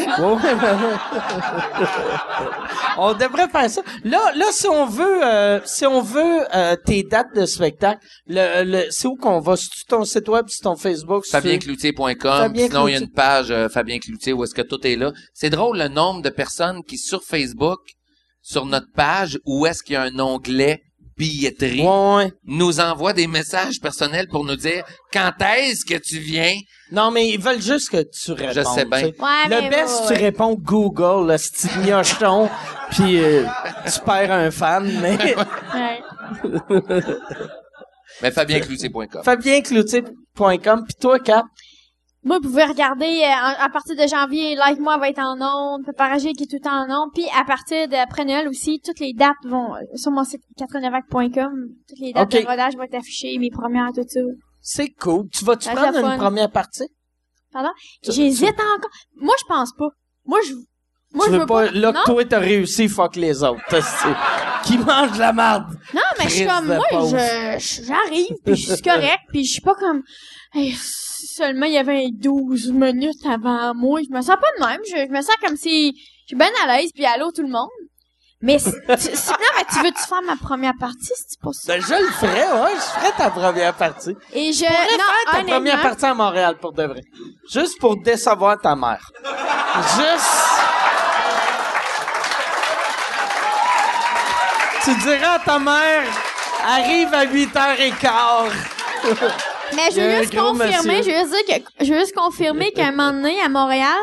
on devrait faire ça. Là, là, si on veut, euh, si on veut euh, tes dates de spectacle, le, le, c'est où qu'on va? Sur ton site web, sur ton Facebook? sur- FabienCloutier.com. Fabien Sinon, il y a une page euh, Fabien Cloutier où est-ce que tout est là. C'est drôle le nombre de personnes qui sur Facebook, sur notre page, où est-ce qu'il y a un onglet billetterie, Ouais, ouais. nous envoient des messages personnels pour nous dire quand est-ce que tu viens? Non, mais ils veulent juste que tu répondes. Je sais bien. Ouais, le best, ouais, tu réponds Google, le petit gnocheton, puis euh, tu perds un fan, mais. Mais FabienCloutier.com. FabienCloutier.com, puis toi, Cap? Moi, vous pouvez regarder, euh, à partir de janvier, Like Moi va être en ondes, Préparagé qui est tout en ondes, puis à partir d'après Noël aussi, toutes les dates vont, euh, sur mon site 89vac.com, toutes les dates de rodage vont être affichées, mes premières, tout ça. C'est cool. Tu vas-tu prendre une fun. première partie? Pardon? J'hésite encore. Moi, je pense pas. Moi, je, moi, tu je veux veux pas, pas. là que toi t'as réussi, fuck les autres. Qui mange de la merde. Non, mais je suis comme, moi, pauvre. je, j'arrive, puis je suis correct, puis je suis pas comme, Hey, si seulement il y avait 12 minutes avant moi. Je me sens pas de même. Je, je me sens comme si je suis bien à l'aise, puis allô tout le monde. Mais, si- tu, si- non, mais tu veux-tu faire ma première partie, c'est pas ça? Ben, je le ferais, ouais, je ferais ta première partie. Et je, non, faire ta première partie à Montréal, pour de vrai. Juste pour décevoir ta mère. Juste... Tu diras à ta mère, arrive à 8h15. Mais je veux juste confirmer, je veux dire que, je veux juste confirmer qu'à un moment donné, à Montréal,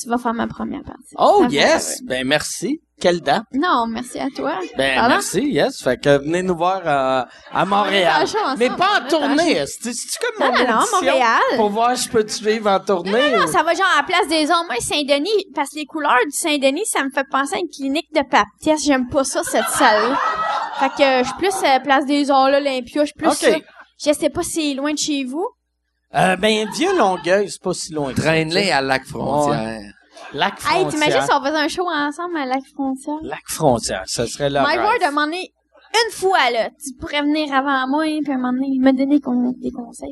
tu vas faire ma première partie. Oh, yes! Ben, merci. Quelle date? Non, merci à toi. Ben, Pardon? merci, yes. Fait que venez nous voir à, à Montréal. Ensemble, Mais pas en tournée. C'est, c'est comme Non, mon non, non, Montréal. Pour voir si je peux te suivre en tournée. Non, ou- ça va genre à la place des hommes. Moi, Saint-Denis, parce que les couleurs du Saint-Denis, ça me fait penser à une clinique de papetière. J'aime pas ça, cette salle Fait que euh, je suis plus euh, place des arts, l'Olympia, je suis plus ça. Je sais pas si c'est loin de chez vous. Euh, ben, vieux Longueuil, c'est pas si loin. Traîne-les à Lac Frontière. Lac Hey, Frontière. t'imagines si on faisait un show ensemble à Lac Frontière? Lac Frontière, ça serait là. Mike Ward a demandé une fois, là, tu pourrais venir avant moi, puis à un moment donné, il m'a donné con- des conseils.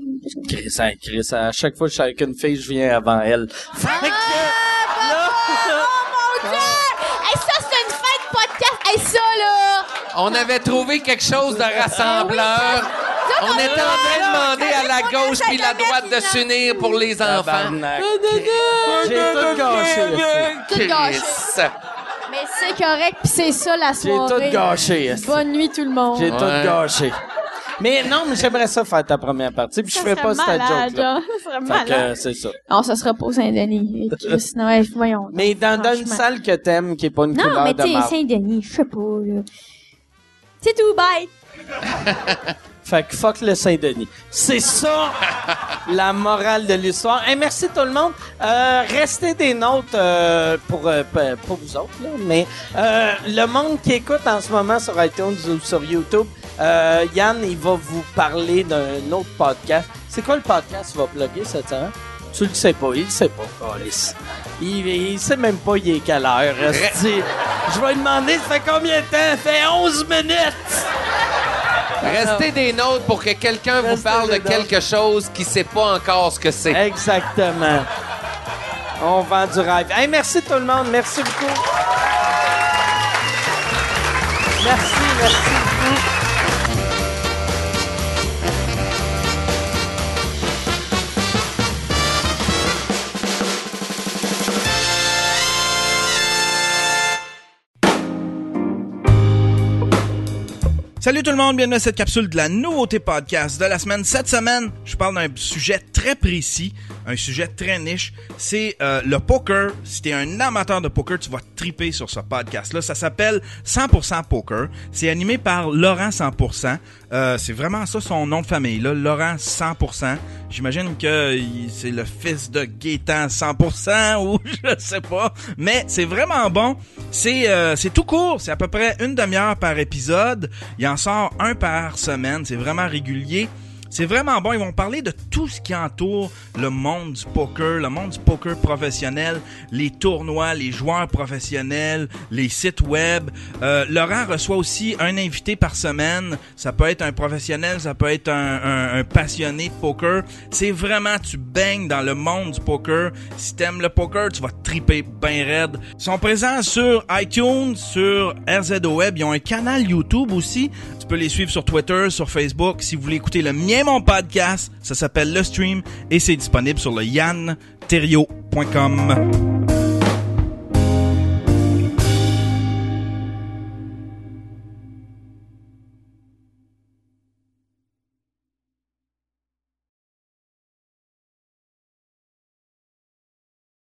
Chris, hein, Chris, à chaque fois que je suis avec une fille, je viens avant elle. Fait que, là, Oh mon dieu! Hey, ça, c'est une fin de podcast! Hey, ça, là! On avait trouvé quelque chose de rassembleur. On était en train de demander à la gauche puis la droite de s'unir pour les enfants. J'ai tout gâché. Tout gâché. Mais c'est correct, puis c'est ça, la J'ai soirée. tout gâché. Bonne nuit, tout le monde. J'ai tout gâché. Mais non, mais j'aimerais ça faire ta première partie, puis je ferais pas cette joke-là. genre. Ça serait euh, c'est ça. Non, ça sera pas au Saint-Denis. Non, voyons. Mais dans, dans une salle que t'aimes, qui est pas une Non, couleur mais de tu sais, marde. Saint-Denis, je sais pas, là. C'est tout, bye! Fait que fuck le Saint-Denis. C'est ça, la morale de l'histoire. Hey, merci tout le monde. Euh, restez des notes euh, pour, euh, pour vous autres, là. Mais euh, le monde qui écoute en ce moment sur iTunes ou sur YouTube, euh, Yann, il va vous parler d'un autre podcast. C'est quoi le podcast qu'il va plugger cette semaine? Tu le sais pas, il le sait pas. Il, il sait même pas il est quelle heure. Je vais lui demander, ça fait combien de temps? Ça fait 11 minutes! Restez des notes pour que quelqu'un vous Restez parle de des quelque chose qui sait pas encore ce que c'est. Exactement. On vend du rêve. Hey, merci tout le monde. Merci beaucoup. Merci, merci beaucoup. Salut tout le monde, bienvenue à cette capsule de la nouveauté podcast de la semaine. Cette semaine, je parle d'un sujet très précis, un sujet très niche. C'est euh, le poker. Si t'es un amateur de poker, tu vas triper sur ce podcast-là. Ça s'appelle 100% Poker. C'est animé par Laurent 100%. Euh, c'est vraiment ça son nom de famille, là, Laurent 100%. J'imagine que c'est le fils de Gaétan 100% ou je sais pas. Mais c'est vraiment bon. C'est euh, c'est tout court. C'est à peu près une demi-heure par épisode. Il en sort un par semaine. C'est vraiment régulier. C'est vraiment bon. Ils vont parler de tout ce qui entoure le monde du poker, le monde du poker professionnel, les tournois, les joueurs professionnels, les sites web. Euh, Laurent reçoit aussi un invité par semaine. Ça peut être un professionnel, ça peut être un, passionné de poker. C'est vraiment, tu baignes dans le monde du poker. Si t'aimes le poker, tu vas triper bien raide. Ils sont présents sur iTunes, sur RZO Web. Ils ont un canal YouTube aussi. Peux les suivre sur Twitter, sur Facebook. Si vous voulez écouter le mien, mon podcast, ça s'appelle Le Stream et c'est disponible sur le yanterio.com.